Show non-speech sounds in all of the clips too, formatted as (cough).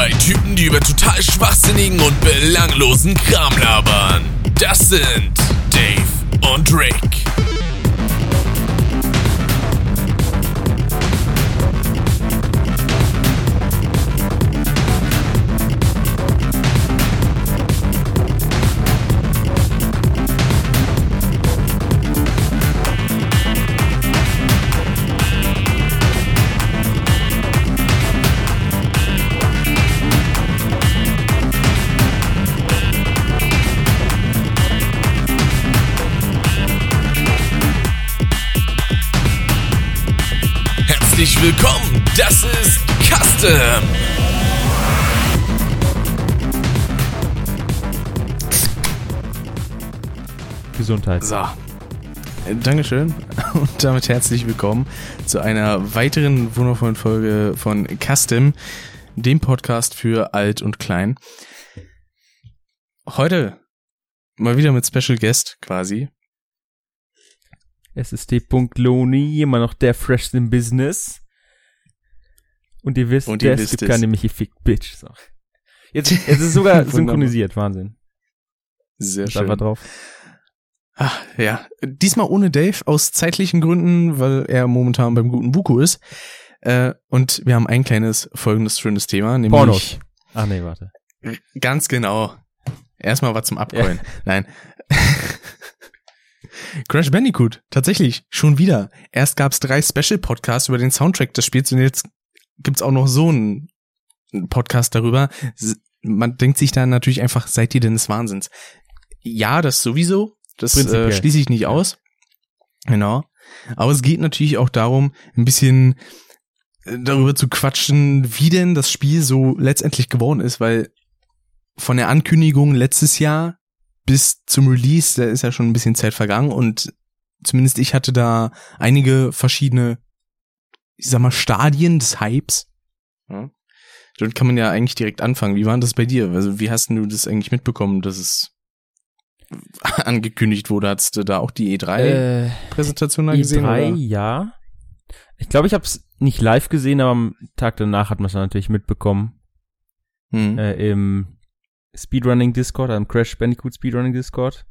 Zwei Typen, die über total schwachsinnigen und belanglosen Kram labern. Das sind Dave und Rick. Willkommen, das ist Custom. Gesundheit. So. Dankeschön und damit herzlich willkommen zu einer weiteren wundervollen Folge von Custom, dem Podcast für alt und klein. Heute mal wieder mit Special Guest quasi. Es ist Loni, immer noch der Fresh im Business. Und ihr wisst, Und ihr es gibt keine Michi Fick Bitch. So. Jetzt, (laughs) jetzt ist es sogar synchronisiert, Wahnsinn. Sehr Da schön. drauf. Ah, ja, diesmal ohne Dave aus zeitlichen Gründen, weil er momentan beim guten Buko ist. Äh, und wir haben ein kleines folgendes schönes Thema, nämlich Pornos. Ach nee, warte. Ganz genau. Erstmal was zum Abkeulen. (laughs) Nein. Crash Bandicoot, tatsächlich, schon wieder. Erst gab's drei Special-Podcasts über den Soundtrack des Spiels und jetzt gibt's auch noch so einen Podcast darüber. Man denkt sich dann natürlich einfach, seid ihr denn des Wahnsinns? Ja, das sowieso. Das äh, schließe ich nicht aus. Genau. Aber es geht natürlich auch darum, ein bisschen äh, darüber zu quatschen, wie denn das Spiel so letztendlich geworden ist, weil von der Ankündigung letztes Jahr bis zum Release, da ist ja schon ein bisschen Zeit vergangen und zumindest ich hatte da einige verschiedene, ich sag mal, Stadien des Hypes. Ja. Dort kann man ja eigentlich direkt anfangen. Wie war denn das bei dir? Also wie hast denn du das eigentlich mitbekommen, dass es (laughs) angekündigt wurde? Hattest du da auch die E3-Präsentation Äh, da gesehen? E3, oder? ja. Ich glaube, ich habe es nicht live gesehen, aber am Tag danach hat man es natürlich mitbekommen. Hm. Äh, Im Speedrunning Discord, im Crash Bandicoot Speedrunning Discord.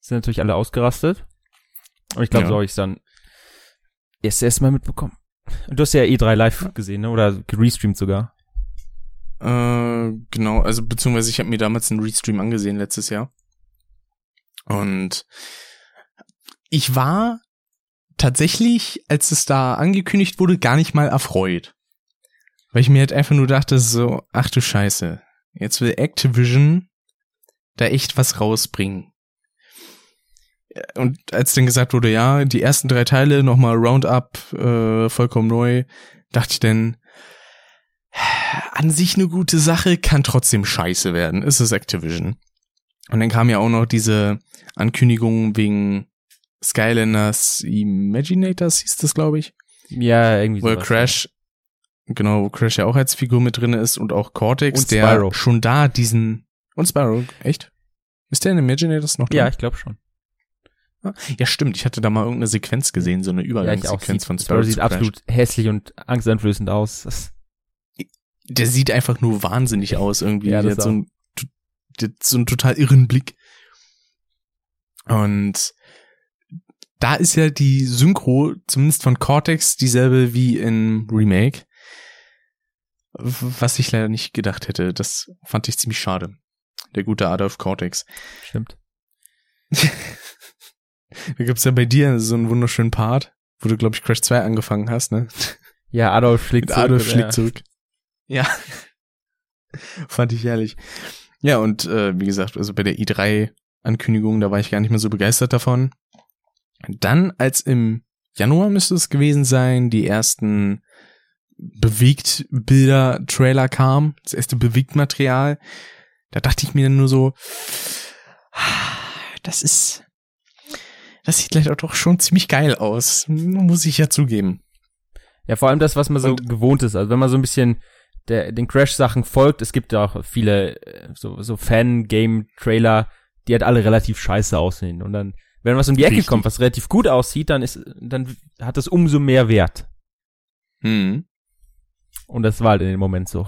Sind natürlich alle ausgerastet. Und ich glaube, Ja. so habe ich es dann erst erstmal mitbekommen. Und du hast ja E3 live gesehen, ne? Oder gerestreamt sogar. Äh, genau, also beziehungsweise ich habe mir damals einen Restream angesehen letztes Jahr. Und ich war tatsächlich, als es da angekündigt wurde, gar nicht mal erfreut. Weil ich mir halt einfach nur dachte, so, ach du Scheiße, jetzt will Activision da echt was rausbringen. Und als dann gesagt wurde, ja, die ersten drei Teile nochmal Roundup, äh, vollkommen neu, dachte ich dann, an sich eine gute Sache, kann trotzdem scheiße werden. Es ist Activision. Und dann kam ja auch noch diese Ankündigung wegen Skylanders Imaginators, hieß das, glaube ich. Ja, irgendwie Wo sowas. Crash, genau, wo Crash ja auch als Figur mit drin ist und auch Cortex, Und der schon da diesen, und Spyro, echt? Ist der in Imaginators noch drin? Ja, ich glaube schon. Ja, stimmt. Ich hatte da mal irgendeine Sequenz gesehen, so eine Ja. Übergangssequenz Sieht, von Spyro sieht absolut hässlich und angsteinflößend aus. Das, der sieht einfach nur wahnsinnig aus irgendwie. Ja, der hat so einen, der hat so einen total irren Blick. Und da ist ja die Synchro, zumindest von Cortex, dieselbe wie im Remake. Was ich leider nicht gedacht hätte. Das fand ich ziemlich schade. Der gute Adolf Cortex. stimmt. (laughs) Da gibt's ja bei dir so einen wunderschönen Part, wo du, glaube ich, Crash 2 angefangen hast, ne? Ja, Adolf schlägt (laughs) Mit Adolf zurück, schlägt ja. zurück. Ja. (laughs) Fand ich herrlich. Ja, und äh, wie gesagt, also bei der i3-Ankündigung, da war ich gar nicht mehr so begeistert davon. Dann, als im Januar müsste es gewesen sein, die ersten Bewegtbilder-Trailer kamen, das erste Bewegtmaterial, da dachte ich mir dann nur so, (sighs) das ist, das sieht leider doch schon ziemlich geil aus, muss ich ja zugeben. Ja, vor allem das, was man so Und- gewohnt ist. Also wenn man so ein bisschen der, den Crash-Sachen folgt, es gibt ja auch viele äh, so, so Fan-Game-Trailer, die halt alle relativ scheiße aussehen. Und dann, wenn was um die Ecke Richtig. kommt, was relativ gut aussieht, dann ist, dann hat das umso mehr Wert. Hm. Und das war halt in dem Moment so.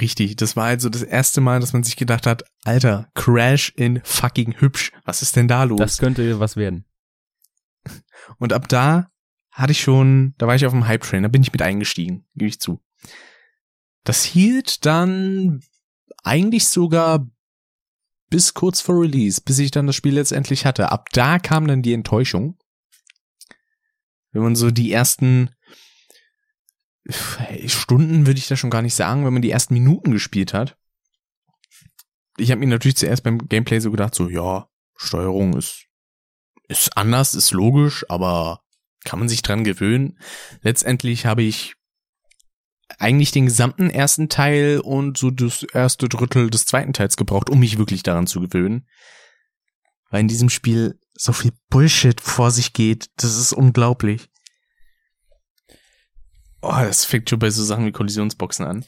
Richtig, das war halt so das erste Mal, dass man sich gedacht hat, Alter, Crash in fucking hübsch. Was ist denn da los? Das könnte was werden. Und ab da hatte ich schon, da war ich auf dem Hype-Train, da bin ich mit eingestiegen, gebe ich zu. Das hielt dann eigentlich sogar bis kurz vor Release, bis ich dann das Spiel letztendlich hatte. Ab da kam dann die Enttäuschung. Wenn man so die ersten Stunden würde ich da schon gar nicht sagen, wenn man die ersten Minuten gespielt hat. Ich habe mir natürlich zuerst beim Gameplay so gedacht, so ja, Steuerung ist ist anders, ist logisch, aber kann man sich dran gewöhnen. Letztendlich habe ich eigentlich den gesamten ersten Teil und so das erste Drittel des zweiten Teils gebraucht, um mich wirklich daran zu gewöhnen. Weil in diesem Spiel so viel Bullshit vor sich geht, das ist unglaublich. Oh, das fängt schon bei so Sachen wie Kollisionsboxen an.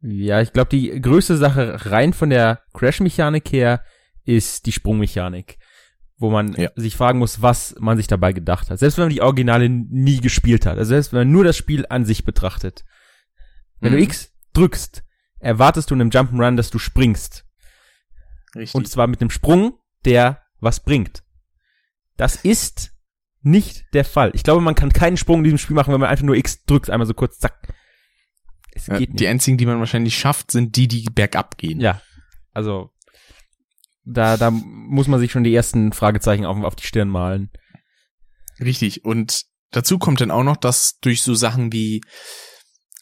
Ja, ich glaube, die größte Sache rein von der Crash-Mechanik her ist die Sprungmechanik. Wo man Ja. sich fragen muss, was man sich dabei gedacht hat. Selbst wenn man die Originale nie gespielt hat. Also selbst wenn man nur das Spiel an sich betrachtet. Wenn Mhm. du X drückst, erwartest du in einem Jump'n'Run, dass du springst. Richtig. Und zwar mit einem Sprung, der was bringt. Das ist nicht der Fall. Ich glaube, man kann keinen Sprung in diesem Spiel machen, wenn man einfach nur X drückt, einmal so kurz, zack. Es ja, geht nicht. die einzigen, die man wahrscheinlich schafft, sind die, die bergab gehen. Ja, also da, da muss man sich schon die ersten Fragezeichen auf, auf die Stirn malen. Richtig. Und dazu kommt dann auch noch, dass durch so Sachen wie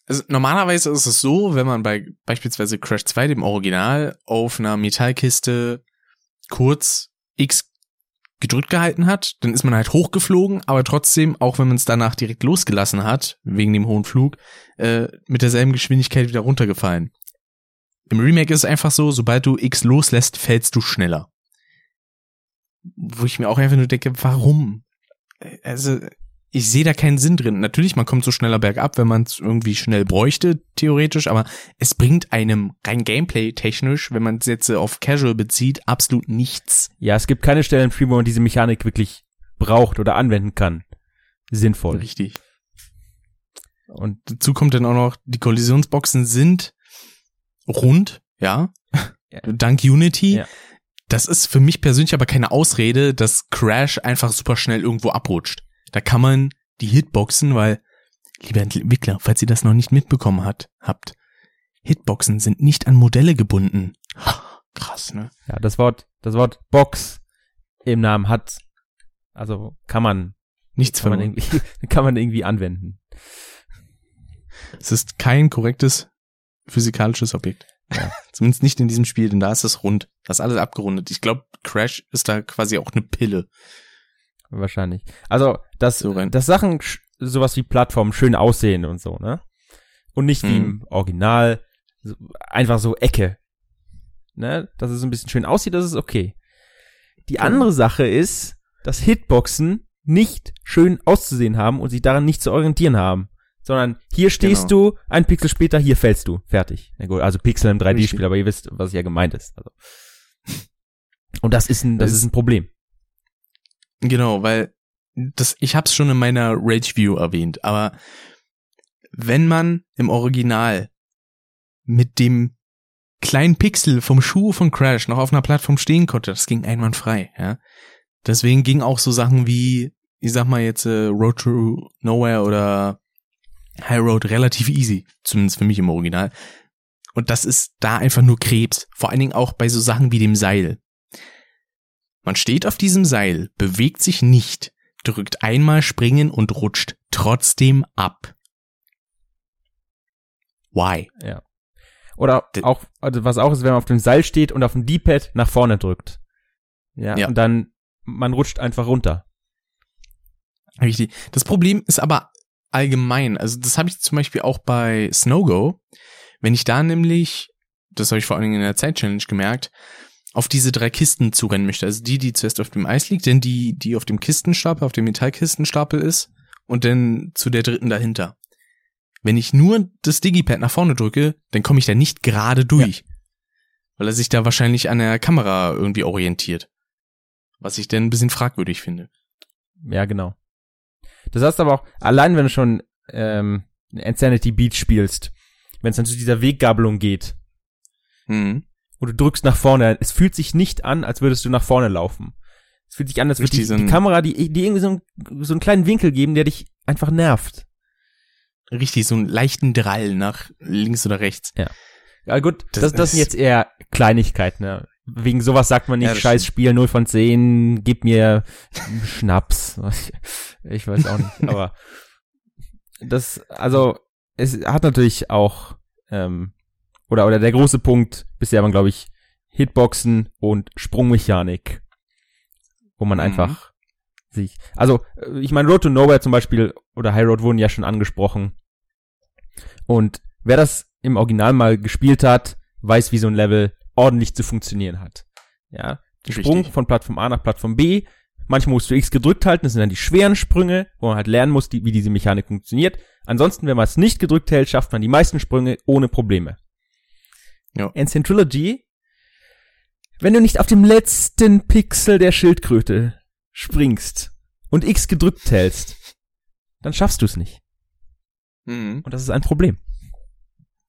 also normalerweise ist es so, wenn man bei beispielsweise Crash 2, dem Original, auf einer Metallkiste kurz X gedrückt gehalten hat, dann ist man halt hochgeflogen, aber trotzdem, auch wenn man es danach direkt losgelassen hat, wegen dem hohen Flug, äh, mit derselben Geschwindigkeit wieder runtergefallen. Im Remake ist es einfach so, sobald du X loslässt, fällst du schneller. Wo ich mir auch einfach nur denke, warum? Also, ich sehe da keinen Sinn drin. Natürlich, man kommt so schneller bergab, wenn man es irgendwie schnell bräuchte, theoretisch, aber es bringt einem rein Gameplay-technisch, wenn man es jetzt auf Casual bezieht, absolut nichts. Ja, es gibt keine Stellen im Spiel, wo man diese Mechanik wirklich braucht oder anwenden kann. Sinnvoll. Richtig. Und Dazu kommt dann auch noch, die Kollisionsboxen sind rund, ja, Ja. (laughs) dank Unity. Ja. Das ist für mich persönlich aber keine Ausrede, dass Crash einfach super schnell irgendwo abrutscht. Da kann man die Hitboxen, weil, liebe Entwickler, falls ihr das noch nicht mitbekommen hat, habt, Hitboxen sind nicht an Modelle gebunden. Krass, ne? ja, das Wort, das Wort Box im Namen hat, also kann man, Nichts kann man irgendwie, (laughs) kann man irgendwie anwenden. Es ist kein korrektes physikalisches Objekt. Ja. Zumindest nicht in diesem Spiel, denn da ist es rund. Das ist alles abgerundet. Ich glaube, Crash ist da quasi auch eine Pille. Wahrscheinlich. Also, dass, So dass Sachen, sowas wie Plattformen schön aussehen und so, ne? Und nicht wie Mhm. im Original, so, einfach so Ecke. Ne? Dass es ein bisschen schön aussieht, das ist okay. Die Genau. andere Sache ist, dass Hitboxen nicht schön auszusehen haben und sich daran nicht zu orientieren haben. Sondern hier stehst du, ein Pixel später, hier fällst du. Fertig. Na gut, also Pixel im 3D-Spiel, Richtig. aber ihr wisst, was ja gemeint ist. Also. Und das ist ein, das Das ist ein Problem. Genau, weil das, ich hab's schon in meiner Rage View erwähnt, aber wenn man im Original mit dem kleinen Pixel vom Schuh von Crash noch auf einer Plattform stehen konnte, das ging einwandfrei, ja. Deswegen ging auch so Sachen wie, ich sag mal jetzt äh, Road to Nowhere oder High Road relativ easy, zumindest für mich im Original. Und das ist da einfach nur Krebs, vor allen Dingen auch bei so Sachen wie dem Seil. Man steht auf diesem Seil, bewegt sich nicht, drückt einmal springen und rutscht trotzdem ab. Why? Oder D- auch, also was auch ist, wenn man auf dem Seil steht und auf dem D-Pad nach vorne drückt. Ja, Ja. und dann, man rutscht einfach runter. Richtig. Das Problem ist aber allgemein. Also das habe ich zum Beispiel auch bei Snowgo. Wenn ich da nämlich, das habe ich vor allen Dingen in der Zeit-Challenge gemerkt, auf diese drei Kisten zurennen möchte. Also die, die zuerst auf dem Eis liegt, dann die, die auf dem Kistenstapel, auf dem Metallkistenstapel ist und dann zu der dritten dahinter. Wenn ich nur das Digipad nach vorne drücke, dann komme ich da nicht gerade durch. Weil er sich da wahrscheinlich an der Kamera irgendwie orientiert. Was ich dann ein bisschen fragwürdig finde. Ja, genau. Das heißt aber auch, allein wenn du schon ähm, Insanity Beach spielst, wenn es dann zu dieser Weggabelung geht Mhm. Und du drückst nach vorne, es fühlt sich nicht an, als würdest du nach vorne laufen. Es fühlt sich an, als würde die, die Kamera, die, die irgendwie so, einen, so einen kleinen Winkel geben, der dich einfach nervt. Richtig, so einen leichten Drall nach links oder rechts. Ja gut, das, Das das, sind jetzt eher Kleinigkeiten. Ne? Wegen sowas sagt man nicht, Ja, scheiß. Spiel, 0 von 10, gib mir Schnaps. (laughs) Ich weiß auch nicht, aber das, also, es hat natürlich auch, ähm, oder, oder der große Punkt bisher waren, glaube ich, Hitboxen und Sprungmechanik, wo man Mhm. einfach sich, also, äh, ich meine, Road to Nowhere zum Beispiel oder High Road wurden ja schon angesprochen. Und wer das im Original mal gespielt hat, weiß, wie so ein Level ordentlich zu funktionieren hat. Ja, der Sprung Richtig. von Plattform A nach Plattform B. Manchmal musst du X gedrückt halten, das sind dann die schweren Sprünge, wo man halt lernen muss, die, wie diese Mechanik funktioniert. Ansonsten, wenn man es nicht gedrückt hält, schafft man die meisten Sprünge ohne Probleme. Ja. In Centrilogy, wenn du nicht auf dem letzten Pixel der Schildkröte springst und X gedrückt hältst, dann schaffst du es nicht. Mhm. Und das ist ein Problem.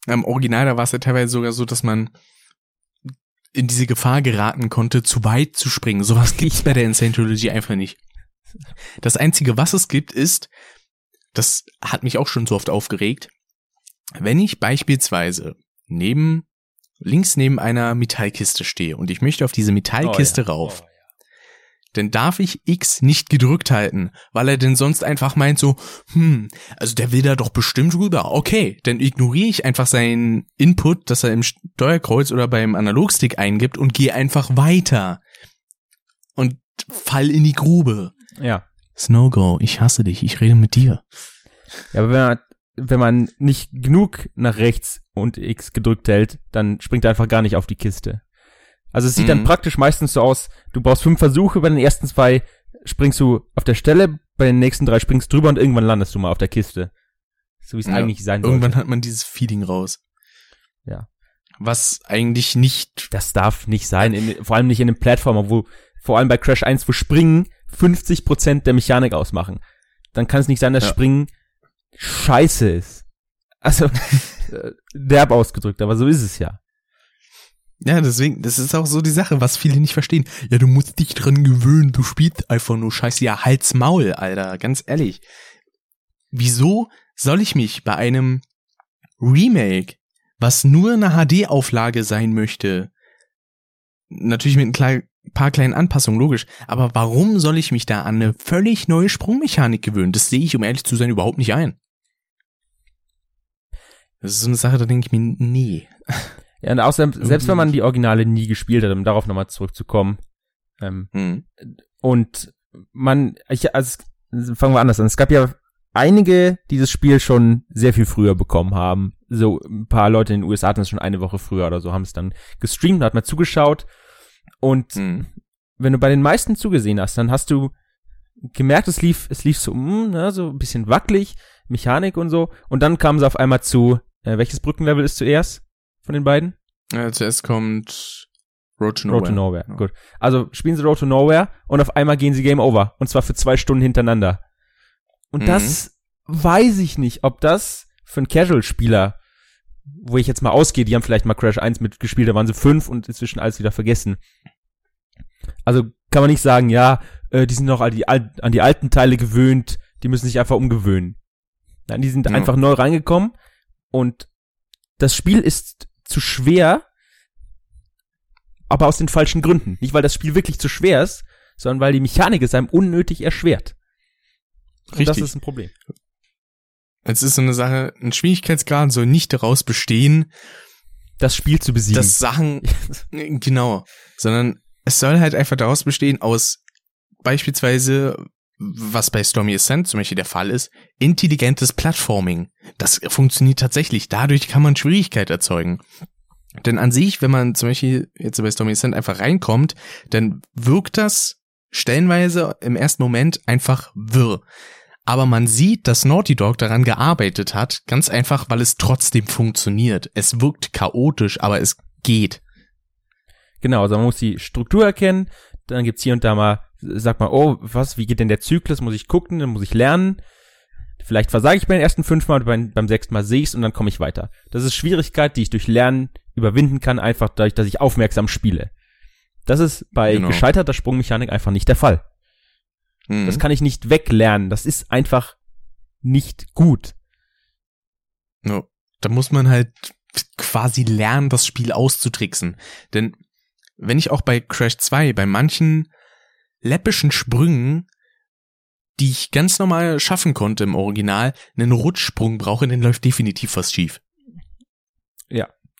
Im Original, da war es ja teilweise sogar so, dass man in diese Gefahr geraten konnte, zu weit zu springen. Sowas (laughs) gibt's bei der Insane Trilogy einfach nicht. Das einzige, was es gibt, ist, das hat mich auch schon so oft aufgeregt, wenn ich beispielsweise neben, links neben einer Metallkiste stehe und ich möchte auf diese Metallkiste Oh ja. rauf, dann darf ich X nicht gedrückt halten, weil er denn sonst einfach meint so, hm, also der will da doch bestimmt rüber. Okay, dann ignoriere ich einfach seinen Input, das er im Steuerkreuz oder beim Analogstick eingibt und gehe einfach weiter. Und fall in die Grube. Ja. Snowgo, ich hasse dich, ich rede mit dir. Ja, aber wenn man, wenn man nicht genug nach rechts und X gedrückt hält, dann springt er einfach gar nicht auf die Kiste. Also es sieht dann Mhm. praktisch meistens so aus, du brauchst fünf Versuche, bei den ersten zwei springst du auf der Stelle, bei den nächsten drei springst du drüber und irgendwann landest du mal auf der Kiste. So wie es Ja, eigentlich sein Irgendwann sollte. hat man dieses Feeling raus. Ja. Was eigentlich nicht, Das darf nicht sein, in, vor allem nicht in einem Plattformer, wo vor allem bei Crash 1, wo Springen 50% der Mechanik ausmachen. Dann kann es nicht sein, dass Ja. Springen scheiße ist. Also, (laughs) äh, derb ausgedrückt, aber so ist es ja. ja, deswegen, das ist auch so die Sache, was viele nicht verstehen. Ja, du musst dich dran gewöhnen, du spielst einfach nur scheiße. Ja, halt's Maul, Alter, ganz ehrlich. Wieso soll ich mich bei einem Remake, was nur eine HD-Auflage sein möchte, natürlich mit ein klei- paar kleinen Anpassungen, logisch, aber warum soll ich mich da an eine völlig neue Sprungmechanik gewöhnen? Das sehe ich, um ehrlich zu sein, überhaupt nicht ein. Das ist so eine Sache, da denke ich mir, nee. Ja, und außerdem, selbst wenn man die Originale nie gespielt hat, um darauf nochmal zurückzukommen, ähm, Hm. und man, ich, also, fangen wir anders an. Es gab ja einige, die das Spiel schon sehr viel früher bekommen haben. So ein paar Leute in den USA hatten es schon eine Woche früher oder so, haben es dann gestreamt, hat mal zugeschaut. Und Hm. wenn du bei den meisten zugesehen hast, dann hast du gemerkt, es lief, es lief so, mm, ne, so ein bisschen wackelig, Mechanik und so. Und dann kam es auf einmal zu, äh, welches Brückenlevel ist zuerst von den beiden? Ja, zuerst kommt Road to Nowhere. Road to Nowhere. Ja. Gut. Also spielen sie Road to Nowhere und auf einmal gehen sie Game Over. Und zwar für zwei Stunden hintereinander. Und Mhm. das weiß ich nicht, ob das für einen Casual-Spieler, wo ich jetzt mal ausgehe, die haben vielleicht mal Crash 1 mitgespielt, da waren sie fünf und inzwischen alles wieder vergessen. Also kann man nicht sagen, ja, äh, die sind noch an die, an die alten Teile gewöhnt, die müssen sich einfach umgewöhnen. Nein, die sind Ja. einfach neu reingekommen und das Spiel ist zu schwer, aber aus den falschen Gründen. Nicht, weil das Spiel wirklich zu schwer ist, sondern weil die Mechanik es einem unnötig erschwert. Und das Richtig. ist ein Problem. Es ist so eine Sache, ein Schwierigkeitsgrad soll nicht daraus bestehen, Das Spiel zu besiegen. dass Sachen, (laughs) genau, sondern es soll halt einfach daraus bestehen aus beispielsweise, was bei Stormy Ascent zum Beispiel der Fall ist, intelligentes Plattforming. Das funktioniert tatsächlich. Dadurch kann man Schwierigkeit erzeugen. Denn an sich, wenn man zum Beispiel jetzt bei Stormy Ascent einfach reinkommt, dann wirkt das stellenweise im ersten Moment einfach wirr. Aber man sieht, dass Naughty Dog daran gearbeitet hat, ganz einfach, weil es trotzdem funktioniert. Es wirkt chaotisch, aber es geht. Genau, also man muss die Struktur erkennen, dann gibt's hier und da mal, sagt man, oh, was, wie geht denn der Zyklus, muss ich gucken, dann muss ich lernen. Vielleicht versage ich beim ersten fünfmal, beim, beim sechsten Mal sehe ich's und dann komme ich weiter. Das ist Schwierigkeit, die ich durch Lernen überwinden kann, einfach dadurch, dass ich aufmerksam spiele. Das ist bei Genau. gescheiterter Sprungmechanik einfach nicht der Fall. Mhm. Das kann ich nicht weglernen. Das ist einfach nicht gut. No. Da muss man halt quasi lernen, das Spiel auszutricksen. Denn wenn ich auch bei Crash 2 bei manchen läppischen Sprüngen, die ich ganz normal schaffen konnte im Original, einen Rutschsprung brauche, dann läuft definitiv was schief.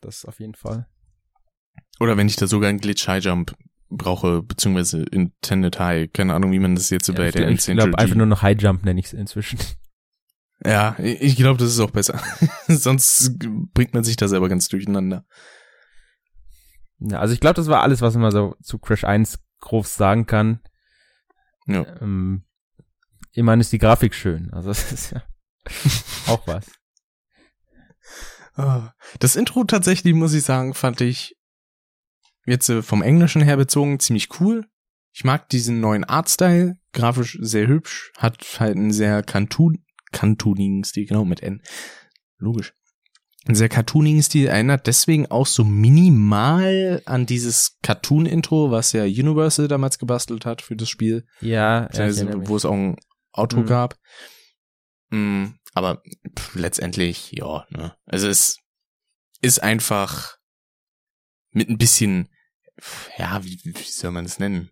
Das auf jeden Fall. Oder wenn ich da sogar einen Glitch High Jump brauche, beziehungsweise Intended High, keine Ahnung, wie man das jetzt so bei ich der ich glaube einfach nur noch High Jump nenne ich es inzwischen. (laughs) Ja, ich glaube, das ist auch besser. (laughs) Sonst bringt man sich da selber ganz durcheinander. Ja, also ich glaube, das war alles, was man so zu Crash 1 grob sagen kann. Ja. Ähm, immerhin ist die Grafik schön. Also (laughs) das ist ja auch was. Ah. Das Intro tatsächlich, muss ich sagen, fand ich jetzt äh, vom Englischen her bezogen ziemlich cool. Ich mag diesen neuen Artstyle, grafisch sehr hübsch, hat halt einen sehr Cartoon, cartoonigen Stil, genau mit N. Logisch. Einen sehr cartoonigen Stil, erinnert deswegen auch so minimal an dieses Cartoon-Intro, was ja Universal damals gebastelt hat für das Spiel. Ja, Also, wo es auch ein Auto Mhm. gab. Mm, aber pff, letztendlich, ja, ne. Also es ist einfach mit ein bisschen, ja, wie, wie soll man es nennen?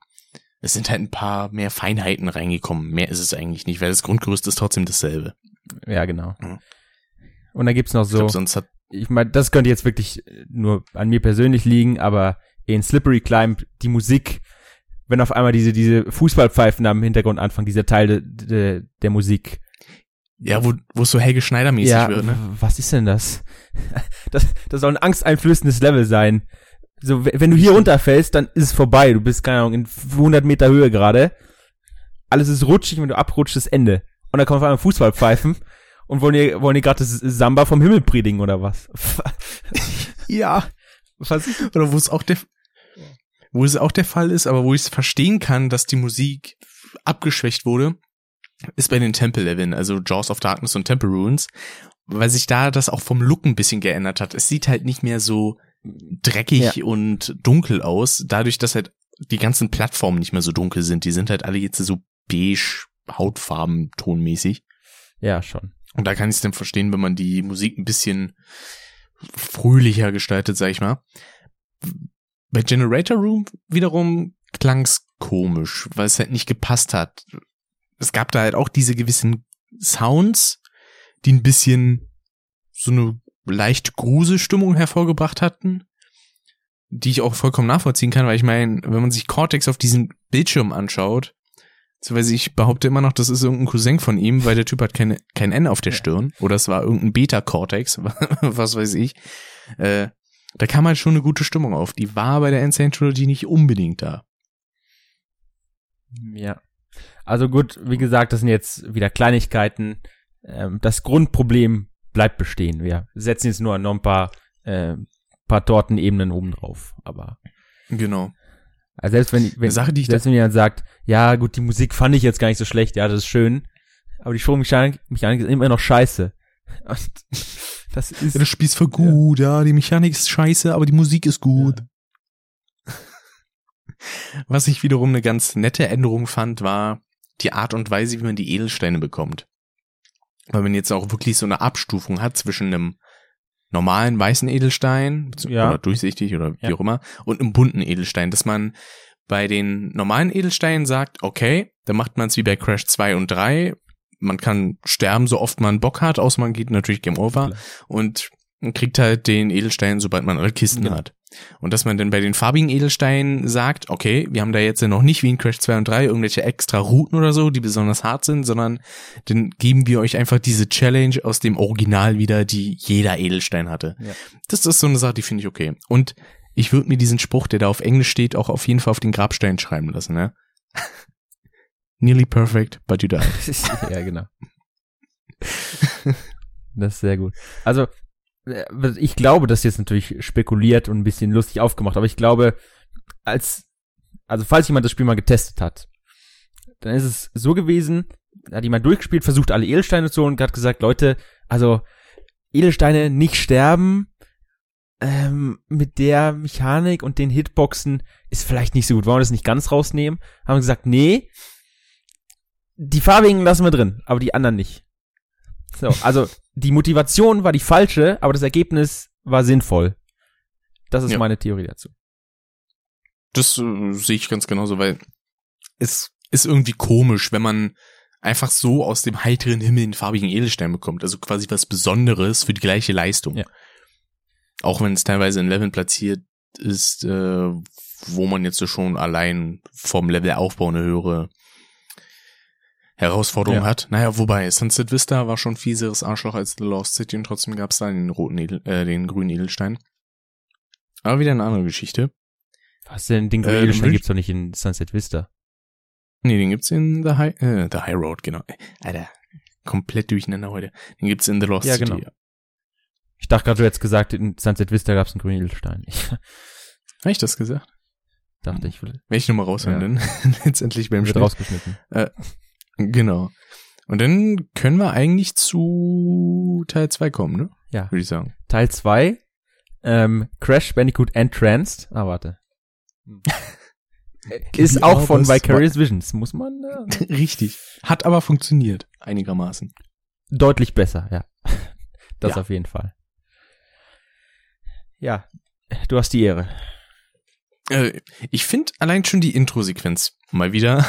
Es sind halt ein paar mehr Feinheiten reingekommen. Mehr ist es eigentlich nicht, weil das Grundgerüst ist trotzdem dasselbe. ja, genau. Mhm. Und dann gibt's noch Ich so, glaube, sonst hat, ich meine, das könnte jetzt wirklich nur an mir persönlich liegen, aber in Slippery Climb die Musik, wenn auf einmal diese diese Fußballpfeifen am Hintergrund anfangen, dieser Teil de, de, der Musik. ja, wo, wo es so Helge Schneider-mäßig ja, wird, ne? was ist denn das? (laughs) das? Das soll ein angsteinflößendes Level sein. So, wenn du hier runterfällst, dann ist es vorbei. Du bist, keine Ahnung, in 100 Meter Höhe gerade. Alles ist rutschig, wenn du abrutschst, ist Ende. Und dann kommen auf einmal Fußballpfeifen und wollen dir, wollen dir gerade das Samba vom Himmel predigen oder was? (laughs) Ja. was ist Oder wo es auch der, wo es auch der Fall ist, aber wo ich es verstehen kann, dass die Musik abgeschwächt wurde, ist bei den Temple-Leveln, also Jaws of Darkness und Temple Ruins, weil sich da das auch vom Look ein bisschen geändert hat. Es sieht halt nicht mehr so dreckig Ja. und dunkel aus, dadurch, dass halt die ganzen Plattformen nicht mehr so dunkel sind. Die sind halt alle jetzt so beige, Hautfarben, tonmäßig. Ja, schon. Und da kann ich es dann verstehen, wenn man die Musik ein bisschen fröhlicher gestaltet, sag ich mal. Bei Generator Room wiederum klang's komisch, weil es halt nicht gepasst hat. Es gab da halt auch diese gewissen Sounds, die ein bisschen so eine leicht Gruselstimmung hervorgebracht hatten, die ich auch vollkommen nachvollziehen kann, weil ich meine, wenn man sich Cortex auf diesem Bildschirm anschaut, so weiß ich, behaupte immer noch, das ist irgendein Cousin von ihm, weil der Typ hat keine, kein N auf der. Stirn. Oder es war irgendein Beta-Cortex, (laughs) was weiß ich. Äh, da kam halt schon eine gute Stimmung auf. Die war bei der Insane Trilogy nicht unbedingt da. Ja. Also gut, wie gesagt, das sind jetzt wieder Kleinigkeiten. Ähm, das Grundproblem bleibt bestehen. Wir setzen jetzt nur noch ein paar, äh, paar Tortenebenen oben drauf. Aber Genau. also selbst wenn, wenn Sache, die ich selbst wenn jemand sagt, ja gut, die Musik fand ich jetzt gar nicht so schlecht, ja, das ist schön, aber die Sprungmechanik Mechanik ist immer noch scheiße. Und (laughs) das ist Ja, das Spiel ist voll gut, ja. die Mechanik ist scheiße, aber die Musik ist gut. Was ich wiederum eine ganz nette Änderung fand, war die Art und Weise, wie man die Edelsteine bekommt. Weil man jetzt auch wirklich so eine Abstufung hat zwischen einem normalen weißen Edelstein Ja. oder durchsichtig oder wie Ja. auch immer und einem bunten Edelstein, dass man bei den normalen Edelsteinen sagt, okay, dann macht man es wie bei Crash 2 und 3. Man kann sterben, so oft man Bock hat, außer man geht natürlich Game Over Klar. und man kriegt halt den Edelstein, sobald man alle Kisten Genau. hat. Und dass man dann bei den farbigen Edelsteinen sagt, okay, wir haben da jetzt ja noch nicht wie in Crash 2 und 3 irgendwelche extra Routen oder so, die besonders hart sind, sondern dann geben wir euch einfach diese Challenge aus dem Original wieder, die jeder Edelstein hatte. Ja. Das ist so eine Sache, die finde ich okay. Und ich würde mir diesen Spruch, der da auf Englisch steht, auch auf jeden Fall auf den Grabstein schreiben lassen, ne? (laughs) Nearly perfect, but you died. (laughs) ja, genau. Das ist sehr gut. Also, ich glaube, das ist jetzt natürlich spekuliert und ein bisschen lustig aufgemacht, aber ich glaube, als, also falls jemand das Spiel mal getestet hat, dann ist es so gewesen, hat jemand durchgespielt, versucht alle Edelsteine zu holen und hat gesagt, Leute, also Edelsteine nicht sterben, ähm, mit der Mechanik und den Hitboxen ist vielleicht nicht so gut. Wollen wir das nicht ganz rausnehmen? Haben gesagt, nee, die farbigen lassen wir drin, aber die anderen nicht. So, also die Motivation war die falsche, aber das Ergebnis war sinnvoll. Das ist Ja. meine Theorie dazu. Das äh, sehe ich ganz genauso, weil es ist irgendwie komisch, wenn man einfach so aus dem heiteren Himmel einen farbigen Edelstein bekommt. Also quasi was Besonderes für die gleiche Leistung. Ja. Auch wenn es teilweise in Leveln platziert ist, äh, wo man jetzt so schon allein vom Levelaufbau eine höhere Herausforderung Ja. hat. Naja, wobei Sunset Vista war schon fieseres Arschloch als The Lost City und trotzdem gab es da den roten Edel, äh, den grünen Edelstein. Aber wieder eine andere Geschichte. Was denn, den Äh, Green dann Edelstein gibt's doch nicht in Sunset Vista. Nee, den gibt's in The High, äh, The High Road, genau. Alter, komplett durcheinander heute. Den gibt's in The Lost Ja, City. genau. Ich dachte gerade, du hättest gesagt, in Sunset Vista gab's einen grünen Edelstein. Habe ich das gesagt? dachte, ich will ich nochmal raushören, Ja. dann (laughs) letztendlich beim Schnitt. rausgeschnitten. Genau. Und dann können wir eigentlich zu Teil 2 kommen, ne? Ja. Würde ich sagen. Teil 2, ähm, Crash Bandicoot Entranced. Ah, warte. (laughs) Ist auch von Vicarious Visions, muss man äh, (laughs) Richtig. Hat aber funktioniert. Einigermaßen. deutlich besser, ja. (laughs) Das Ja. auf jeden Fall. Ja, du hast die Ehre. Äh, ich finde allein schon die Intro-Sequenz mal wieder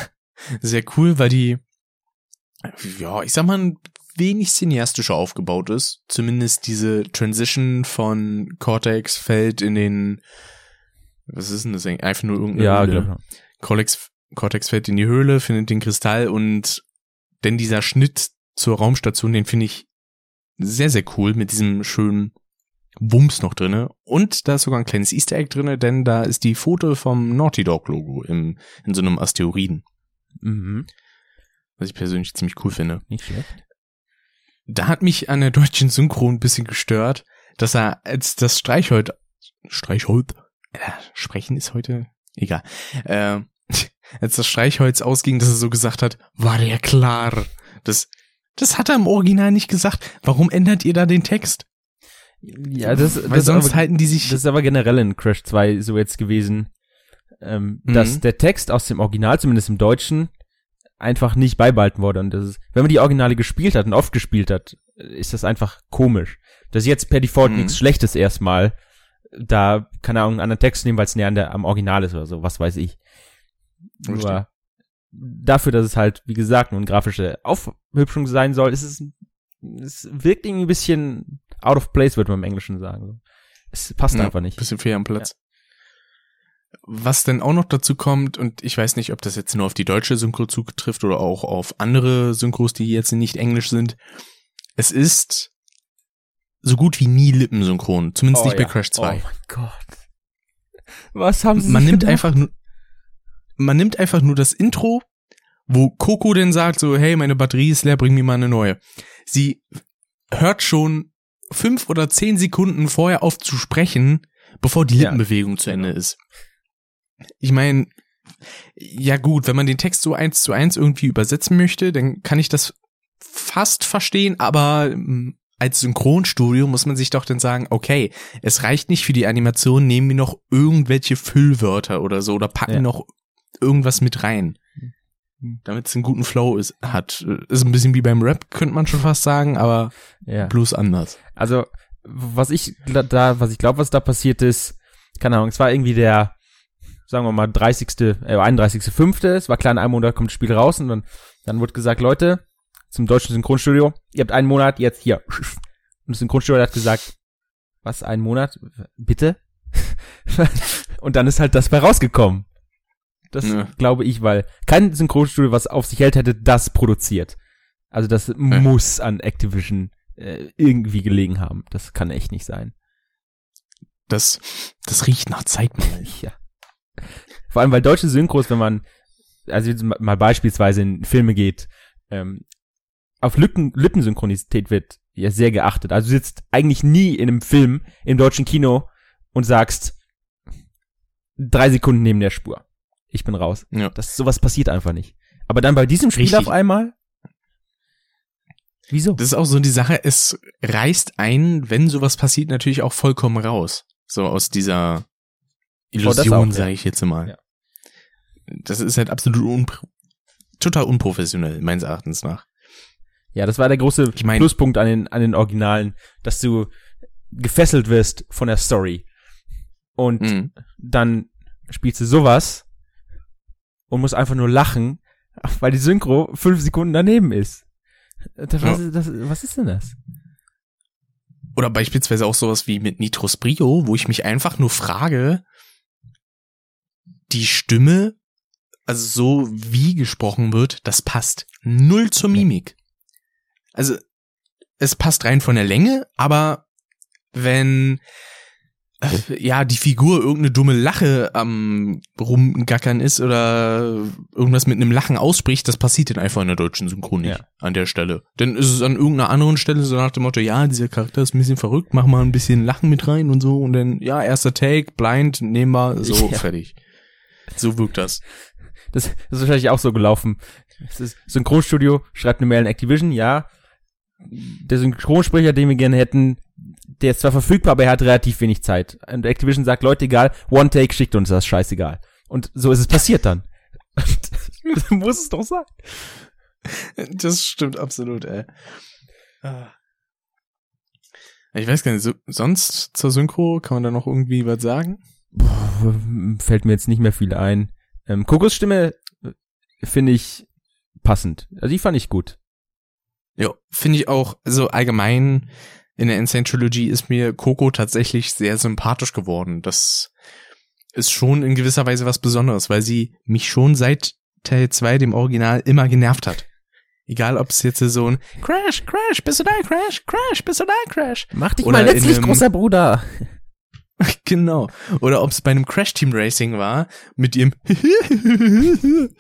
sehr cool, weil die, ja, ich sag mal, ein wenig cineastischer aufgebaut ist. Zumindest diese Transition von Cortex fällt in den, was ist denn das eigentlich? Einfach nur irgendeine Ja, Höhle. glaube Cortex, Cortex fällt in die Höhle, findet den Kristall und denn dieser Schnitt zur Raumstation, den finde ich sehr, sehr cool mit diesem schönen Wumms noch drinne. Und da ist sogar ein kleines Easter Egg drinne, denn da ist die Foto vom Naughty Dog Logo im, in so einem Asteroiden, Mhm. Was ich persönlich ziemlich cool finde. Nicht schlecht. Da hat mich an der deutschen Synchro ein bisschen gestört, dass er als das Streichholz, Streichholz, äh, sprechen ist heute, egal, äh, (laughs) als das Streichholz ausging, dass er so gesagt hat, war der klar. Das, das hat er im Original nicht gesagt. Warum ändert ihr da den Text? Ja, das, Weil das, ist sonst aber, halten die sich, das ist aber generell in Crash 2 so jetzt gewesen, ähm, Mhm. dass der Text aus dem Original, zumindest im Deutschen, einfach nicht beibehalten wurde. Und das ist, wenn man die Originale gespielt hat und oft gespielt hat, ist das einfach komisch. Das ist jetzt per Default Mhm. nichts Schlechtes erstmal. Da kann er auch einen anderen Text nehmen, weil es näher an der, am Original ist oder so, was weiß ich. Richtig. Nur dafür, dass es halt, wie gesagt, nur eine grafische Aufhübschung sein soll, ist es, es wirkt irgendwie ein bisschen out of place, würde man im Englischen sagen. Es passt Ja, einfach nicht. Bisschen fehl am Platz. Was denn auch noch dazu kommt, und ich weiß nicht, ob das jetzt nur auf die deutsche Synchro zutrifft oder auch auf andere Synchros, die jetzt nicht englisch sind. Es ist so gut wie nie lippensynchron, zumindest Oh nicht bei ja. Crash 2. Oh mein Gott. Was haben sie man nimmt gedacht? einfach nur, man nimmt einfach nur das Intro, wo Coco denn sagt so, hey, meine Batterie ist leer, bring mir mal eine neue. Sie hört schon fünf oder zehn Sekunden vorher auf zu sprechen, bevor die Ja. Lippenbewegung zu Ende ist. Ich meine, ja gut, wenn man den Text so eins zu eins irgendwie übersetzen möchte, dann kann ich das fast verstehen, aber ähm, als Synchronstudio muss man sich doch dann sagen, okay, es reicht nicht für die Animation, nehmen wir noch irgendwelche Füllwörter oder so oder packen Ja. noch irgendwas mit rein. Damit es einen guten Flow ist, hat. Ist ein bisschen wie beim Rap, könnte man schon fast sagen, aber Ja. bloß anders. Also, was ich da, was ich glaube, was da passiert ist, keine Ahnung, es war irgendwie der, sagen wir mal, 30., äh, 31.5., es war klar, in einem Monat kommt das Spiel raus und dann, dann wurde gesagt, Leute, zum deutschen Synchronstudio, ihr habt einen Monat, jetzt hier. Und das Synchronstudio hat gesagt, was, einen Monat? Bitte? (laughs) und dann ist halt das bei rausgekommen. Das Ja. glaube ich, weil kein Synchronstudio, was auf sich hält, hätte das produziert. Also das muss an Activision äh, irgendwie gelegen haben. Das kann echt nicht sein. Das, das riecht nach Zeitmangel. (laughs) Ja. Vor allem, weil deutsche Synchros, wenn man, also jetzt ma- mal beispielsweise in Filme geht, ähm, auf Lippen, Lippensynchronität wird ja sehr geachtet. Also du sitzt eigentlich nie in einem Film im deutschen Kino und sagst drei Sekunden neben der Spur. Ich bin raus. Ja. Das sowas passiert einfach nicht. Aber dann bei diesem Spiel Richtig. auf einmal? Wieso? Das ist auch so die Sache, es reißt einen, wenn sowas passiert, natürlich auch vollkommen raus. So aus dieser Oh, Illusion, ja. sage ich jetzt mal. Ja. Das ist halt absolut unpro total unprofessionell, meines Erachtens nach. Ja, das war der große Ich mein- Pluspunkt an den, an den Originalen, dass du gefesselt wirst von der Story. Und Mhm. dann spielst du sowas und musst einfach nur lachen, weil die Synchro fünf Sekunden daneben ist. Das, was, Ja. ist- das, was ist denn das? Oder beispielsweise auch sowas wie mit Nitros Brio, wo ich mich einfach nur frage, die Stimme, also so wie gesprochen wird, das passt null zur Mimik. Also es passt rein von der Länge, aber wenn äh, ja die Figur irgendeine dumme Lache am rumgackern ist oder irgendwas mit einem Lachen ausspricht, das passiert dann einfach in der deutschen Synchron nicht Ja. an der Stelle. Dann ist es an irgendeiner anderen Stelle so nach dem Motto, ja, dieser Charakter ist ein bisschen verrückt, mach mal ein bisschen Lachen mit rein und so und dann, ja, erster Take, blind, nehmen wir, so, (laughs) Ja. fertig. So wirkt das. Das, das ist wahrscheinlich auch so gelaufen. Das ist Synchronstudio, schreibt eine Mail an Activision, ja. Der Synchronsprecher, den wir gerne hätten, der ist zwar verfügbar, aber er hat relativ wenig Zeit. Und Activision sagt, Leute, egal, One Take schickt uns das, scheißegal. Und so ist es passiert dann. so (laughs) (laughs) muss es doch sein. Das stimmt absolut, ey. Ich weiß gar nicht, so, sonst zur Synchro kann man da noch irgendwie was sagen? Puh, fällt mir jetzt nicht mehr viel ein. Ähm, Kokos Stimme äh, finde ich passend. Also die fand ich gut. Ja, finde ich auch, also allgemein in der Insane Trilogy ist mir Coco tatsächlich sehr sympathisch geworden. Das ist schon in gewisser Weise was Besonderes, weil sie mich schon seit Teil 2, dem Original, immer genervt hat. Egal, ob es jetzt so ein Crash, Crash, bist du da, Crash, Crash, bist du da, Crash. Mach dich Oder mal letztlich, großer Bruder. (laughs) Genau. Oder ob es bei einem Crash Team Racing war, mit ihrem (laughs)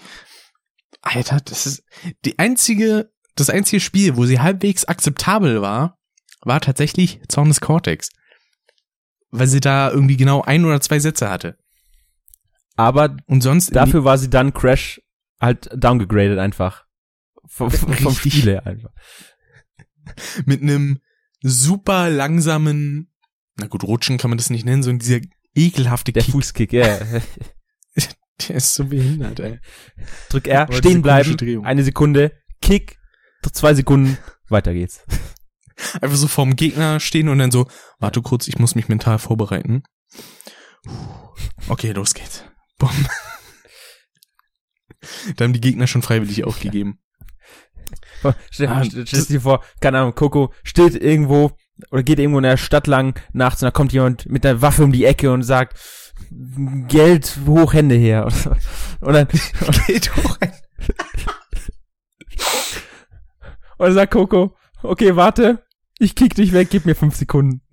Alter, das ist die einzige, das einzige Spiel, wo sie halbwegs akzeptabel war, war tatsächlich Zorn des Cortex. Weil sie da irgendwie genau ein oder zwei Sätze hatte. Aber Und sonst dafür war sie dann Crash halt downgegradet einfach. Vom, (laughs) vom. Spiele einfach. mit einem super langsamen, na gut, Rutschen kann man das nicht nennen, sondern dieser ekelhafte Der Kick, Fußkick, ja. (laughs) der ist so behindert, ey. Drück R, Aber stehen bleiben, Drehung. eine Sekunde, Kick, zwei Sekunden, weiter geht's. Einfach so vorm Gegner stehen und dann so, warte kurz, ich muss mich mental vorbereiten. Okay, los geht's. Bumm. Da haben die Gegner schon freiwillig aufgegeben. Stell, Ah, stell, stell dir vor, keine Ahnung, Coco steht irgendwo oder geht irgendwo in der Stadt lang nachts und da kommt jemand mit einer Waffe um die Ecke und sagt, Geld hoch, Hände her. (laughs) Und dann, (laughs) Geht hoch und dann sagt Coco, okay, warte, ich kick dich weg, gib mir fünf Sekunden. (laughs)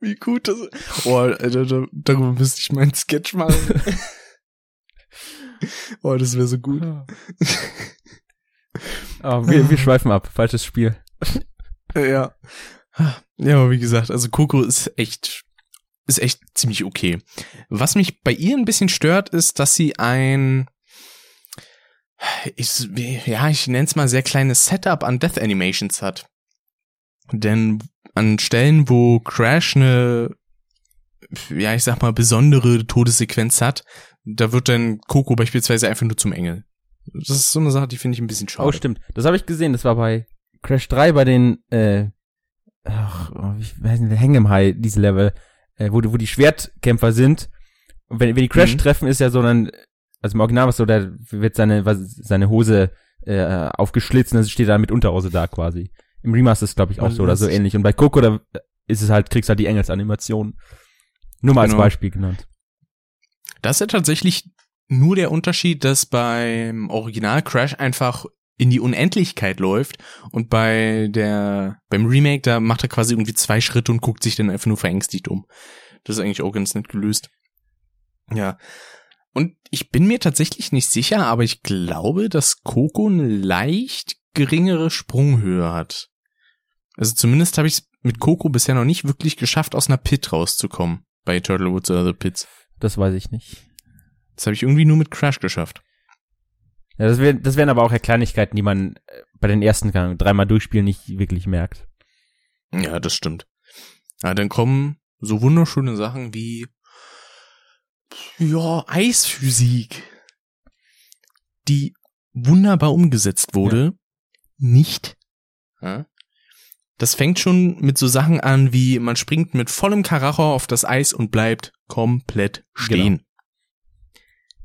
Wie gut das Oh, Alter, da, darüber müsste ich meinen Sketch machen. oh, das wäre so gut. Oh, wir, wir schweifen ab, falsches Spiel. Ja. Ja, aber wie gesagt, also Coco ist echt, ist echt ziemlich okay. Was mich bei ihr ein bisschen stört, ist, dass sie ein, ich, ja, ich nenne es mal sehr kleines Setup an Death Animations hat. Denn an Stellen, wo Crash eine, ja, ich sag mal, besondere Todessequenz hat, da wird dann Coco beispielsweise einfach nur zum Engel. Das ist so eine Sache, die finde ich ein bisschen schade. Oh, stimmt. Das habe ich gesehen. Das war bei Crash 3 bei den, äh, ach, ich weiß nicht, Hang 'em High, diese Level, äh, wo, die- wo die Schwertkämpfer sind. Und wenn, wenn die Crash Mhm. treffen, ist ja so dann, also im Original was so, da wird seine, was, seine Hose äh, aufgeschlitzt und dann steht er mit Unterhose da quasi. Im Remaster ist glaube ich auch Oh, so oder so ähnlich. Und bei Coco, da ist es halt, kriegst halt die Engelsanimation. Nur mal als Genau. Beispiel genannt. Das ist ja tatsächlich nur der Unterschied, dass beim Original Crash einfach in die Unendlichkeit läuft und bei der beim Remake da macht er quasi irgendwie zwei Schritte und guckt sich dann einfach nur verängstigt um. Das ist eigentlich auch ganz nett gelöst. Ja. Und ich bin mir tatsächlich nicht sicher, aber ich glaube, dass Coco eine leicht geringere Sprunghöhe hat. Also zumindest habe ich es mit Coco bisher noch nicht wirklich geschafft, aus einer Pit rauszukommen bei Turtle Woods oder The Pits. Das weiß ich nicht. Das habe ich irgendwie nur mit Crash geschafft. Ja, das, wär, das wären aber auch ja Kleinigkeiten, die man äh, bei den ersten kann, dreimal durchspielen nicht wirklich merkt. Ja, das stimmt. Ja, dann kommen so wunderschöne Sachen wie ja, Eisphysik, die wunderbar umgesetzt wurde, nicht. Ja. Das fängt schon mit so Sachen an wie man springt mit vollem Karacho auf das Eis und bleibt komplett stehen. Genau.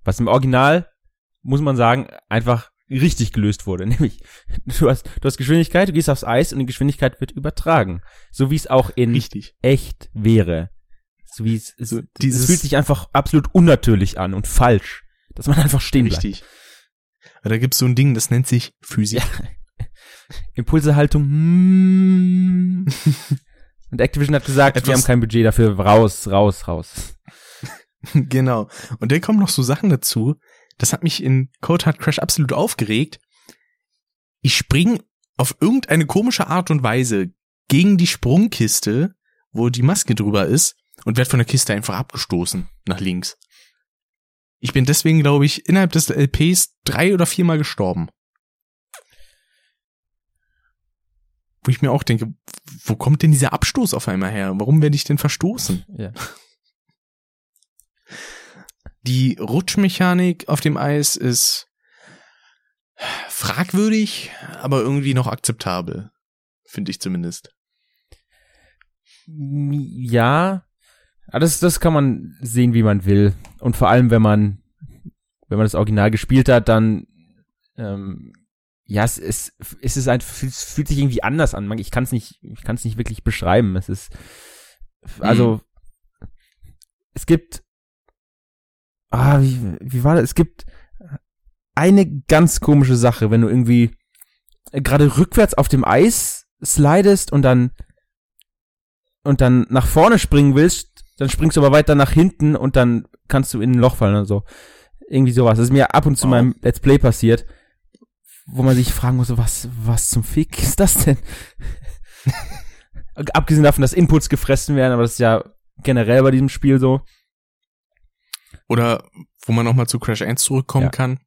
Was im Original, muss man sagen, einfach richtig gelöst wurde. (laughs) Nämlich, du hast, du hast Geschwindigkeit, du gehst aufs Eis und die Geschwindigkeit wird übertragen. So wie es auch in Richtig. echt wäre. So wie es, es, So es dieses- fühlt sich einfach absolut unnatürlich an und falsch. Dass man (laughs) einfach stehen bleibt. Richtig. Aber Da gibt's so ein Ding, das nennt sich Physik. (laughs) Impulsehaltung. Mm. Und Activision hat gesagt, wir Etwas- haben kein Budget dafür. Raus, raus, raus. (laughs) genau. Und dann kommen noch so Sachen dazu. Das hat mich in Code Hard Crash absolut aufgeregt. Ich spring auf irgendeine komische Art und Weise gegen die Sprungkiste, wo die Maske drüber ist, und werd von der Kiste einfach abgestoßen nach links. Ich bin deswegen, glaube ich, innerhalb des LPs drei oder viermal gestorben. Wo ich mir auch denke, wo kommt denn dieser Abstoß auf einmal her? Warum werde ich denn verstoßen? Ja. Die Rutschmechanik auf dem Eis ist fragwürdig, aber irgendwie noch akzeptabel. Finde ich zumindest. Ja, aber das, das kann man sehen, wie man will. Und vor allem, wenn man, wenn man das Original gespielt hat, dann, ähm, ja, es ist, es ist ein, es fühlt sich irgendwie anders an. Ich kann es nicht, ich kann es nicht wirklich beschreiben. Es ist, also, es gibt, ah, wie, wie war das? Es gibt eine ganz komische Sache, wenn du irgendwie gerade rückwärts auf dem Eis slidest und dann und dann nach vorne springen willst, dann springst du aber weiter nach hinten und dann kannst du in ein Loch fallen oder so. Irgendwie sowas. Das ist mir ab und zu Wow. meinem Let's Play passiert, wo man sich fragen muss, was, was zum Fick ist das denn? (laughs) Abgesehen davon, dass Inputs gefressen werden, aber das ist ja generell bei diesem Spiel so. Oder wo man nochmal zu Crash 1 zurückkommen Ja. kann.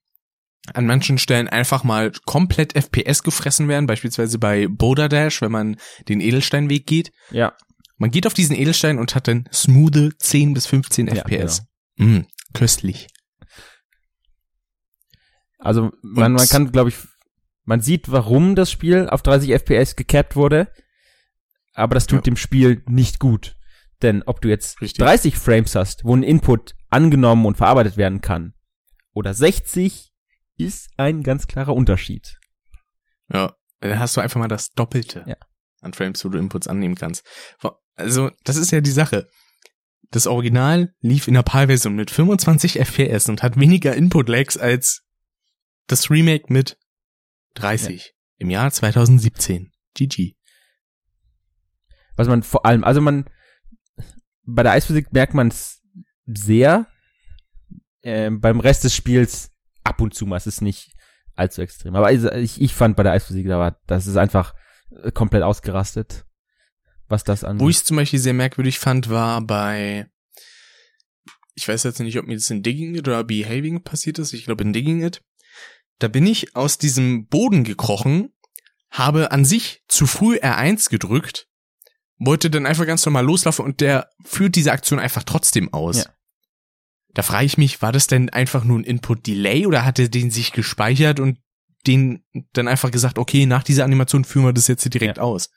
An manchen Stellen einfach mal komplett FPS gefressen werden, beispielsweise bei Boulder Dash, wenn man den Edelsteinweg geht. Ja. Man geht auf diesen Edelstein und hat dann smoothe 10 bis 15 Ja, FPS. Mm, köstlich. Also man, man kann, glaube ich, man sieht, warum das Spiel auf 30 FPS gecapped wurde, aber das tut Ja. dem Spiel nicht gut. Denn ob du jetzt Richtig. 30 Frames hast, wo ein Input angenommen und verarbeitet werden kann, oder 60, ist ein ganz klarer Unterschied. Ja, dann hast du einfach mal das Doppelte Ja. an Frames, wo du Inputs annehmen kannst. Also, das ist ja die Sache. Das Original lief in der PAL-Version mit 25 FPS und hat weniger Input-Lags als das Remake mit 30 im Jahr 2017. GG. Was man vor allem, also man, bei der Eisphysik merkt man es sehr, ähm, beim Rest des Spiels ab und zu mal, es ist nicht allzu extrem. Aber ich, ich fand bei der Eisphysik, da war, das ist einfach äh, komplett ausgerastet, was das angeht. Wo ich es zum Beispiel sehr merkwürdig fand, war bei, ich weiß jetzt nicht, ob mir das in Digging It oder Behaving passiert ist. Ich glaube in Digging It. Da bin ich aus diesem Boden gekrochen, habe an sich zu früh R1 gedrückt, wollte dann einfach ganz normal loslaufen und der führt diese Aktion einfach trotzdem aus. Ja. Da frage ich mich, war das denn einfach nur ein Input-Delay oder hat er den sich gespeichert und den dann einfach gesagt, okay, nach dieser Animation führen wir das jetzt hier direkt Ja. aus?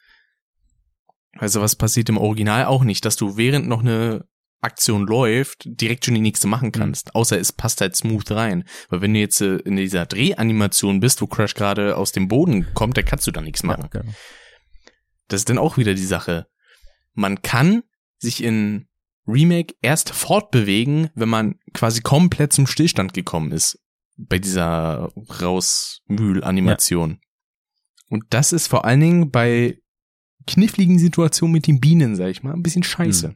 Also was passiert im Original auch nicht, dass du während noch eine Aktion läuft, direkt schon die nächste machen kannst. Außer es passt halt smooth rein. Weil wenn du jetzt äh, in dieser Drehanimation bist, wo Crash gerade aus dem Boden kommt, da kannst du da nichts machen. Ja, genau. Das ist dann auch wieder die Sache. Man kann sich in Remake erst fortbewegen, wenn man quasi komplett zum Stillstand gekommen ist. Bei dieser Rausmühl-Animation. Und das ist vor allen Dingen bei kniffligen Situationen mit den Bienen, sag ich mal, ein bisschen scheiße. Hm.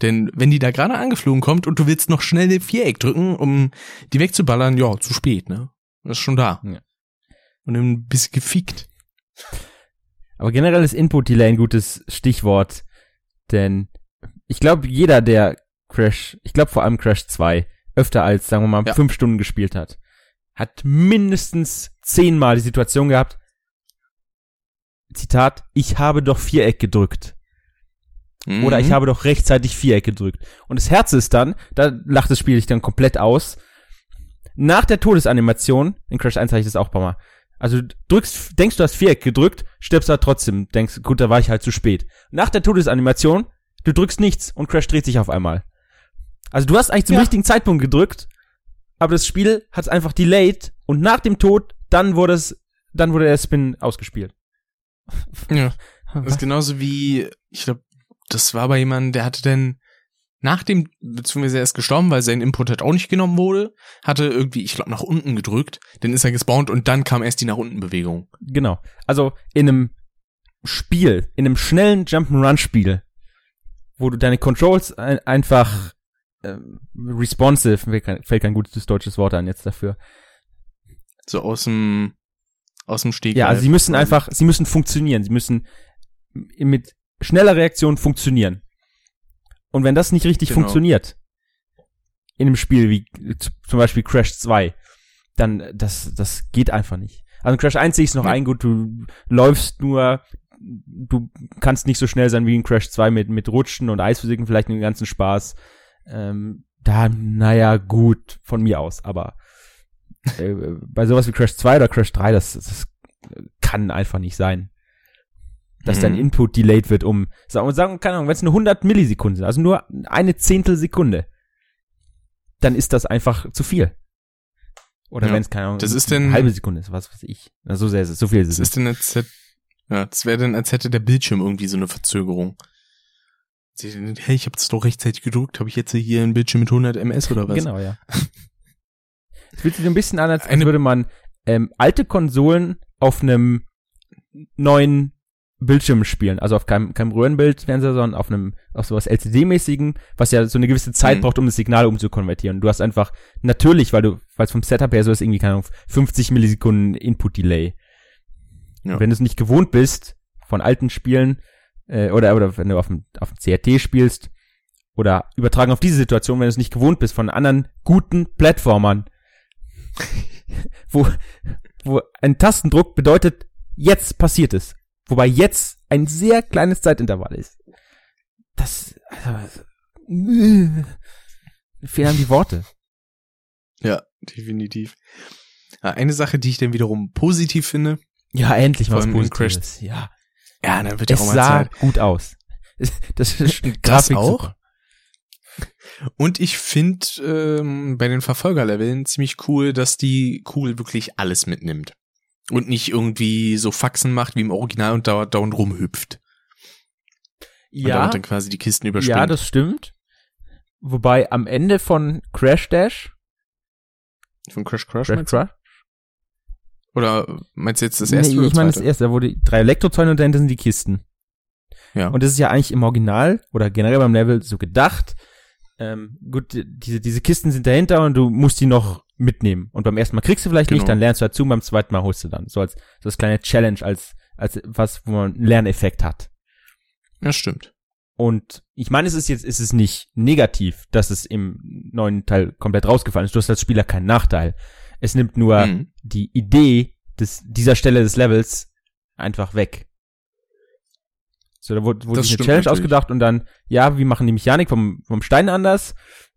Denn wenn die da gerade angeflogen kommt und du willst noch schnell den Viereck drücken, um die wegzuballern, ja, zu spät, ne? Das ist schon da. Ja. Und dann bist du gefickt. Aber generell ist Input Delay ein gutes Stichwort, denn ich glaube, jeder, der Crash, ich glaube vor allem Crash 2, öfter als, sagen wir mal, Ja. fünf Stunden gespielt hat, hat mindestens zehnmal die Situation gehabt, Zitat, ich habe doch Viereck gedrückt. Oder ich Mhm. habe doch rechtzeitig Viereck gedrückt. Und das Herz ist dann, da lacht das Spiel dich dann komplett aus. Nach der Todesanimation, in Crash 1 hatte ich das auch ein paar Mal. Also du drückst, denkst du hast Viereck gedrückt, stirbst aber trotzdem, denkst, gut, da war ich halt zu spät. Nach der Todesanimation, du drückst nichts und Crash dreht sich auf einmal. Also du hast eigentlich zum Ja. richtigen Zeitpunkt gedrückt, aber das Spiel hat es einfach delayed und nach dem Tod, dann wurde es, dann wurde der Spin ausgespielt. Ja. Das ist genauso wie, ich glaube, das war bei jemandem, der hatte denn nach dem, beziehungsweise er ist gestorben, weil sein Input halt auch nicht genommen wurde, hatte irgendwie, ich glaube, nach unten gedrückt, dann ist er gespawnt und dann kam erst die nach unten Bewegung. Genau. Also in einem Spiel, in einem schnellen Jump'n'Run-Spiel, wo du deine Controls ein, einfach ähm, responsive, mir kein- fällt kein gutes deutsches Wort an jetzt dafür. So aus dem, aus dem Steg. Ja, also sie müssen einfach, sie müssen funktionieren, sie müssen mit schneller Reaktion funktionieren. Und wenn das nicht richtig Genau. funktioniert, in einem Spiel wie zum Beispiel Crash 2, dann äh, das, das geht einfach nicht. Also in Crash 1 sehe ich es noch Nee. ein, gut, du läufst nur, du kannst nicht so schnell sein wie in Crash 2 mit, mit Rutschen und Eisphysiken, vielleicht den ganzen Spaß. Ähm, da, naja, gut, von mir aus, aber äh, bei sowas wie Crash 2 oder Crash 3, das, das kann einfach nicht sein. Dass dein Mhm. Input delayed wird um, sagen keine Ahnung, wenn es nur 100 Millisekunden sind, also nur eine Zehntelsekunde, dann ist das einfach zu viel. Oder Ja. wenn es, keine Ahnung, Das ist eine denn- halbe Sekunde ist, was weiß ich. Na, so sehr ist es, so viel ist es. Das ist denn als hätte, ja, das wäre dann, als hätte der Bildschirm irgendwie so eine Verzögerung. Hey, ich habe es doch rechtzeitig gedruckt. Habe ich jetzt hier einen Bildschirm mit 100 ms oder was? Genau, ja. Es fühlt sich ein bisschen an, als, als Eine- würde man ähm, alte Konsolen auf einem neuen Bildschirm spielen. Also auf keinem, keinem Röhrenbildfernseher, sondern auf einem, auf sowas LCD-mäßigen, was ja so eine gewisse Zeit Mhm. braucht, um das Signal umzukonvertieren. Du hast einfach, natürlich, weil du, weil es vom Setup her so ist, irgendwie, keine Ahnung, 50 Millisekunden Input-Delay. Ja. Wenn du es nicht gewohnt bist von alten Spielen, äh, oder, oder wenn du auf dem, auf dem CRT spielst, oder übertragen auf diese Situation, wenn du es nicht gewohnt bist von anderen guten Plattformern, (laughs) wo, wo ein Tastendruck bedeutet, jetzt passiert es. Wobei jetzt ein sehr kleines Zeitintervall ist. Das, also, äh, (laughs) fehlen die Worte. Ja, definitiv. Eine Sache, die ich dann wiederum positiv finde, Ja, endlich mal was Positives. Ja. ja, dann wird ja Es auch mal sah Zeit. gut aus. (laughs) Das ist Das Grafik auch? super. Und ich finde ähm, bei den Verfolgerleveln ziemlich cool, dass die Kugel wirklich alles mitnimmt. Und nicht irgendwie so Faxen macht wie im Original und dauernd dauernd rumhüpft. Und Ja, damit dann quasi die Kisten überspringt. ja, das stimmt. Wobei am Ende von Crash Dash, Von Crash Crash, Crash? Crash, Oder meinst du jetzt das erste nee, ich meine das erste, da wurde drei Elektrozäune und dahinter sind die Kisten. Ja. Und das ist ja eigentlich im Original oder generell beim Level so gedacht. Ähm, gut, die- diese, diese Kisten sind dahinter und du musst die noch mitnehmen. Und beim ersten Mal kriegst du vielleicht nicht, Genau. dann lernst du dazu, und beim zweiten Mal holst du dann. So als, so als kleine Challenge, als, als was, wo man einen Lerneffekt hat. ja, stimmt. Und ich meine, es ist jetzt, ist es nicht negativ, dass es im neuen Teil komplett rausgefallen ist. Du hast als Spieler keinen Nachteil. Es nimmt nur Mhm. die Idee des, dieser Stelle des Levels einfach weg. So, da wurde, wurde eine Challenge natürlich. ausgedacht und dann, ja, wir machen die Mechanik vom, vom Stein anders,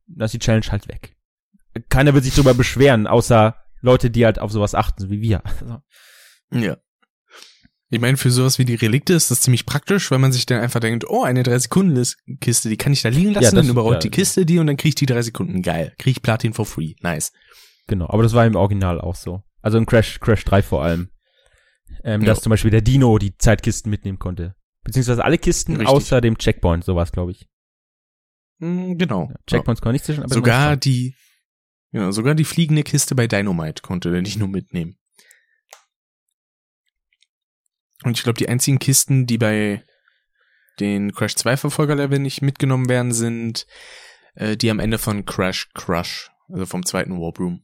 dann ist die Challenge halt weg. Keiner wird sich darüber beschweren, außer Leute, die halt auf sowas achten, so wie wir. (laughs) Ja. Ich meine, für sowas wie die Relikte ist das ziemlich praktisch, weil man sich dann einfach denkt, oh, eine 3-Sekunden-Kiste, die kann ich da liegen lassen, Ja, das- dann überrollt ja. die Kiste die und dann krieg ich die drei Sekunden. Geil. Krieg ich Platin for free. Nice. Genau, aber das war im Original auch so. Also in Crash, Crash 3 vor allem. Ähm, Ja. Dass zum Beispiel der Dino die Zeitkisten mitnehmen konnte. Beziehungsweise alle Kisten Richtig. außer dem Checkpoint, sowas glaube ich. Mm, genau. Ja, Checkpoints kann man nicht zwischen, aber sogar die, genau, sogar die fliegende Kiste bei Dynamite konnte der nur mitnehmen. Und ich glaube, die einzigen Kisten, die bei den Crash 2 Verfolgerlevel nicht mitgenommen werden, sind äh, die am Ende von Crash Crush, also vom zweiten Warp Room.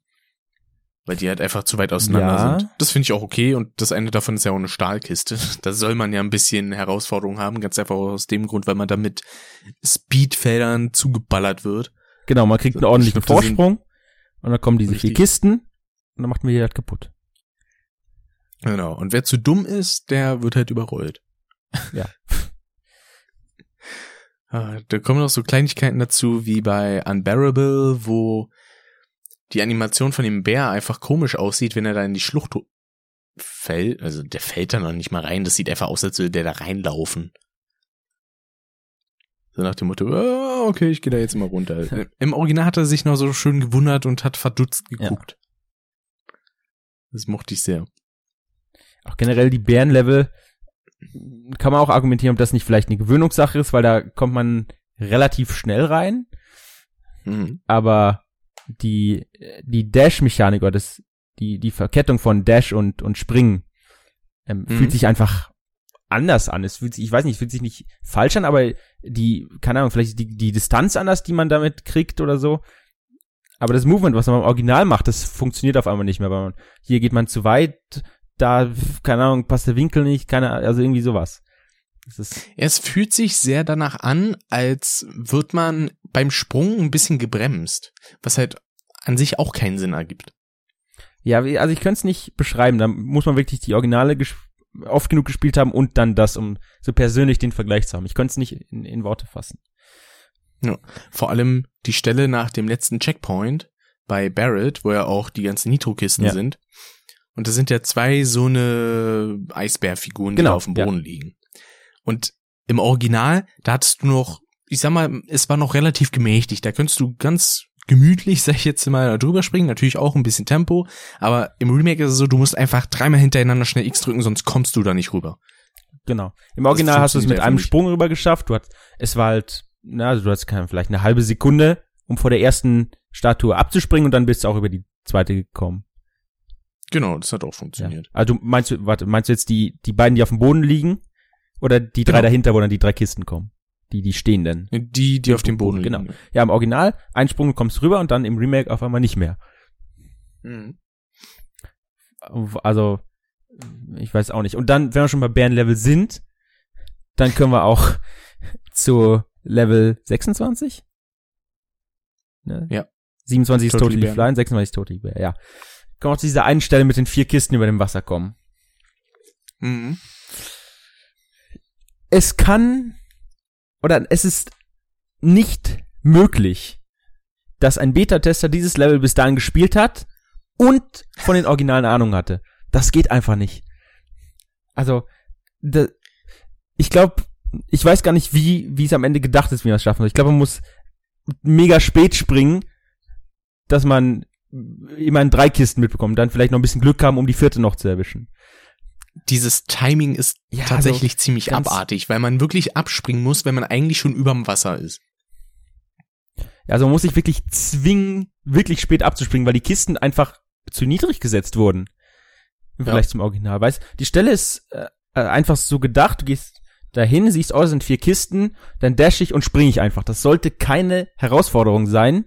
Weil die halt einfach zu weit auseinander Ja. sind. Das finde ich auch okay und das eine davon ist ja auch eine Stahlkiste. (laughs) Da soll man ja ein bisschen Herausforderung haben, ganz einfach aus dem Grund, weil man da mit Speedfeldern zugeballert wird. Genau, man kriegt einen ordentlichen Ich glaub, Vorsprung und dann kommen diese vier Richtig. Kisten und dann macht man die halt kaputt. Genau. Und wer zu dumm ist, der wird halt überrollt. (laughs) Ja. Ah, Da kommen noch so Kleinigkeiten dazu, wie bei Unbearable, wo die Animation von dem Bär einfach komisch aussieht, wenn er da in die Schlucht fällt. Also der fällt da noch nicht mal rein. Das sieht einfach aus, als würde der da reinlaufen. So nach dem Motto, ah, okay, ich gehe da jetzt mal runter. (laughs) Im Original hat er sich noch so schön gewundert und hat verdutzt geguckt. Das mochte ich sehr. Auch generell die Bärenlevel kann man auch argumentieren, ob das nicht vielleicht eine Gewöhnungssache ist, weil da kommt man relativ schnell rein, Mhm. aber die, die Dash-Mechanik oder das, die, die Verkettung von Dash und, und Springen ähm, Mhm. fühlt sich einfach anders an. Es fühlt sich, ich weiß nicht, es fühlt sich nicht falsch an, aber die, keine Ahnung, vielleicht die, die Distanz anders, die man damit kriegt oder so. Aber das Movement, was man im Original macht, das funktioniert auf einmal nicht mehr, weil man, hier geht man zu weit, da, keine Ahnung, passt der Winkel nicht, keine, also irgendwie sowas. Es fühlt sich sehr danach an, als wird man beim Sprung ein bisschen gebremst, was halt an sich auch keinen Sinn ergibt. ja, also ich könnte es nicht beschreiben, da muss man wirklich die Originale oft genug gespielt haben und dann das, um so persönlich den Vergleich zu haben. Ich könnte es nicht in, in Worte fassen. Vor allem die Stelle nach dem letzten Checkpoint bei Barrett, wo ja auch die ganzen Nitro-Kisten Ja. sind. Und da sind ja zwei so eine Eisbärfiguren, die Genau, da auf dem ja. Boden liegen. Und im Original, da hattest du noch, ich sag mal, es war noch relativ gemächtig. Da könntest du ganz gemütlich, (laughs) sag ich jetzt mal, drüber springen. Natürlich auch ein bisschen Tempo. Aber im Remake ist es so, du musst einfach dreimal hintereinander schnell X drücken, sonst kommst du da nicht rüber. Genau. Im Original hast du es mit einem. Sprung rüber geschafft. Du hast, es war halt, na, also du hast keine, vielleicht eine halbe Sekunde, um vor der ersten Statue abzuspringen und dann bist du auch über die zweite gekommen. Genau, das hat auch Ja. funktioniert. Also meinst du, warte, meinst du jetzt die, die beiden, die auf dem Boden liegen? Oder die drei Genau. dahinter, wo dann die drei Kisten kommen? Die, die stehenden. Die, die auf dem Boden Genau. liegen. Ja, im Original, ein Sprung, du kommst rüber und dann im Remake auf einmal nicht mehr. Mhm. Also, ich weiß auch nicht. Und dann, wenn wir schon bei Bärenlevel sind, dann können wir auch (laughs) zu Level 26? Ne? Ja. 27 ist Totally Totally Bären. Fly, 26 ist Totally Bear, ja. Können wir auch zu dieser einen Stelle mit den vier Kisten über dem Wasser kommen. Mhm. Es kann, oder es ist nicht möglich, dass ein Beta-Tester dieses Level bis dahin gespielt hat und von den Originalen Ahnung hatte. Das geht einfach nicht. Also, da, ich glaube, ich weiß gar nicht, wie wie es am Ende gedacht ist, wie man es schaffen soll. Ich glaube, man muss mega spät springen, dass man immer in drei Kisten mitbekommt, dann vielleicht noch ein bisschen Glück haben, um die vierte noch zu erwischen. Dieses Timing ist Ja, tatsächlich ziemlich ganz- abartig, weil man wirklich abspringen muss, wenn man eigentlich schon überm Wasser ist. Also man muss sich wirklich zwingen, wirklich spät abzuspringen, weil die Kisten einfach zu niedrig gesetzt wurden. Im Ja. Vergleich zum Original. Weißt, die Stelle ist äh, äh, einfach so gedacht, du gehst dahin, siehst, oh, es sind vier Kisten, dann dash ich und springe ich einfach. Das sollte keine Herausforderung sein,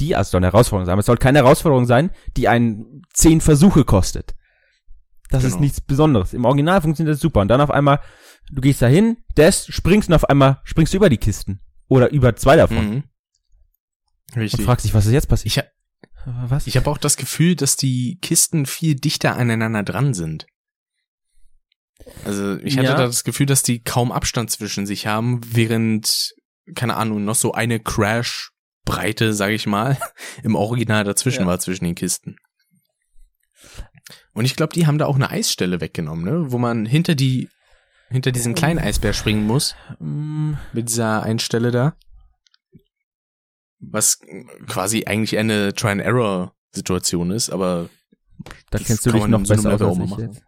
die, also soll eine Herausforderung sein, aber es soll keine Herausforderung sein, die einen zehn Versuche kostet. Das ist Genau. nichts Besonderes. Im Original funktioniert das super. Und dann auf einmal, du gehst dahin, dash, springst und auf einmal springst du über die Kisten. Oder über zwei davon. Mhm. Und Richtig. fragst dich, was ist jetzt passiert? Ich, ha- Was? ich habe auch das Gefühl, dass die Kisten viel dichter aneinander dran sind. Also ich hatte Ja. da das Gefühl, dass die kaum Abstand zwischen sich haben, während, keine Ahnung, noch so eine Crash-Breite, sage ich mal, (laughs) im Original dazwischen Ja. war zwischen den Kisten. Und ich glaube, die haben da auch eine Eisstelle weggenommen, ne? Wo man hinter die, hinter diesen kleinen Eisbär springen muss. Mm, mit dieser einen Stelle da. Was quasi eigentlich eine Try-and-Error-Situation ist, aber da Das kennst du dich noch so besser aus als ich jetzt.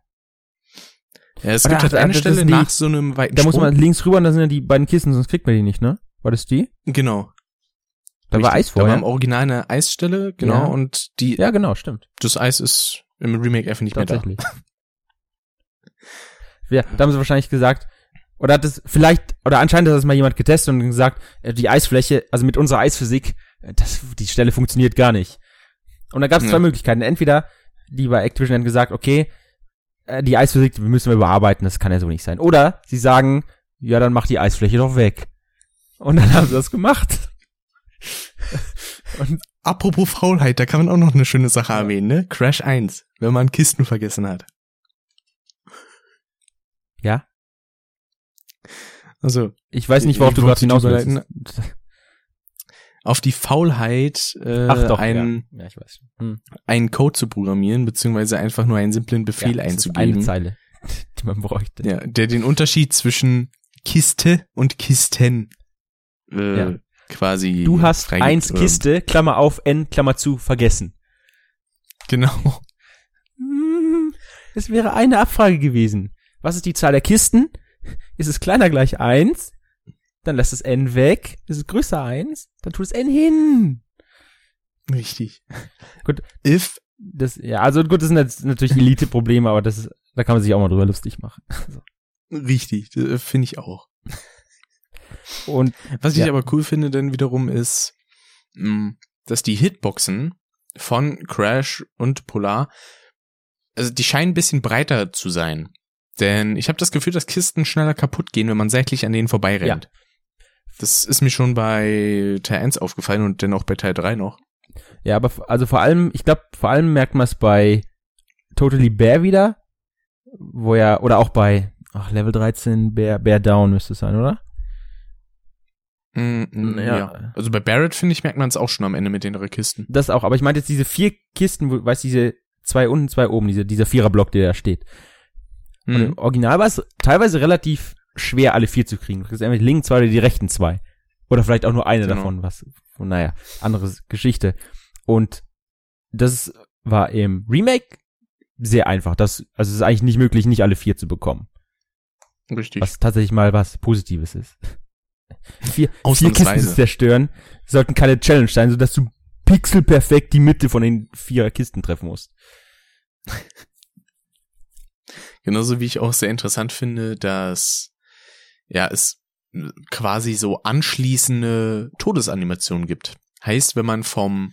ja, es Oder gibt halt eine Stelle die- nach so einem weiten Da muss man links rüber und da sind ja die beiden Kisten, sonst kriegt man die nicht, ne? War das die? genau. Da war Richtig. Eis Da war vorher. im Original eine Eisstelle, genau, Ja. und die, Ja, genau, stimmt. das Eis ist im Remake einfach nicht mehr da. (laughs) Ja, da haben sie wahrscheinlich gesagt, oder hat es vielleicht, oder anscheinend hat das mal jemand getestet und gesagt, äh, die Eisfläche, also mit unserer Eisphysik, äh, das, die Stelle funktioniert gar nicht. Und da gab es Ja. zwei Möglichkeiten. Entweder, die bei Activision haben gesagt, okay, äh, die Eisphysik müssen wir überarbeiten, das kann ja so nicht sein. Oder sie sagen, ja, dann mach die Eisfläche doch weg. Und dann haben sie das gemacht. Und Apropos Faulheit, da kann man auch noch eine schöne Sache erwähnen, ne? Crash 1, wenn man Kisten vergessen hat. ja, Also, ich weiß nicht, worauf du gerade hinaus willst. auf die Faulheit, äh, Ach doch, einen, ja. ja, ich weiß. Hm. einen Code zu programmieren, beziehungsweise einfach nur einen simplen Befehl ja, einzugeben. eine Zeile, (laughs) die man bräuchte. Ja, der den Unterschied zwischen Kiste und Kisten äh. Quasi. Du hast eins äh, Kiste, Klammer auf, N, Klammer zu, vergessen. Genau. Hm, Es wäre eine Abfrage gewesen. Was ist die Zahl der Kisten? Ist es kleiner gleich eins? Dann lässt es n weg. Ist es größer eins? Dann tut es n hin. Richtig. Gut. If Das, ja, also gut, das sind jetzt natürlich Elite-Probleme, aber das ist, da kann man sich auch mal drüber lustig machen. (laughs) richtig, äh, finde ich auch. Und Was ich Ja. aber cool finde dann wiederum ist, mh, dass die Hitboxen von Crash und Polar, also die scheinen ein bisschen breiter zu sein. Denn ich habe das Gefühl, dass Kisten schneller kaputt gehen, wenn man seitlich an denen vorbeirennt. Das ist mir schon bei Teil 1 aufgefallen und dann auch bei Teil 3 noch. ja, aber also vor allem, ich glaube, vor allem merkt man es bei Totally Bear wieder, wo ja, oder auch bei ach, Level 13 Bear, Bear Down müsste es sein, oder? Mm, mm, Ja. ja. Also bei Barrett, finde ich, merkt man es auch schon am Ende mit den drei Kisten. Das auch, aber ich meinte jetzt diese vier Kisten, wo, weißt du, diese zwei unten, zwei oben, diese, dieser Viererblock, der da steht. Und Mhm. im Original war es teilweise relativ schwer, alle vier zu kriegen. Das ist entweder die linken zwei oder die rechten zwei. Oder vielleicht auch nur eine Genau. davon, was, naja, andere Geschichte. Und das war im Remake sehr einfach. Das, also es ist eigentlich nicht möglich, nicht alle vier zu bekommen. Richtig. Was tatsächlich mal was Positives ist. Vier, vier. Kisten zu zerstören sollten keine Challenge sein, sodass du pixelperfekt die Mitte von den vier Kisten treffen musst. (laughs) Genauso wie ich auch sehr interessant finde, dass ja es quasi so anschließende Todesanimationen gibt. Heißt, wenn man vom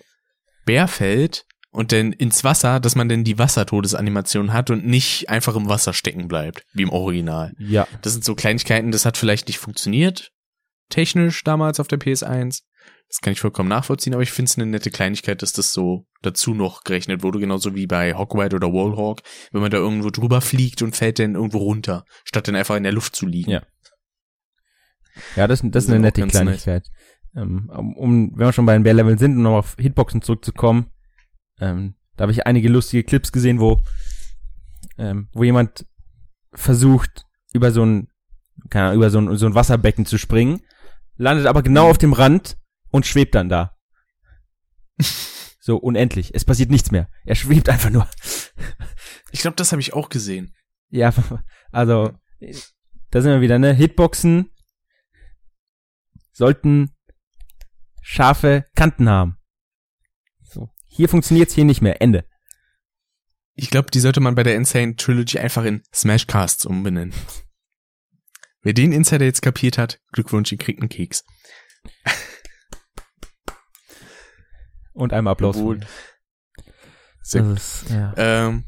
Bär fällt und dann ins Wasser, dass man dann die Wassertodesanimation hat und nicht einfach im Wasser stecken bleibt, wie im Original. Ja. Das sind so Kleinigkeiten, das hat vielleicht nicht funktioniert, technisch damals auf der PS1. Das kann ich vollkommen nachvollziehen, aber ich finde es eine nette Kleinigkeit, dass das so dazu noch gerechnet wurde, genauso wie bei Hawkeye oder Wallhawk, wenn man da irgendwo drüber fliegt und fällt dann irgendwo runter, statt dann einfach in der Luft zu liegen. Ja. Ja, das, das Das ist eine nette Kleinigkeit. Ähm, um, wenn wir schon bei den Bär-Leveln sind, um noch auf Hitboxen zurückzukommen, ähm, da habe ich einige lustige Clips gesehen, wo, ähm, wo jemand versucht, über so ein, keine Ahnung, über so ein, so ein Wasserbecken zu springen, landet aber genau auf dem Rand und schwebt dann da. (laughs) So unendlich. Es passiert nichts mehr. Er schwebt einfach nur. Ich glaube, das habe ich auch gesehen. Ja, (laughs) also, da sind wir wieder, ne? Hitboxen sollten scharfe Kanten haben. So. Hier funktioniert's hier nicht mehr. Ende. Ich glaube, die sollte man bei der Insane Trilogy einfach in Smashcasts umbenennen. (laughs) Wer den Insider jetzt kapiert hat, Glückwunsch, ihr kriegt einen Keks. Und einmal Applaus. Für Sehr. Das ist, ja. Ähm,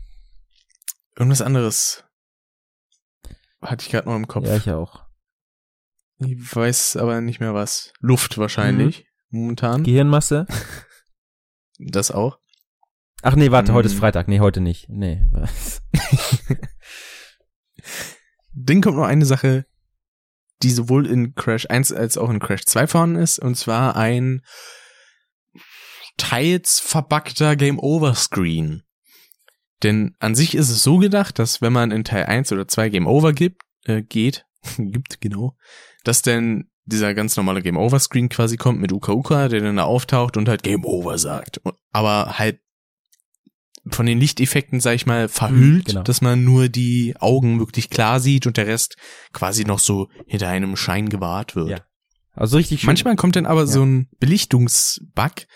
irgendwas anderes hatte ich gerade noch im Kopf. ja, ich auch. Ich weiß aber nicht mehr was. Luft wahrscheinlich. Mhm. Momentan. Gehirnmasse. (laughs) Das auch. Ach nee, warte, heute ist Mhm. Freitag. Nee, heute nicht. Nee. Dann kommt noch eine Sache, die sowohl in Crash 1 als auch in Crash 2 vorhanden ist, und zwar ein teils verbackter Game Over Screen. Denn an sich ist es so gedacht, dass wenn man in Teil 1 oder 2 Game Over gibt, äh, geht, (laughs) gibt, genau, dass dann dieser ganz normale Game Over Screen quasi kommt mit Uka Uka, der dann da auftaucht und halt Game Over sagt. Aber halt von den Lichteffekten, sag ich mal, verhüllt, genau. dass man nur die Augen wirklich klar sieht und der Rest quasi noch so hinter einem Schein gewahrt wird. Ja. Also richtig schön. Manchmal kommt dann aber so ein Belichtungsbug,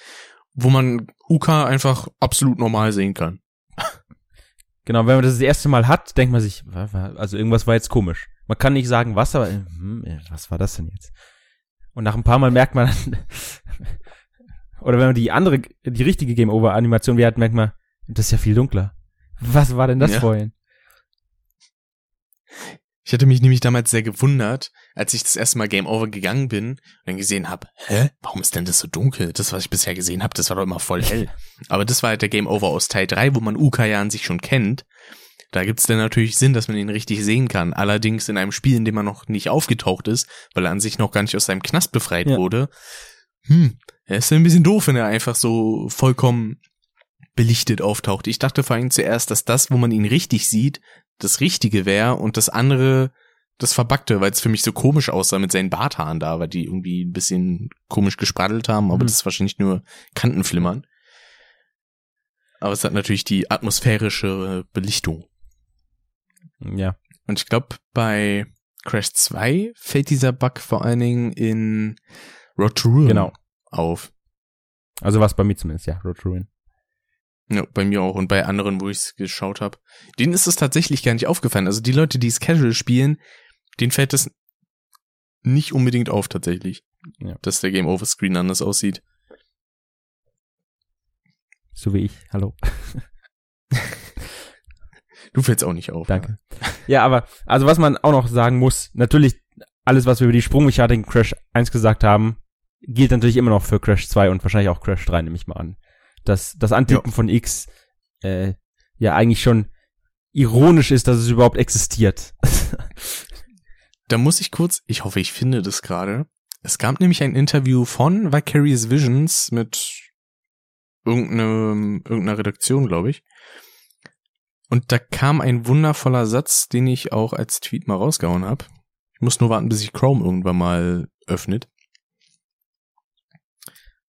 wo man Uka einfach absolut normal sehen kann. (laughs) Genau, wenn man das das erste Mal hat, denkt man sich, also irgendwas war jetzt komisch. Man kann nicht sagen, was, aber hm, äh, was war das denn jetzt? Und nach ein paar Mal merkt man, (laughs) oder wenn man die andere, die richtige Game Over Animation wie hat, merkt man, das ist ja viel dunkler. Was war denn das Ja. vorhin? Ich hatte mich nämlich damals sehr gewundert, als ich das erste Mal Game Over gegangen bin und dann gesehen habe, hä, warum ist denn das so dunkel? Das, was ich bisher gesehen habe, das war doch immer voll (laughs) hell. Aber das war halt der Game Over aus Teil 3, wo man Uka ja an sich schon kennt. Da gibt's dann natürlich Sinn, dass man ihn richtig sehen kann. Allerdings in einem Spiel, in dem er noch nicht aufgetaucht ist, weil er an sich noch gar nicht aus seinem Knast befreit Ja. wurde. Hm, er ist ja ein bisschen doof, wenn er einfach so vollkommen belichtet auftaucht. Ich dachte vor allem zuerst, dass das, wo man ihn richtig sieht, das Richtige wäre und das andere das Verbackte, weil es für mich so komisch aussah mit seinen Barthaaren da, weil die irgendwie ein bisschen komisch gespraddelt haben, aber Mhm. das ist wahrscheinlich nur Kantenflimmern. Aber es hat natürlich die atmosphärische Belichtung. Ja. Und ich glaube, bei Crash 2 fällt dieser Bug vor allen Dingen in Road to Ruin Genau. auf. Also was bei mir zumindest, ja, Road to Ruin. Ja, bei mir auch und bei anderen, wo ich es geschaut habe. Denen ist es tatsächlich gar nicht aufgefallen. Also die Leute, die es casual spielen, denen fällt es nicht unbedingt auf tatsächlich, Ja. dass der Game Over Screen anders aussieht. So wie ich. Hallo. Du fällst auch nicht auf. Danke. Ja, aber, also was man auch noch sagen muss, natürlich, alles, was wir über die Sprungmechanik in Crash 1 gesagt haben, gilt natürlich immer noch für Crash 2 und wahrscheinlich auch Crash 3, nehme ich mal an. Dass das Antippen von X, äh, ja eigentlich schon ironisch ist, dass es überhaupt existiert. (laughs) Da muss ich kurz, ich hoffe, ich finde das gerade. Es gab nämlich ein Interview von Vicarious Visions mit irgendeinem, irgendeiner Redaktion, glaube ich. Und da kam ein wundervoller Satz, den ich auch als Tweet mal rausgehauen habe. Ich muss nur warten, bis sich Chrome irgendwann mal öffnet.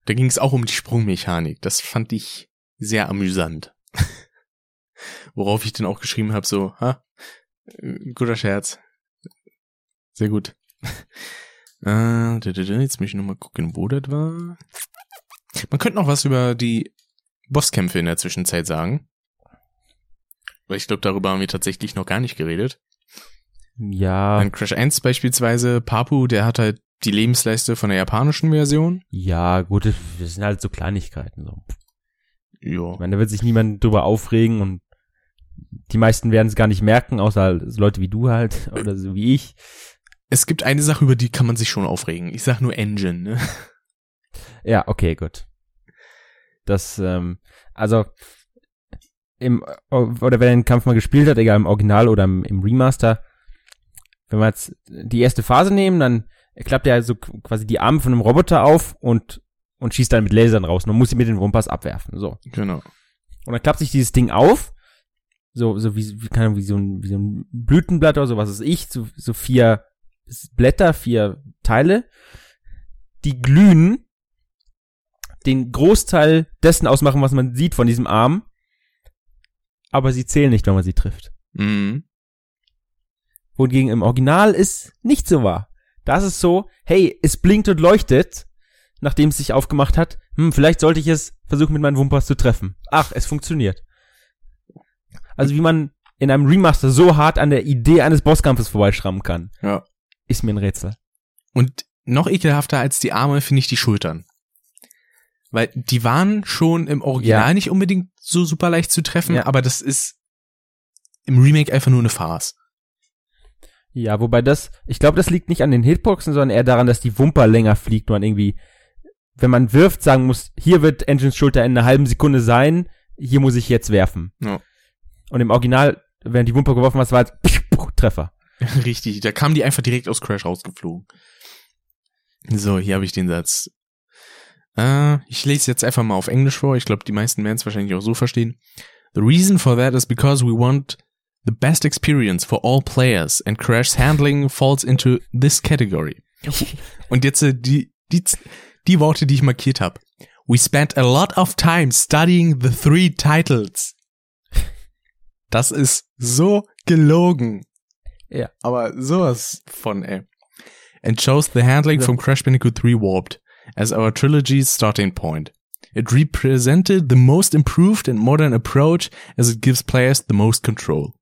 Da ging es auch um die Sprungmechanik. Das fand ich sehr amüsant. (laughs) Worauf ich dann auch geschrieben habe, so, ha, äh, guter Scherz. Sehr gut. (laughs) Äh, da, jetzt muss ich noch mal gucken, wo das war. Man könnte noch was über die Bosskämpfe in der Zwischenzeit sagen. Weil ich glaube, darüber haben wir tatsächlich noch gar nicht geredet. ja, An Crash 1 beispielsweise, Papu, der hat halt die Lebensleiste von der japanischen Version. ja, gut, das sind halt so Kleinigkeiten, so. Ja. Ich meine, da wird sich niemand drüber aufregen und die meisten werden es gar nicht merken, außer so Leute wie du halt, (laughs) oder so wie ich. Es gibt eine Sache, über die kann man sich schon aufregen. Ich sag nur Engine, ne? (laughs) Ja, okay, gut. Das, ähm, also im oder wer den Kampf mal gespielt hat, egal im Original oder im, im Remaster, wenn wir jetzt die erste Phase nehmen, dann klappt er also quasi die Arme von einem Roboter auf und und schießt dann mit Lasern raus. Man muss sie mit den Wumpas abwerfen. So. Genau. Und dann klappt sich dieses Ding auf, so so wie wie, Ahnung, wie so ein wie so ein Blütenblatt oder so was ist ich, so, so vier Blätter, vier Teile, die glühen, den Großteil dessen ausmachen, was man sieht von diesem Arm, aber sie zählen nicht, wenn man sie trifft. Mhm. Wohingegen im Original ist nicht so wahr. Das ist so, hey, es blinkt und leuchtet, nachdem es sich aufgemacht hat. Hm, vielleicht sollte ich es versuchen, mit meinen Wumpas zu treffen. Ach, es funktioniert. Also wie man in einem Remaster so hart an der Idee eines Bosskampfes vorbeischrammen kann, Ja. ist mir ein Rätsel. Und noch ekelhafter als die Arme finde ich die Schultern. Weil die waren schon im Original Ja. nicht unbedingt so super leicht zu treffen, Ja. aber das ist im Remake einfach nur eine Farce. Ja, wobei das, ich glaube, das liegt nicht an den Hitboxen, sondern eher daran, dass die Wumper länger fliegt und man irgendwie, wenn man wirft, sagen muss, hier wird Engines Schulter in einer halben Sekunde sein, hier muss ich jetzt werfen. Ja. Und im Original, wenn die Wumper geworfen hast, war es (laughs) Treffer. (laughs) Richtig, da kam die einfach direkt aus Crash rausgeflogen. So, hier habe ich den Satz. Äh, ich lese jetzt einfach mal auf Englisch vor. Ich glaube, die meisten werden es wahrscheinlich auch so verstehen. The reason for that is because we want the best experience for all players and Crash's handling falls into this category. (laughs) Und jetzt äh, die, die, die Worte, die ich markiert habe. We spent a lot of time studying the three titles. Das ist so gelogen. Ja. Aber sowas von, ey. And chose the handling Ja. from Crash Bandicoot 3 Warped as our trilogy's starting point. It represented the most improved and modern approach as it gives players the most control.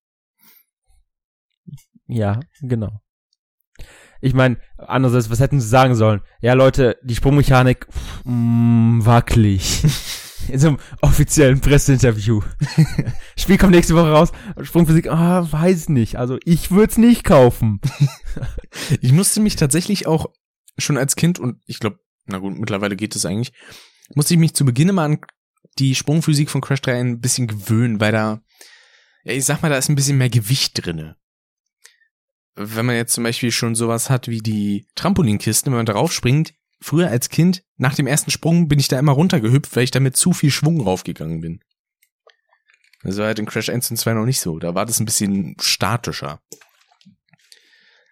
Ja, genau. Ich meine, andererseits, was hätten sie sagen sollen? Ja, Leute, die Sprungmechanik, pff, mm, wackelig. (laughs) In so einem offiziellen Presseinterview. (laughs) Spiel kommt nächste Woche raus. Sprungphysik, ah, weiß nicht. Also ich würde es nicht kaufen. (laughs) Ich musste mich tatsächlich auch schon als Kind und ich glaube, na gut, mittlerweile geht es eigentlich, musste ich mich zu Beginn immer an die Sprungphysik von Crash 3 ein bisschen gewöhnen, weil da, ja, ich sag mal, da ist ein bisschen mehr Gewicht drinne. Wenn man jetzt zum Beispiel schon sowas hat wie die Trampolinkisten, wenn man darauf springt, früher als Kind, nach dem ersten Sprung bin ich da immer runtergehüpft, weil ich da mit zu viel Schwung raufgegangen bin. Das war halt in Crash 1 und 2 noch nicht so. Da war das ein bisschen statischer.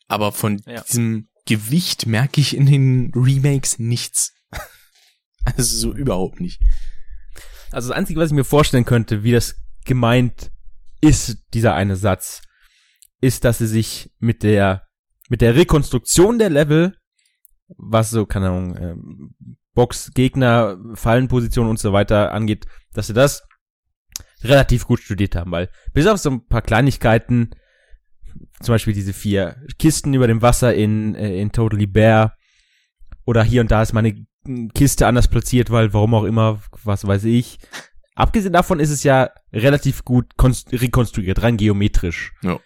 Aber von Ja. diesem Gewicht merke ich in den Remakes nichts. (laughs) Also so überhaupt nicht. Also das Einzige, was ich mir vorstellen könnte, wie das gemeint ist, dieser eine Satz, ist, dass sie sich mit der, mit der Rekonstruktion der Level, was so, keine Ahnung, ähm, Box, Gegner, Fallenposition und so weiter angeht, dass sie das relativ gut studiert haben, weil bis auf so ein paar Kleinigkeiten, zum Beispiel diese vier Kisten über dem Wasser in, äh, in Totally Bear, oder hier und da ist meine Kiste anders platziert, weil warum auch immer, was weiß ich. Abgesehen davon ist es ja relativ gut konst- rekonstruiert, rein geometrisch. Ja.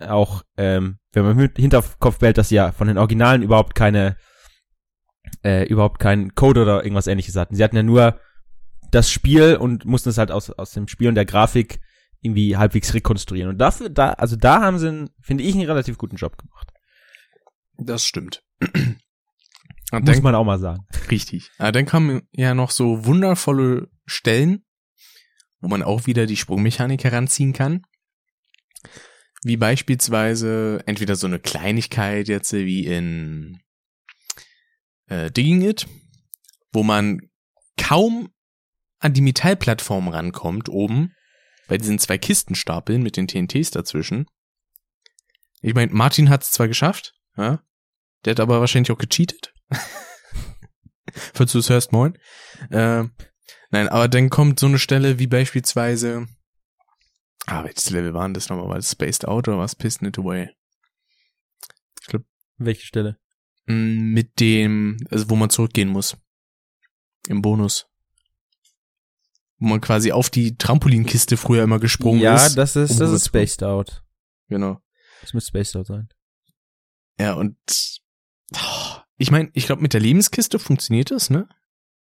Auch, ähm, wenn man im Hinterkopf behält, dass sie ja von den Originalen überhaupt keine, äh, überhaupt keinen Code oder irgendwas ähnliches hatten. Sie hatten ja nur das Spiel und mussten es halt aus, aus dem Spiel und der Grafik irgendwie halbwegs rekonstruieren. Und dafür, da, also da haben sie, einen, finde ich, einen relativ guten Job gemacht. Das stimmt. Und (clears throat) Muss dann, man auch mal sagen. richtig. Aber dann kamen ja noch so wundervolle Stellen, wo man auch wieder die Sprungmechanik heranziehen kann. Wie beispielsweise entweder so eine Kleinigkeit jetzt wie in äh, Digging It, wo man kaum an die Metallplattform rankommt oben, bei diesen zwei Kistenstapeln mit den TNTs dazwischen. Ich meine, Martin hat es zwar geschafft, ja, der hat aber wahrscheinlich auch gecheatet. (laughs) Falls du es hörst, moin. Äh, nein, aber dann kommt so eine Stelle wie beispielsweise, ah, welches Level waren das nochmal? War das Spaced Out oder was? Pissing It Away? Welche Stelle? Mm, Mit dem, also wo man zurückgehen muss. Im Bonus. Wo man quasi auf die Trampolinkiste früher immer gesprungen ja, ist. das ist, um das ist. Spaced Out. Genau. Das müsste Spaced Out sein. Ja, und oh, ich meine, ich glaube, mit der Lebenskiste funktioniert das, ne?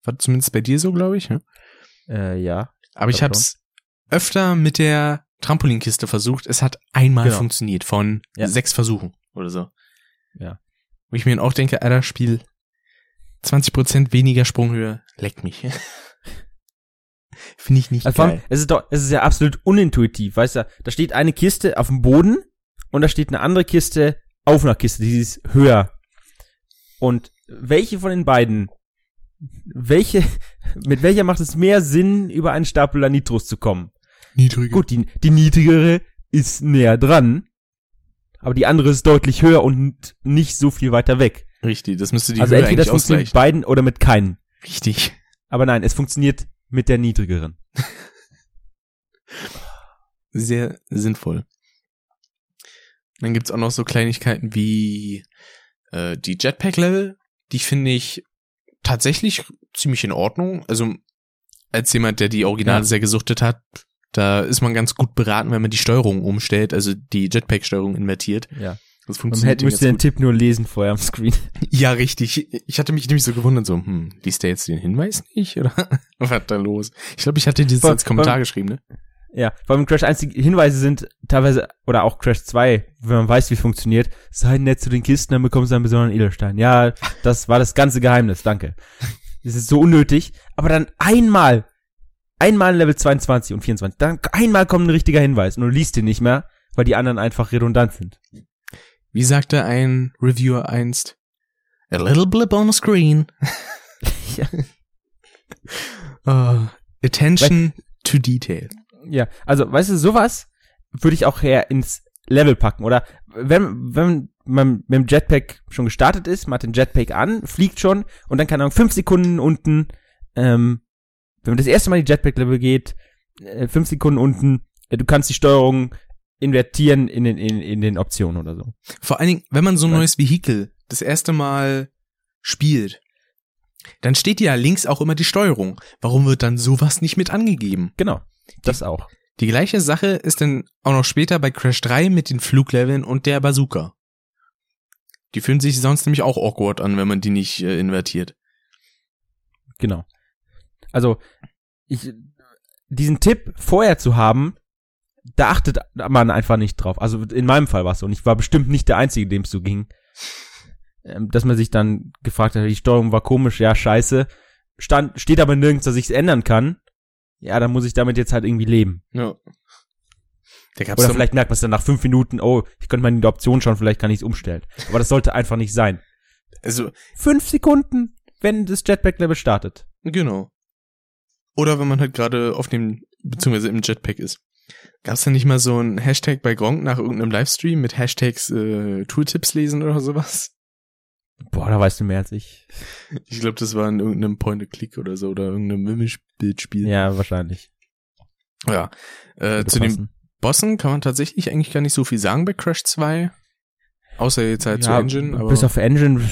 War zumindest bei dir so, glaube ich, ne? Äh, ja. Aber ich hab's öfter mit der Trampolinkiste versucht. Es hat einmal Genau. funktioniert von Ja. sechs Versuchen oder so. Ja. Wo ich mir dann auch denke, Alter, Spiel 20% weniger Sprunghöhe, leckt mich. (laughs) Finde ich nicht Also allem, geil. es ist doch, es ist ja absolut unintuitiv, weißt du, da steht eine Kiste auf dem Boden und da steht eine andere Kiste auf einer Kiste, die ist höher. Und welche von den beiden, welche, (laughs) mit welcher macht es mehr Sinn, über einen Stapel Nitros zu kommen? Niedrige. Gut, die, die niedrigere ist näher dran, aber die andere ist deutlich höher und nicht so viel weiter weg. Richtig, das müsste die also Höhe entweder es funktioniert mit beiden oder mit keinen. Richtig. Aber nein, es funktioniert mit der niedrigeren. (laughs) Sehr sinnvoll. Dann gibt's auch noch so Kleinigkeiten wie äh, die Jetpack-Level. Die finde ich tatsächlich ziemlich in Ordnung. Also als jemand, der die Originale Ja. sehr gesuchtet hat, da ist man ganz gut beraten, wenn man die Steuerung umstellt, also die Jetpack-Steuerung invertiert. Ja. Das Man funktioniert hätte, müsste den Tipp nur lesen vorher am Screen. (laughs) Ja, richtig. Ich hatte mich nämlich so gewundert, so, hm, liest der jetzt den Hinweis nicht? Oder (laughs) was hat da los? Ich glaube, ich hatte dieses Vor- als Kommentar vor- geschrieben, ne? Ja, vor allem Crash 1 die Hinweise sind teilweise, oder auch Crash 2, wenn man weiß, wie es funktioniert, sei nett zu den Kisten, dann bekommst du einen besonderen Edelstein. Ja, das war das ganze Geheimnis, danke. (laughs) Das ist so unnötig, aber dann einmal, einmal in Level 22 und 24, dann einmal kommt ein richtiger Hinweis und du liest den nicht mehr, weil die anderen einfach redundant sind. Wie sagte ein Reviewer einst? A little blip on the screen. (laughs) Ja. Uh, (laughs) attention to detail. Ja, also, weißt du, sowas würde ich auch her ins Level packen. Oder wenn, wenn man mit dem Jetpack schon gestartet ist, man hat den Jetpack an, fliegt schon und dann, keine Ahnung, fünf Sekunden unten, ähm, wenn man das erste Mal in die Jetpack-Level geht, äh, fünf Sekunden unten, äh, du kannst die Steuerung invertieren in den, in, in den Optionen oder so. Vor allen Dingen, wenn man so ein neues Vehikel das erste Mal spielt, Dann steht ja links auch immer die Steuerung. Warum wird dann sowas nicht mit angegeben? Genau. Das auch. Die gleiche Sache ist dann auch noch später bei Crash 3 mit den Flugleveln und der Bazooka. Die fühlen sich sonst nämlich auch awkward an, wenn man die nicht äh, invertiert. Genau. Also, ich, diesen Tipp vorher zu haben, da achtet man einfach nicht drauf. Also in meinem Fall war es so. Und ich war bestimmt nicht der Einzige, dem es so ging. Ähm, dass man sich dann gefragt hat, die Steuerung war komisch, ja, scheiße. Stand, steht aber nirgends, dass ich es ändern kann. Ja, dann muss ich damit jetzt halt irgendwie leben. Ja. Oder vielleicht merkt man es dann nach fünf Minuten, oh, ich könnte mal in die Option schauen, vielleicht kann ich es umstellen. Aber das sollte einfach nicht sein. also, Fünf Sekunden, wenn das Jetpack-Level startet. genau. Oder wenn man halt gerade auf dem, beziehungsweise im Jetpack ist. Gab's da nicht mal so ein Hashtag bei Gronk nach irgendeinem Livestream mit Hashtags äh, Tooltips lesen oder sowas? Boah, da weißt du mehr als ich. Ich glaube, das war in irgendeinem Point-and-Click oder so oder irgendeinem Mimisch-Bildspiel. Ja, wahrscheinlich. ja. Äh, zu den passen. Bossen kann man tatsächlich eigentlich gar nicht so viel sagen bei Crash 2. Außer jetzt halt zu Ja, Engine, aber. Bis auf Engine,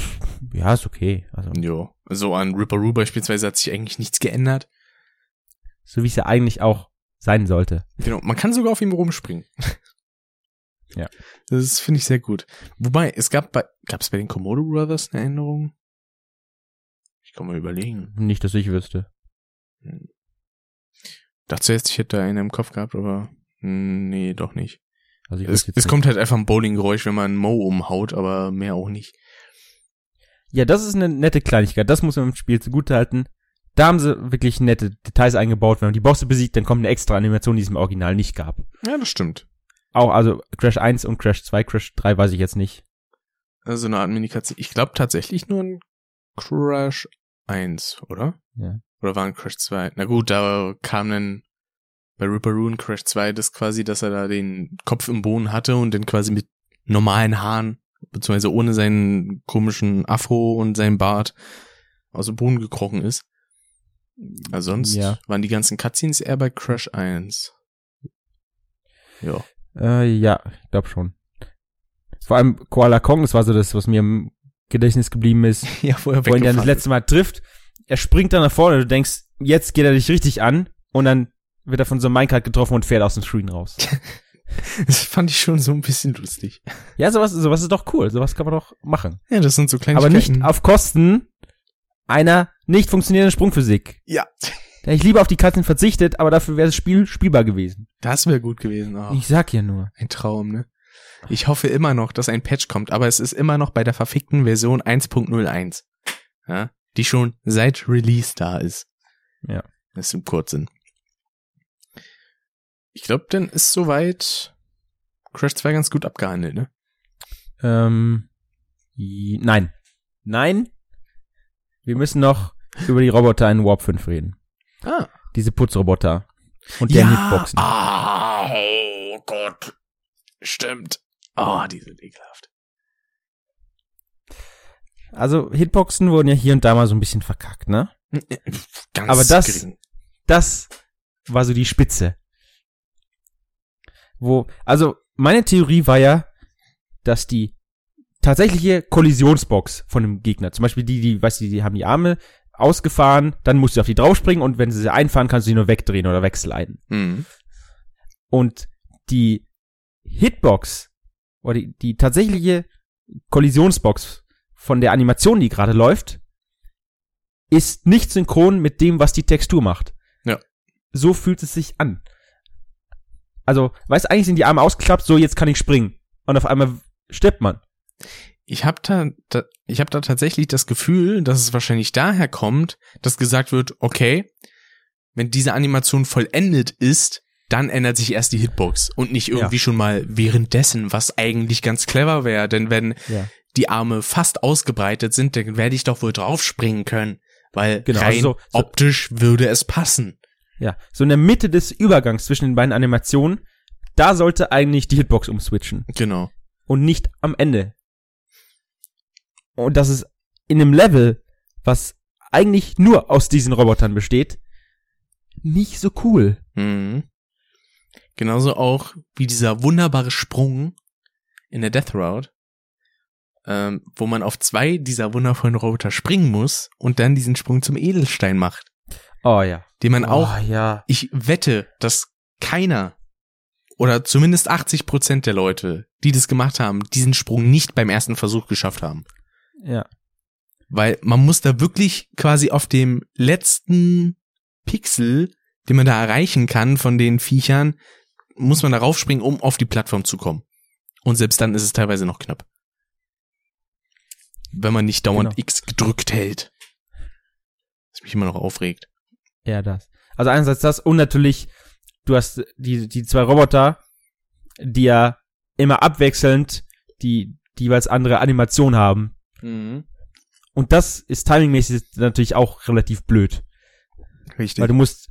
ja, ist okay. Also, jo. So an Ripperoo beispielsweise hat sich eigentlich nichts geändert. So wie es ja eigentlich auch sein sollte. Genau. Man kann sogar auf ihm rumspringen. (laughs) Ja. Das finde ich sehr gut. Wobei, es gab bei, gab es bei den Komodo Brothers eine Änderung? Ich kann mal überlegen. Nicht, dass ich wüsste. Dachte zuerst, ich hätte da einen im Kopf gehabt, aber hm, nee, doch nicht. Also Es, jetzt es nicht. kommt halt einfach ein Bowling-Geräusch, wenn man Mo umhaut, aber mehr auch nicht. Ja, das ist eine nette Kleinigkeit. Das muss man im Spiel zugutehalten. Da haben sie wirklich nette Details eingebaut. Wenn man die Bosse besiegt, dann kommt eine extra Animation, die es im Original nicht gab. Ja, das stimmt. Auch, also Crash 1 und Crash 2, Crash 3 weiß ich jetzt nicht. Also eine Art Minikatze. Ich glaube tatsächlich nur ein Crash 1, oder? Ja. Oder war ein Crash 2? Na gut, da kam dann bei Ripperoon Crash 2 das quasi, dass er da den Kopf im Boden hatte und dann quasi mit normalen Haaren, beziehungsweise ohne seinen komischen Afro und seinen Bart aus dem Boden gekrochen ist. Also sonst Ja. waren die ganzen Cutscenes eher bei Crash 1. Ja. Äh, ja, ich glaube schon. Vor allem Koala Kong, das war so das, was mir im Gedächtnis geblieben ist. (laughs) Ja, vorher Wo er ihn dann das letzte Mal trifft. Er springt dann nach vorne, du denkst, jetzt geht er dich richtig an und dann wird er von so einem Minecart getroffen und fährt aus dem Screen raus. (laughs) Das fand ich schon so ein bisschen lustig. ja, sowas, sowas ist doch cool. Sowas kann man doch machen. Ja, das sind so Aber Kleinigkeiten. nicht auf Kosten einer nicht funktionierenden Sprungphysik. Ja, Da ich lieber auf die Cutscene verzichtet, aber dafür wäre das Spiel spielbar gewesen. das wäre gut gewesen. Oh, Ich sag ja nur. ein Traum, ne? Ich hoffe immer noch, dass ein Patch kommt, aber es ist immer noch bei der verfickten Version 1.01. Ja, die schon seit Release da ist. Ja. Das ist im Kurzsinn. Ich glaube, dann ist soweit Crash 2 ganz gut abgehandelt, ne? Ähm, nein. Nein. Wir müssen noch über die Roboter in Warp 5 reden. Ah. Diese Putzroboter. Und deren Hitboxen. Ah, oh Gott. Stimmt. Oh, die sind ekelhaft. Also Hitboxen wurden ja hier und da mal so ein bisschen verkackt, ne? Ganz Aber das- gering. Das war so die Spitze. Wo, also meine Theorie war ja, dass die tatsächliche Kollisionsbox von dem Gegner, zum Beispiel die, die, weißt du, die haben die Arme ausgefahren, dann musst du auf die draufspringen und wenn sie sie einfahren, kannst du sie nur wegdrehen oder wegsliden. Mhm. Und die Hitbox oder die, die tatsächliche Kollisionsbox von der Animation, die gerade läuft, ist nicht synchron mit dem, was die Textur macht. Ja. So fühlt es sich an. Also, weißt du, eigentlich sind die Arme ausgeklappt, so jetzt kann ich springen. Und auf einmal stirbt man. Ich habe da, da, ich habe da tatsächlich das Gefühl, dass es wahrscheinlich daher kommt, dass gesagt wird, okay, wenn diese Animation vollendet ist, dann ändert sich erst die Hitbox und nicht irgendwie Ja. schon mal währenddessen, was eigentlich ganz clever wäre, denn wenn Ja. die Arme fast ausgebreitet sind, dann werde ich doch wohl draufspringen können, weil Genau, rein also so- so- optisch würde es passen. Ja. So in der Mitte des Übergangs zwischen den beiden Animationen, da sollte eigentlich die Hitbox umswitchen. Genau. und nicht am Ende. Und das ist in einem Level, was eigentlich nur aus diesen Robotern besteht, nicht so cool. Mhm. Genauso auch wie dieser wunderbare Sprung in der Death Route. ähm, wo man auf zwei dieser wundervollen Roboter springen muss und dann diesen Sprung zum Edelstein macht. Oh ja. Den man auch, oh, ja. ich wette, dass keiner oder zumindest 80 Prozent der Leute, die das gemacht haben, diesen Sprung nicht beim ersten Versuch geschafft haben. Ja. Weil man muss da wirklich quasi auf dem letzten Pixel, den man da erreichen kann von den Viechern, muss man da raufspringen, um auf die Plattform zu kommen. Und selbst dann ist es teilweise noch knapp. Wenn man nicht dauernd Genau. X gedrückt hält. Was mich immer noch aufregt. Ja, das. Also einerseits das und natürlich, du hast die, die zwei Roboter, die ja immer abwechselnd die, die jeweils andere Animation haben. Und das ist timingmäßig natürlich auch relativ blöd. Richtig. Weil du musst,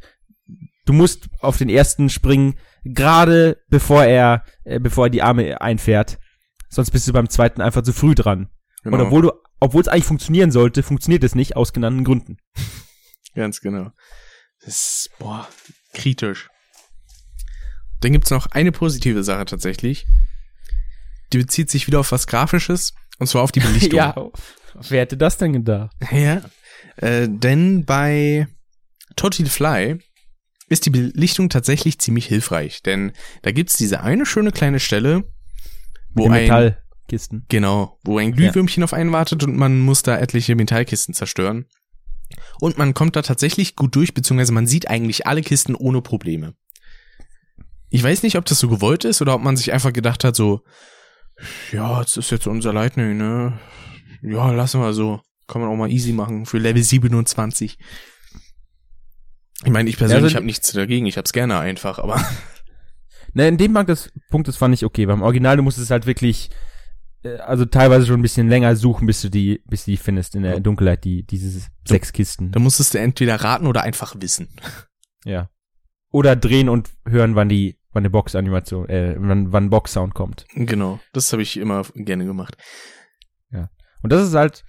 du musst auf den ersten springen, gerade bevor er, äh, bevor er die Arme einfährt. Sonst bist du beim zweiten einfach zu früh dran. Genau. Und obwohl du, obwohl es eigentlich funktionieren sollte, funktioniert es nicht aus genannten Gründen. (laughs) Ganz genau. Das ist, boah, kritisch. Dann gibt's noch eine positive Sache tatsächlich. Die bezieht sich wieder auf was Grafisches, und zwar auf die (laughs) Belichtung. ja, wer hätte das denn gedacht? Ja. Äh, denn bei Total Fly ist die Belichtung tatsächlich ziemlich hilfreich, denn da gibt's diese eine schöne kleine Stelle, wo ein Metallkisten. Genau, wo ein Glühwürmchen auf einen wartet und man muss da etliche Metallkisten zerstören. Und man kommt da tatsächlich gut durch, beziehungsweise man sieht eigentlich alle Kisten ohne Probleme. Ich weiß nicht, ob das so gewollt ist oder ob man sich einfach gedacht hat, so, ja, das ist jetzt unser Lightning, ne? Ja, lassen wir so. Kann man auch mal easy machen für Level 27. Ich meine, ich persönlich also- habe nichts dagegen, ich hab's gerne einfach, aber (laughs) Ne, in dem Punkt das, Punkt, das fand ich okay. Beim Original, du musstest halt wirklich, äh, also teilweise schon ein bisschen länger suchen, bis du die, bis du die findest in der. Dunkelheit, die, diese sechs Kisten. da musstest du entweder raten oder einfach wissen. Ja. Oder drehen und hören, wann die, wann die Box-Animation, äh, wann, wann Box-Sound kommt. Genau, das habe ich immer gerne gemacht. Und das ist halt,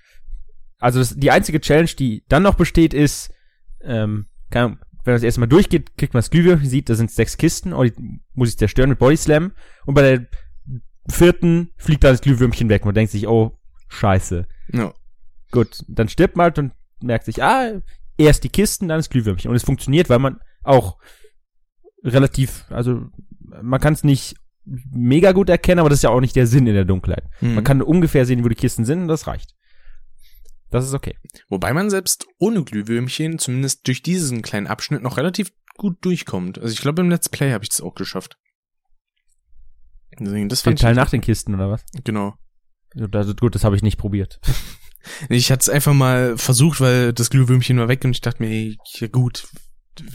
also das, die einzige Challenge, die dann noch besteht, ist, ähm, Ahnung, wenn man das erste Mal durchgeht, kriegt man das Glühwürmchen, sieht, da sind sechs Kisten, und die muss ich zerstören mit Body Slam. Und bei der vierten fliegt dann das Glühwürmchen weg. Man denkt sich, oh, scheiße. Ja. Gut, dann stirbt man halt und merkt sich, ah, erst die Kisten, dann das Glühwürmchen. Und es funktioniert, weil man auch relativ, also man kann es nicht mega gut erkennen, aber das ist ja auch nicht der Sinn in der Dunkelheit. Mhm. Man kann ungefähr sehen, wo die Kisten sind und das reicht. Das ist okay. Wobei man selbst ohne Glühwürmchen zumindest durch diesen kleinen Abschnitt noch relativ gut durchkommt. Also ich glaube im Let's Play habe ich das auch geschafft. Deswegen, das Den fand Teil ich nach den Kisten oder was? genau. Das, gut, das habe ich nicht probiert. (laughs) Ich hatte es einfach mal versucht, weil das Glühwürmchen war weg und ich dachte mir, ja gut,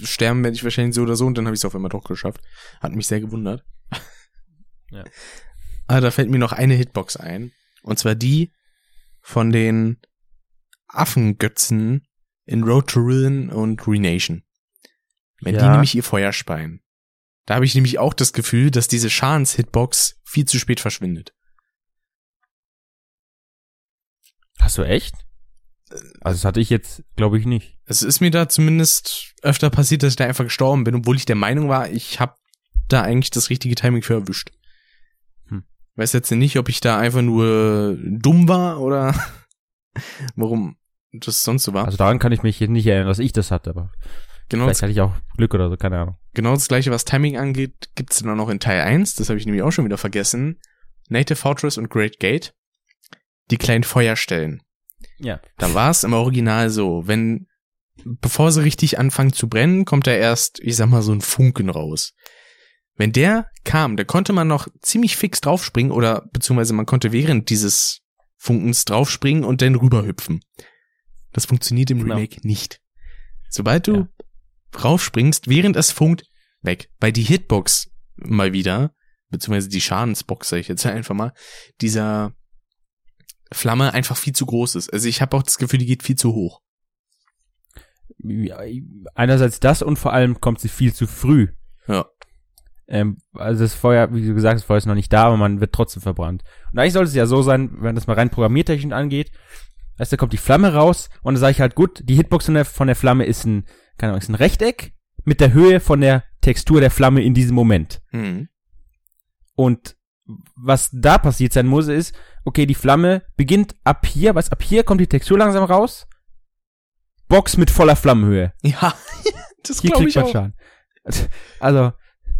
sterben werde ich wahrscheinlich so oder so und dann habe ich es auf einmal doch geschafft. Hat mich sehr gewundert. (laughs) Ja. Aber da fällt mir noch eine Hitbox ein. Und zwar die von den Affengötzen in Road to Ruin und Renation. Wenn die Ja. nämlich ihr Feuer speien. Da habe ich nämlich auch das Gefühl, dass diese Schadens-Hitbox viel zu spät verschwindet. Hast du echt? Also das hatte ich jetzt, glaube ich, nicht. Es ist mir da zumindest öfter passiert, dass ich da einfach gestorben bin, obwohl ich der Meinung war, ich habe da eigentlich das richtige Timing für erwischt. Hm. Weiß jetzt nicht, ob ich da einfach nur dumm war oder (laughs) warum das sonst so war. Also daran kann ich mich jetzt nicht erinnern, dass ich das hatte, aber genau, vielleicht hatte ich auch Glück oder so, keine Ahnung. genau das gleiche, was Timing angeht, gibt's dann auch noch in Teil 1, das habe ich nämlich auch schon wieder vergessen. Native Fortress und Great Gate. Die kleinen Feuerstellen. Ja. Da war es im Original so, wenn, bevor sie richtig anfangen zu brennen, kommt da erst, ich sag mal, so ein Funken raus. Wenn der kam, da konnte man noch ziemlich fix draufspringen oder beziehungsweise man konnte während dieses Funkens draufspringen und dann rüberhüpfen. Das funktioniert im Genau. Remake nicht. Sobald du Ja. raufspringst, während es funkt, weg. Weil die Hitbox mal wieder, beziehungsweise die Schadensbox, sag ich jetzt einfach mal, dieser Flamme einfach viel zu groß ist. Also ich habe auch das Gefühl, die geht viel zu hoch. Ja, Einerseits das und vor allem kommt sie viel zu früh. Ja. Ähm, also das Feuer, wie du gesagt hast, das Feuer ist noch nicht da, aber man wird trotzdem verbrannt. Und eigentlich sollte es ja so sein, wenn das mal rein programmiertechnisch angeht, heißt, da kommt die Flamme raus und dann sage ich halt, gut, die Hitbox von der, von der Flamme ist ein, keine Ahnung, ist ein Rechteck mit der Höhe von der Textur der Flamme in diesem Moment. Mhm. Und was da passiert sein muss, ist, okay, die Flamme beginnt ab hier, was ab hier kommt die Textur langsam raus. Box mit voller Flammenhöhe. Ja, (laughs) das Hier glaube kriegt ich man auch. Schaden. Also,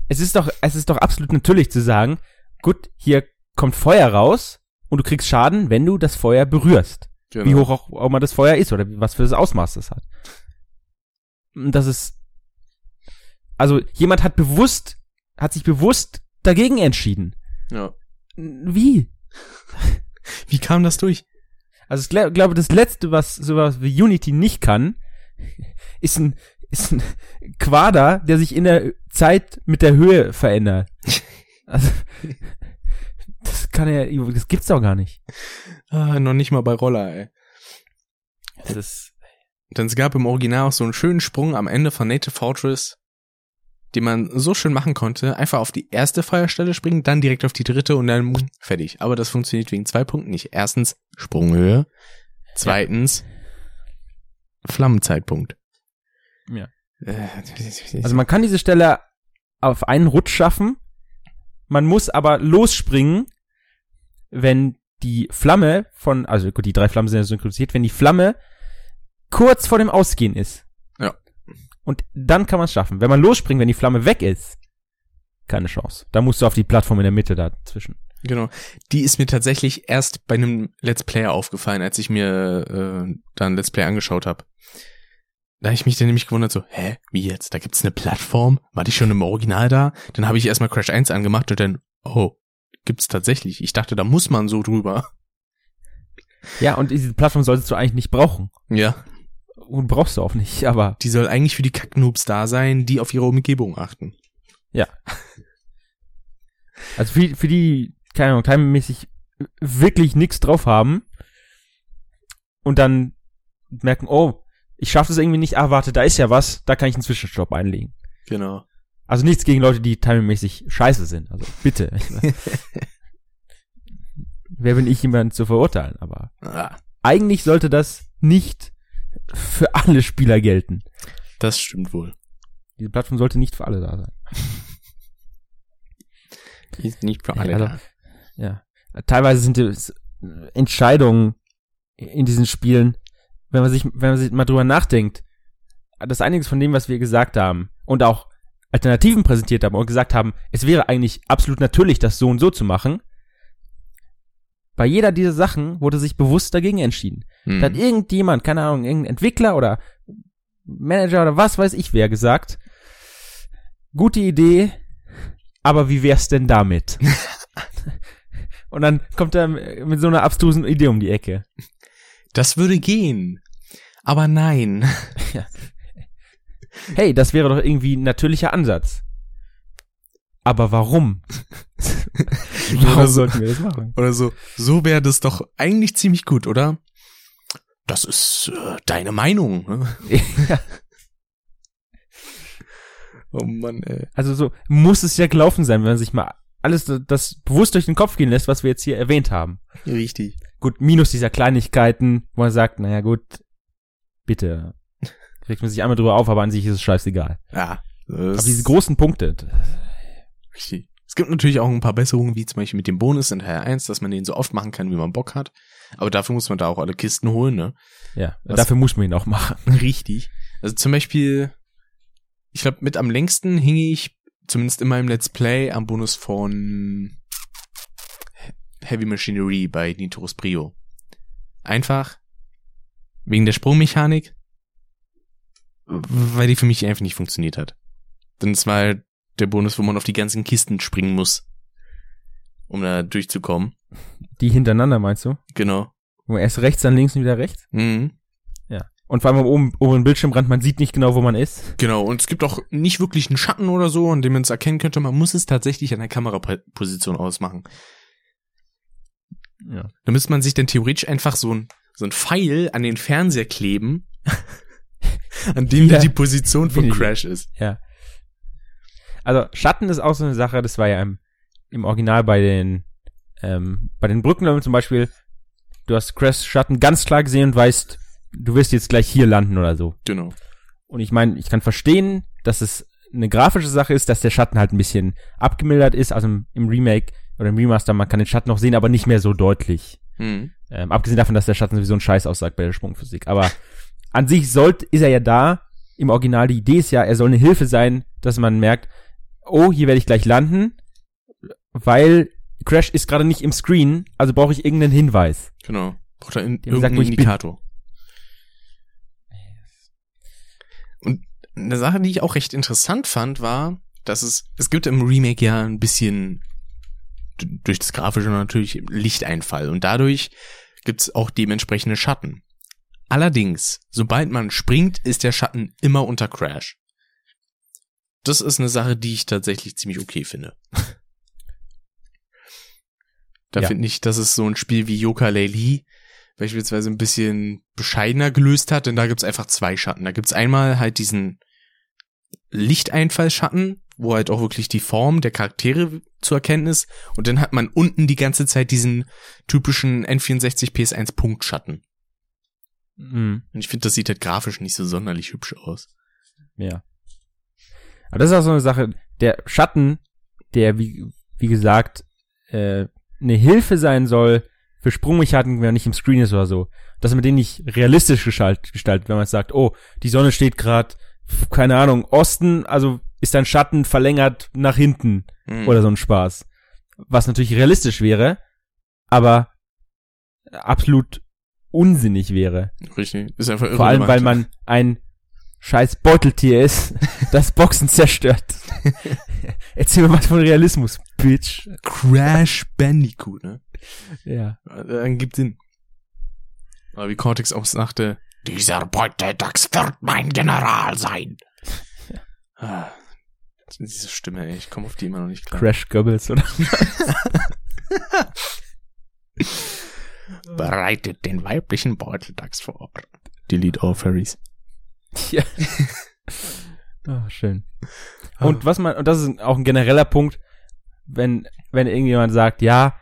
es ist doch, es ist doch absolut natürlich zu sagen, gut, hier kommt Feuer raus und du kriegst Schaden, wenn du das Feuer berührst. Genau. Wie hoch auch, auch mal das Feuer ist oder was für das Ausmaß das hat. Und das ist, also jemand hat bewusst, hat sich bewusst dagegen entschieden. Ja. Wie? (laughs) Wie kam das durch? Also ich glaub, glaube, das Letzte, was sowas wie Unity nicht kann, ist ein, ist ein Quader, der sich in der Zeit mit der Höhe verändert. Also, das kann ja, das gibt's doch gar nicht. Ah, noch nicht mal bei Roller, ey. Das ist, Denn es gab im Original auch so einen schönen Sprung am Ende von Native Fortress, den man so schön machen konnte. Einfach auf die erste Feuerstelle springen, dann direkt auf die dritte und dann fertig. Aber das funktioniert wegen zwei Punkten nicht. Erstens Sprunghöhe. Zweitens Flammenzeitpunkt. Ja. Äh, also man kann diese Stelle auf einen Rutsch schaffen, man muss aber losspringen, wenn die Flamme von, also gut, die drei Flammen sind ja synchronisiert, wenn die Flamme kurz vor dem Ausgehen ist. Und dann kann man es schaffen. Wenn man losspringt, wenn die Flamme weg ist, keine Chance. Da musst du auf die Plattform in der Mitte dazwischen. Genau. Die ist mir tatsächlich erst bei einem Let's Player aufgefallen, als ich mir äh, da ein Let's Play angeschaut habe. Da hab ich mich dann nämlich gewundert, so, hä, wie jetzt? Da gibt's eine Plattform? War die schon im Original da? Dann habe ich erstmal Crash 1 angemacht und dann, oh, gibt's tatsächlich. Ich dachte, da muss man so drüber. Ja, und diese Plattform solltest du eigentlich nicht brauchen. Ja. Und brauchst du auch nicht, (laughs) aber Die soll eigentlich für die Kacknoobs da sein, die auf ihre Umgebung achten. also für, für die, keine Ahnung, timemäßig wirklich nichts drauf haben und dann merken, oh, ich schaffe das irgendwie nicht, ah, warte, da ist ja was, da kann ich einen Zwischenstopp einlegen. Genau. Also nichts gegen Leute, die timemäßig scheiße sind. Also bitte. (laughs) Wer bin ich, jemanden zu verurteilen? Aber Ah, eigentlich sollte das nicht für alle Spieler gelten. das stimmt wohl. Diese Plattform sollte nicht für alle da sein. Ist nicht für Ja, alle also- da. Ja. Teilweise sind es Entscheidungen in diesen Spielen, wenn man sich, wenn man sich mal drüber nachdenkt, das einiges von dem, was wir gesagt haben und auch Alternativen präsentiert haben und gesagt haben, es wäre eigentlich absolut natürlich, das so und so zu machen. Bei jeder dieser Sachen wurde sich bewusst dagegen entschieden. Da hat Hm. irgendjemand, keine Ahnung, irgendein Entwickler oder Manager oder was weiß ich wer gesagt, gute Idee, aber wie wär's denn damit? (laughs) Und dann kommt er mit so einer abstrusen Idee um die Ecke. Das würde gehen. Aber nein. (laughs) Hey, das wäre doch irgendwie ein natürlicher Ansatz. Aber warum? (laughs) warum Oder so- sollten wir das machen? Oder so. So wäre das doch eigentlich ziemlich gut, oder? Das ist äh, deine Meinung. Ne? (laughs) Ja, (laughs) Oh Mann, ey. also so muss es ja gelaufen sein, wenn man sich mal alles das- bewusst durch den Kopf gehen lässt, was wir jetzt hier erwähnt haben. Richtig. Gut, minus dieser Kleinigkeiten, wo man sagt, naja gut, bitte. Regt man sich einmal drüber auf, aber an sich ist es scheißegal. Ja. Aber diese großen Punkte, richtig. Es gibt natürlich auch ein paar Besserungen, wie zum Beispiel mit dem Bonus in Teil 1, dass man den so oft machen kann, wie man Bock hat. Aber dafür muss man da auch alle Kisten holen, ne? ja, Was- dafür muss man ihn auch machen. (laughs) Richtig. Also zum Beispiel, ich glaube, mit am längsten hing ich, zumindest in meinem Let's Play, am Bonus von Heavy Machinery bei Nitrous Brio. Einfach wegen der Sprungmechanik, weil die für mich einfach nicht funktioniert hat. Denn es war halt der Bonus, wo man auf die ganzen Kisten springen muss, um da durchzukommen. Die hintereinander, meinst du? Genau. Wo erst rechts, dann links und wieder rechts? Mhm. Ja. Und vor allem am oben, oberen Bildschirmrand, man sieht nicht genau, wo man ist. Genau, und es gibt auch nicht wirklich einen Schatten oder so, an dem man es erkennen könnte. Man muss es tatsächlich an der Kameraposition ausmachen. Ja. Da müsste man sich dann theoretisch einfach so ein, so ein Pfeil an den Fernseher kleben, (laughs) an dem Ja. die Position von. Crash ist. Ja. Also Schatten ist auch so eine Sache, das war ja im, im Original bei den ähm, bei den Brückenläufen zum Beispiel, du hast Crash Schatten ganz klar gesehen und weißt, du wirst jetzt gleich hier landen oder so. Genau. Und ich meine, ich kann verstehen, dass es eine grafische Sache ist, dass der Schatten halt ein bisschen abgemildert ist. Also im, im Remake oder im Remaster, man kann den Schatten noch sehen, aber nicht mehr so deutlich. Mhm. Ähm, abgesehen davon, dass der Schatten sowieso ein Scheiß aussagt bei der Sprungphysik. Aber an sich sollte, ist er ja da. Im Original, die Idee ist ja, er soll eine Hilfe sein, dass man merkt, oh, hier werde ich gleich landen, weil Crash ist gerade nicht im Screen, also brauche ich irgendeinen Hinweis. Genau. Braucht er in, irgendeinen bin. Indikator. Und eine Sache, die ich auch recht interessant fand, war, dass es, es gibt im Remake ja ein bisschen durch das Grafische natürlich Lichteinfall und dadurch gibt's auch dementsprechende Schatten. Allerdings, sobald man springt, ist der Schatten immer unter Crash. Das ist eine Sache, die ich tatsächlich ziemlich okay finde. (laughs) da Ja. finde ich, dass es so ein Spiel wie Yooka-Laylee beispielsweise ein bisschen bescheidener gelöst hat, denn da gibt's einfach zwei Schatten. Da gibt's einmal halt diesen Lichteinfallschatten, wo halt auch wirklich die Form der Charaktere zu erkennen ist. Und dann hat man unten die ganze Zeit diesen typischen N64 PS1 Punktschatten. Mhm. Und ich finde, das sieht halt grafisch nicht so sonderlich hübsch aus. Ja. Aber das ist auch so eine Sache, der Schatten, der, wie, wie gesagt, äh, eine Hilfe sein soll für Sprungmechaniken, wenn er nicht im Screen ist oder so. Dass man den nicht realistisch gestaltet, wenn man sagt, oh, die Sonne steht gerade, keine Ahnung, Osten, also ist dein Schatten verlängert nach hinten Mhm. oder so ein Spaß. Was natürlich realistisch wäre, aber absolut unsinnig wäre. Richtig. Ist einfach Vor allem, weil man ein scheiß Beuteltier ist, (laughs) das Boxen zerstört. (laughs) Erzähl mir was von Realismus, Bitch. Crash Bandicoot, ne? Ja. Dann gibt Sinn. Aber wie Cortex auch sagte, dieser Beutedachs wird mein General sein. (laughs) Ah, diese Stimme, ey, ich komme auf die immer noch nicht klar. Crash Goebbels oder? Bereitet den weiblichen Beuteldachs vor. Delete all fairies. Ja. Oh, (laughs) schön. Und was man, und das ist auch ein genereller Punkt, wenn, wenn irgendjemand sagt, ja,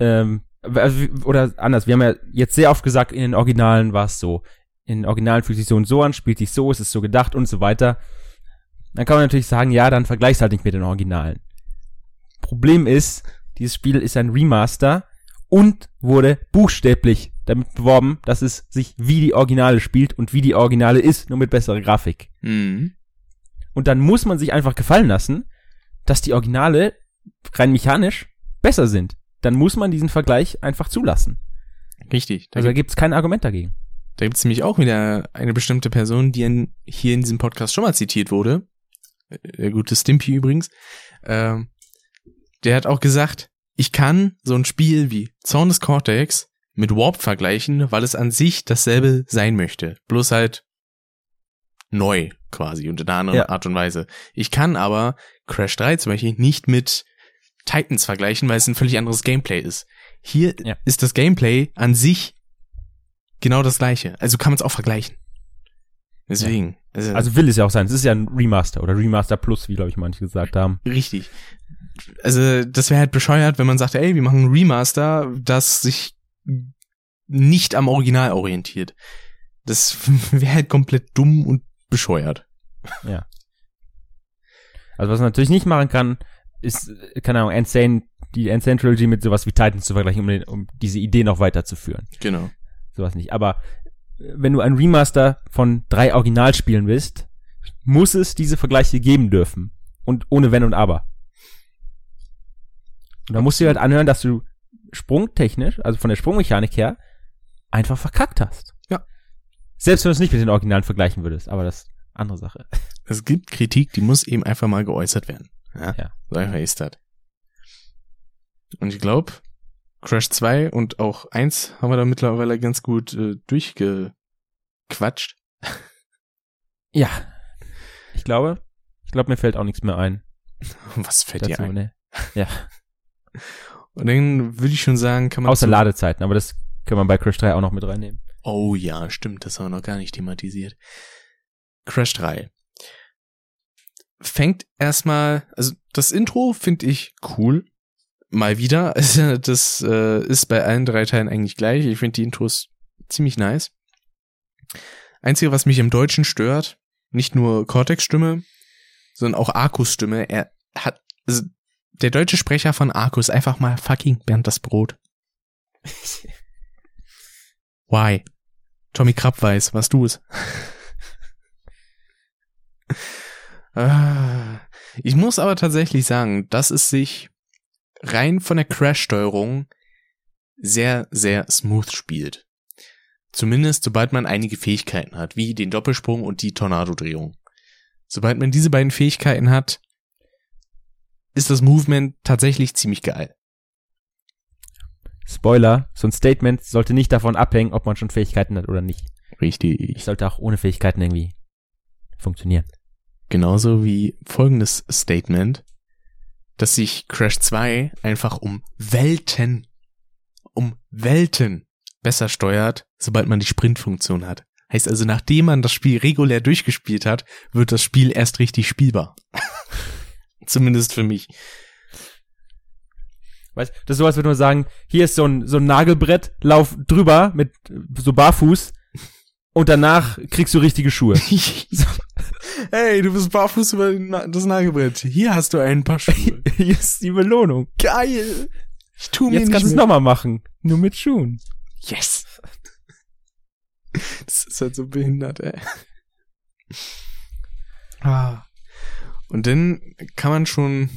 ähm, also oder anders, wir haben ja jetzt sehr oft gesagt, in den Originalen war es so. In den Originalen fühlt sich so und so an, spielt sich so, es ist so gedacht und so weiter. Dann kann man natürlich sagen, ja, dann vergleich's halt nicht mit den Originalen. Problem ist, dieses Spiel ist ein Remaster und wurde buchstäblich damit beworben, dass es sich wie die Originale spielt und wie die Originale ist, nur mit besserer Grafik. Mhm. Und dann muss man sich einfach gefallen lassen, dass die Originale rein mechanisch besser sind. Dann muss man diesen Vergleich einfach zulassen. Richtig. Da, Also da gibt gibt's kein Argument dagegen. da gibt's nämlich auch wieder eine bestimmte Person, die in, hier in diesem Podcast schon mal zitiert wurde. Der gute Stimpy übrigens. Ähm, der hat auch gesagt, ich kann so ein Spiel wie Zorn des Cortex mit Warp vergleichen, weil es an sich dasselbe sein möchte. Bloß halt neu quasi und in einer anderen Ja. Art und Weise. Ich kann aber Crash 3 zum Beispiel nicht mit Titans vergleichen, weil es ein völlig anderes Gameplay ist. Hier Ja. ist das Gameplay an sich genau das gleiche. Also kann man es auch vergleichen. Deswegen. Also, Also will es ja auch sein. Es ist ja ein Remaster oder Remaster Plus, wie glaube ich manche gesagt haben. richtig. Also das wäre halt bescheuert, wenn man sagt, ey, wir machen ein Remaster, das sich nicht am Original orientiert. Das (laughs) wäre halt komplett dumm und bescheuert. Also was man natürlich nicht machen kann, ist, keine Ahnung, Insane, die Insane Trilogy mit sowas wie Titans zu vergleichen, um, den, um diese Idee noch weiterzuführen. Genau. Sowas nicht. Aber wenn du ein Remaster von drei Originalspielen willst, muss es diese Vergleiche geben dürfen. Und ohne Wenn und Aber. Und da musst du dir halt anhören, dass du sprungtechnisch, also von der Sprungmechanik her, einfach verkackt hast. Ja. Selbst wenn du es nicht mit den Originalen vergleichen würdest, aber das ist eine andere Sache. Es gibt Kritik, die muss eben einfach mal geäußert werden. Ja. Ja. So einfach ist das. Und ich glaube, Crash 2 und auch 1 haben wir da mittlerweile ganz gut äh, durchgequatscht. Ja. Ich glaube, ich glaube, mir fällt auch nichts mehr ein. (laughs) Was fällt dir ein? ne? Ja. Und dann würde ich schon sagen, kann man Außer Ladezeiten, aber das kann man bei Crash 3 auch noch mit reinnehmen. Oh ja, stimmt, das haben wir noch gar nicht thematisiert. Crash 3. Fängt erstmal, also das Intro finde ich cool. Mal wieder. (laughs) Also Das äh, ist bei allen drei Teilen eigentlich gleich. Ich finde die Intros ziemlich nice. Einzige, was mich im Deutschen stört, nicht nur Cortex Stimme, sondern auch Arkus Stimme. Er hat, also der deutsche Sprecher von Arcus einfach mal fucking Bernd das Brot. Why? Tommy Krapp weiß, was du es. (laughs) Ah, ich muss aber tatsächlich sagen, dass es sich rein von der Crash-Steuerung sehr, sehr smooth spielt. Zumindest sobald man einige Fähigkeiten hat, wie den Doppelsprung und die Tornado-Drehung. Sobald man diese beiden Fähigkeiten hat, ist das Movement tatsächlich ziemlich geil. Spoiler, so ein Statement sollte nicht davon abhängen, ob man schon Fähigkeiten hat oder nicht. Richtig. sollte auch ohne Fähigkeiten irgendwie funktionieren. Genauso wie folgendes Statement, dass sich Crash 2 einfach um Welten, um Welten besser steuert, sobald man die Sprintfunktion hat. Heißt also, nachdem man das Spiel regulär durchgespielt hat, wird das Spiel erst richtig spielbar. (laughs) Zumindest für mich. Weißt, das ist so, als würde man sagen, hier ist so ein, so ein Nagelbrett, lauf drüber mit so barfuß und danach kriegst du richtige Schuhe. (laughs) hey, du bist barfuß über das Nagelbrett. Hier hast du ein paar Schuhe. (laughs) hier ist die Belohnung. Geil. Ich tu mir Jetzt kannst du es nochmal machen. Nur mit Schuhen. Yes. Das ist halt so behindert, ey. Ah. Und dann kann man schon,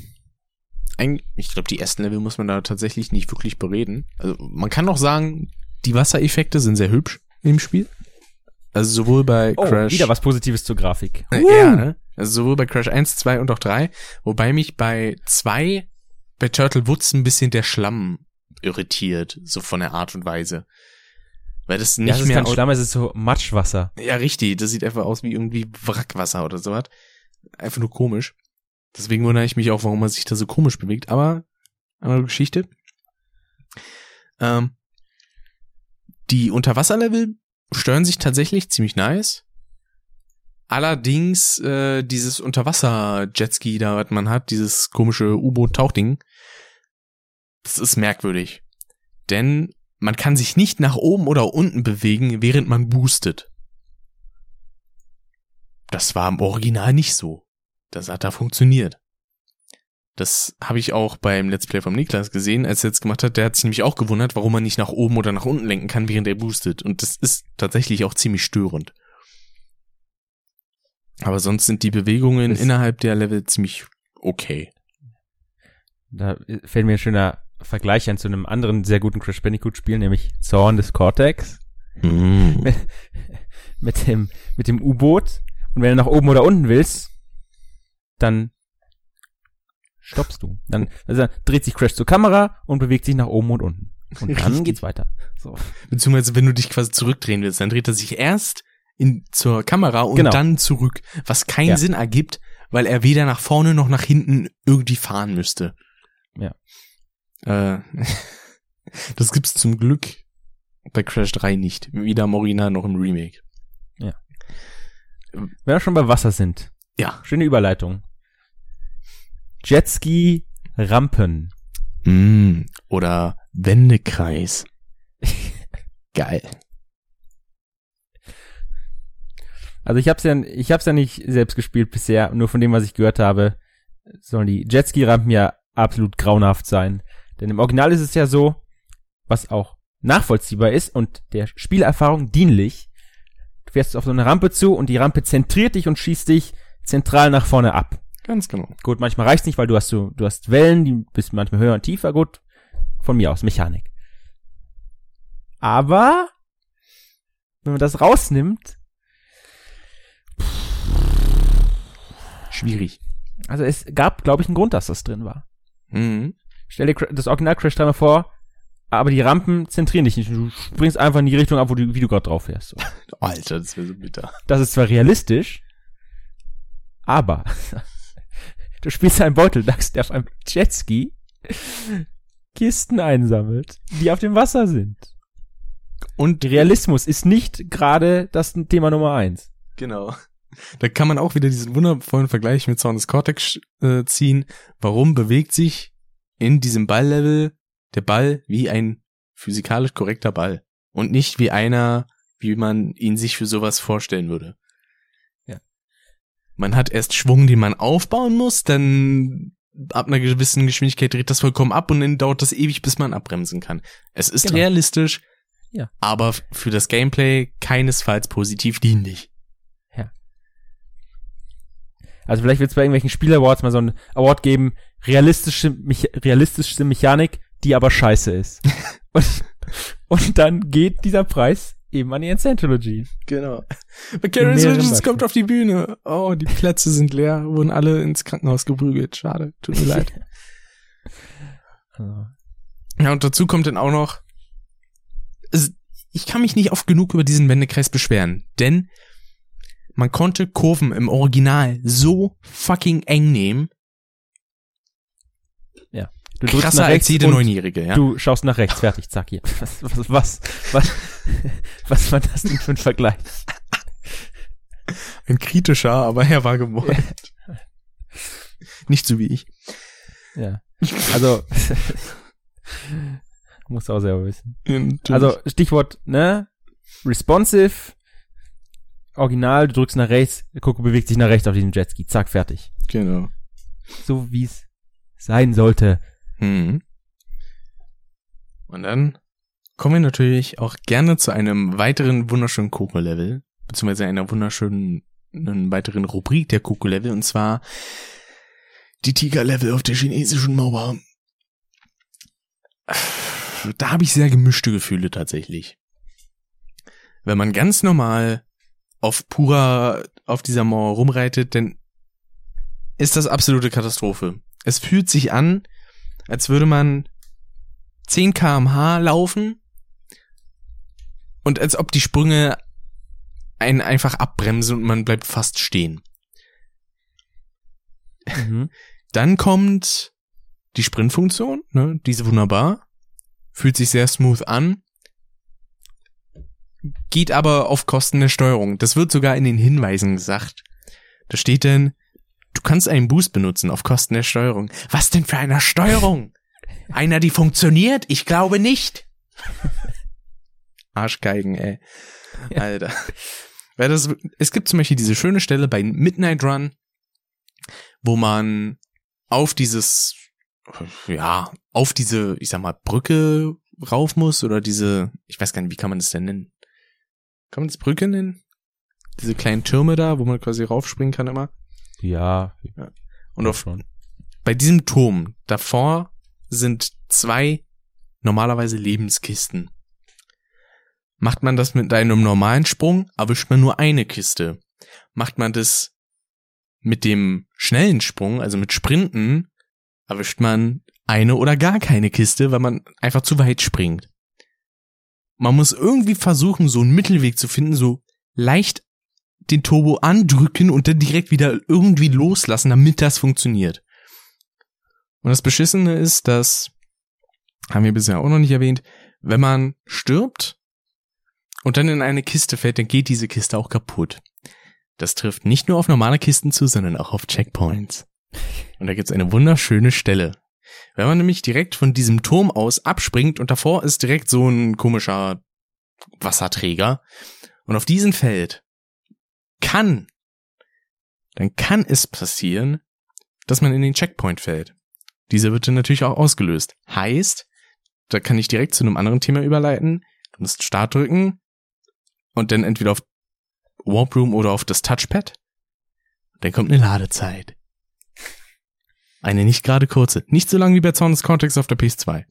eigentlich, ich glaube, die ersten Level muss man da tatsächlich nicht wirklich bereden. Also man kann auch sagen, die Wassereffekte sind sehr hübsch im Spiel. Also sowohl bei Oh, Crash. wieder was Positives zur Grafik. Äh, Ja, ne? Also sowohl bei Crash 1, 2 und auch 3, wobei mich bei 2 bei Turtle Woods ein bisschen der Schlamm irritiert, so von der Art und Weise. Weil das Ja, nicht es ist mehr kein aus- Schlamm, es ist so Matschwasser. Ja, richtig, das sieht einfach aus wie irgendwie Wrackwasser oder sowas. Einfach nur komisch. Deswegen wundere ich mich auch, warum man sich da so komisch bewegt, aber andere Geschichte. Ähm, die Unterwasserlevel stören sich tatsächlich ziemlich nice. Allerdings äh, dieses Unterwasser-Jetski da, was man hat, dieses komische U-Boot-Tauchding, das ist merkwürdig. Denn man kann sich nicht nach oben oder unten bewegen, während man boostet. Das war im Original nicht so. Das hat da funktioniert. Das habe ich auch beim Let's Play vom Niklas gesehen, als er jetzt gemacht hat. Der hat sich nämlich auch gewundert, warum man nicht nach oben oder nach unten lenken kann, während er boostet. Und das ist tatsächlich auch ziemlich störend. Aber sonst sind die Bewegungen Das- innerhalb der Level ziemlich okay. Da fällt mir ein schöner Vergleich an zu einem anderen sehr guten Crash Bandicoot Spiel, nämlich Zorn des Cortex. Mm. (laughs) mit dem, mit dem U-Boot. Und wenn du nach oben oder unten willst, dann stoppst du. Dann, also dreht sich Crash zur Kamera und bewegt sich nach oben und unten. Und dann Richtig. geht's weiter. So. Beziehungsweise, wenn du dich quasi zurückdrehen willst, dann dreht er sich erst in, zur Kamera und Genau. dann zurück, was keinen Ja. Sinn ergibt, weil er weder nach vorne noch nach hinten irgendwie fahren müsste. Ja. Äh, (laughs) das gibt's zum Glück bei Crash 3 nicht. Weder im Original noch im Remake. Wenn wir schon bei Wasser sind. Ja. Schöne Überleitung. Jetski Rampen. Mm, oder Wendekreis. (laughs) Geil. Also ich hab's ja, ich hab's ja nicht selbst gespielt bisher, nur von dem, was ich gehört habe, sollen die Jetski-Rampen ja absolut grauenhaft sein. Denn im Original ist es ja so, was auch nachvollziehbar ist und der Spielerfahrung dienlich. Du fährst auf so eine Rampe zu und die Rampe zentriert dich und schießt dich zentral nach vorne ab. Ganz genau. Gut, manchmal reicht's nicht, weil du hast so, du hast Wellen, die bist manchmal höher und tiefer, gut. Von mir aus, Mechanik. Aber, wenn man das rausnimmt, Schwierig. also es gab, glaube ich, einen Grund, dass das drin war. Mhm. Stell dir das Original Crash 3 mal vor, aber die Rampen zentrieren dich nicht. Du springst einfach in die Richtung ab, wo du, wie du gerade drauf fährst. So. (laughs) Alter, das wäre so bitter. Das ist zwar realistisch, aber (laughs) du spielst einen Beuteldachs, der auf einem Jetski Kisten einsammelt, die auf dem Wasser sind. Und Realismus ist nicht gerade das Thema Nummer eins. Genau. Da kann man auch wieder diesen wundervollen Vergleich mit Sound des Cortex äh, ziehen. Warum bewegt sich in diesem Balllevel der Ball wie ein physikalisch korrekter Ball und nicht wie einer, wie man ihn sich für sowas vorstellen würde? Ja. Man hat erst Schwung, den man aufbauen muss, dann ab einer gewissen Geschwindigkeit dreht das vollkommen ab und dann dauert das ewig, bis man abbremsen kann. Es ist Genau. realistisch, Ja. aber für das Gameplay keinesfalls positiv dienlich. Also vielleicht wird es bei irgendwelchen Spiel-Awards mal so einen Award geben, realistische, Mecha realistischste Mechanik, die aber scheiße ist. (laughs) und, und dann geht dieser Preis eben an die Scientology. Genau. Visions Beispielen. kommt auf die Bühne. Oh, die Plätze sind leer, wurden alle ins Krankenhaus geprügelt. Schade, tut mir leid. (laughs) Also, Ja, und dazu kommt dann auch noch, ich kann mich nicht oft genug über diesen Wendekreis beschweren, denn man konnte Kurven im Original so fucking eng nehmen, du drückst krasser nach rechts als jede Neunjährige, ja. du schaust nach rechts, fertig, zack, hier. (laughs) Was, was, was, was, was war das denn für ein Vergleich? Ein kritischer, aber er war gewollt. (laughs) Nicht so wie ich. Ja. Also, (laughs) muss auch selber wissen. Natürlich. Also Stichwort, ne? Responsive, original, du drückst nach rechts, der Koko bewegt sich nach rechts auf diesem Jetski, zack, fertig. genau. So wie es sein sollte. Mhm. Und dann kommen wir natürlich auch gerne zu einem weiteren wunderschönen Coco-Level, beziehungsweise einer wunderschönen einen weiteren Rubrik der Coco-Level, und zwar die Tiger-Level auf der chinesischen Mauer. Da habe ich sehr gemischte Gefühle tatsächlich. Wenn man ganz normal auf purer, auf dieser Mauer rumreitet, dann ist das absolute Katastrophe. Es fühlt sich an, als würde man 10 kmh laufen und als ob die Sprünge einen einfach abbremsen und man bleibt fast stehen. Mhm. Dann kommt die Sprintfunktion, ne, diese wunderbar, fühlt sich sehr smooth an, geht aber auf Kosten der Steuerung. Das wird sogar in den Hinweisen gesagt. Da steht denn, du kannst einen Boost benutzen auf Kosten der Steuerung. Was denn für eine Steuerung? Einer, die funktioniert? Ich glaube nicht. (laughs) Arschgeigen, ey. Ja. Alter. Weil das, es gibt zum Beispiel diese schöne Stelle bei Midnight Run, wo man auf dieses, ja, auf diese, ich sag mal, Brücke rauf muss oder diese, ich weiß gar nicht, wie kann man das denn nennen? Kann man das Brücke nennen? Diese kleinen Türme da, wo man quasi raufspringen kann immer. Ja, Und auf, schon. bei diesem Turm davor sind zwei normalerweise Lebenskisten. Macht man das mit einem normalen Sprung, erwischt man nur eine Kiste. Macht man das mit dem schnellen Sprung, also mit Sprinten, erwischt man eine oder gar keine Kiste, weil man einfach zu weit springt. Man muss irgendwie versuchen, so einen Mittelweg zu finden, so leicht den Turbo andrücken und dann direkt wieder irgendwie loslassen, damit das funktioniert. Und das Beschissene ist, dass, haben wir bisher auch noch nicht erwähnt, wenn man stirbt und dann in eine Kiste fällt, dann geht diese Kiste auch kaputt. Das trifft nicht nur auf normale Kisten zu, sondern auch auf Checkpoints. Und da gibt's eine wunderschöne Stelle. Wenn man nämlich direkt von diesem Turm aus abspringt und davor ist direkt so ein komischer Wasserträger und auf diesen fällt, kann, dann kann es passieren, dass man in den Checkpoint fällt. Dieser wird dann natürlich auch ausgelöst. Heißt, da kann ich direkt zu einem anderen Thema überleiten. Du musst Start drücken und dann entweder auf Warp Room oder auf das Touchpad. Dann kommt eine Ladezeit. Eine nicht gerade kurze. Nicht so lang wie bei Zorn des Cortex auf der PS2.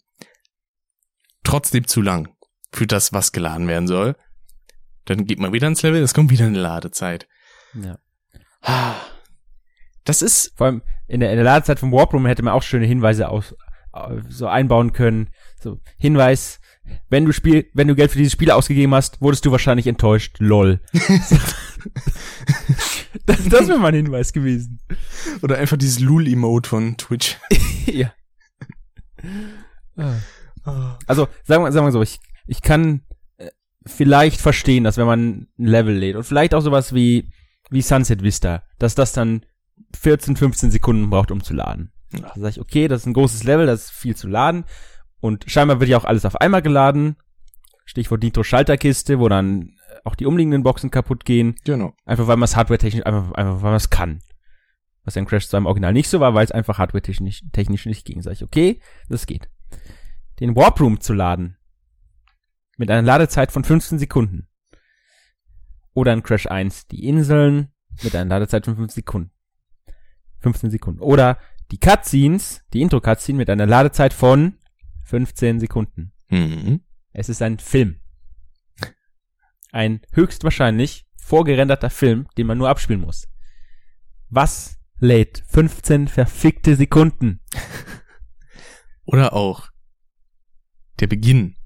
Trotzdem zu lang. Für das, was geladen werden soll. Dann geht man wieder ins Level, es kommt wieder eine Ladezeit. Ja. Das ist, Vor allem in der, in der Ladezeit vom Warp Room hätte man auch schöne Hinweise aus, äh, so einbauen können. So, Hinweis, wenn du Spiel, wenn du Geld für dieses Spiel ausgegeben hast, wurdest du wahrscheinlich enttäuscht. Lol. (laughs) das das wäre mal ein Hinweis gewesen. oder einfach dieses Lul-Emote von Twitch. (laughs) ja. Also, sagen wir, sagen wir so, ich, ich kann vielleicht verstehen, dass wenn man ein Level lädt und vielleicht auch sowas wie, wie Sunset Vista, dass das dann 14, 15 Sekunden braucht, um zu laden. Ja. Da sage ich, okay, das ist ein großes Level, das ist viel zu laden. Und scheinbar wird ja auch alles auf einmal geladen. Stichwort Nitro-Schalterkiste, wo dann auch die umliegenden Boxen kaputt gehen. Genau. Einfach weil man es hardware-technisch, einfach, einfach weil man es kann. Was ja in Crash 2 im Original nicht so war, weil es einfach hardware-technisch technisch nicht ging. Sag ich, okay, das geht. Den Warp Room zu laden. Mit einer Ladezeit von 15 Sekunden. Oder in Crash 1 die Inseln mit einer Ladezeit von 15 Sekunden. 15 Sekunden. Oder die Cutscenes, die Intro-Cutscene mit einer Ladezeit von 15 Sekunden. Mhm. Es ist ein Film. Ein höchstwahrscheinlich vorgerenderter Film, den man nur abspielen muss. Was lädt 15 verfickte Sekunden? (laughs) Oder auch der Beginn.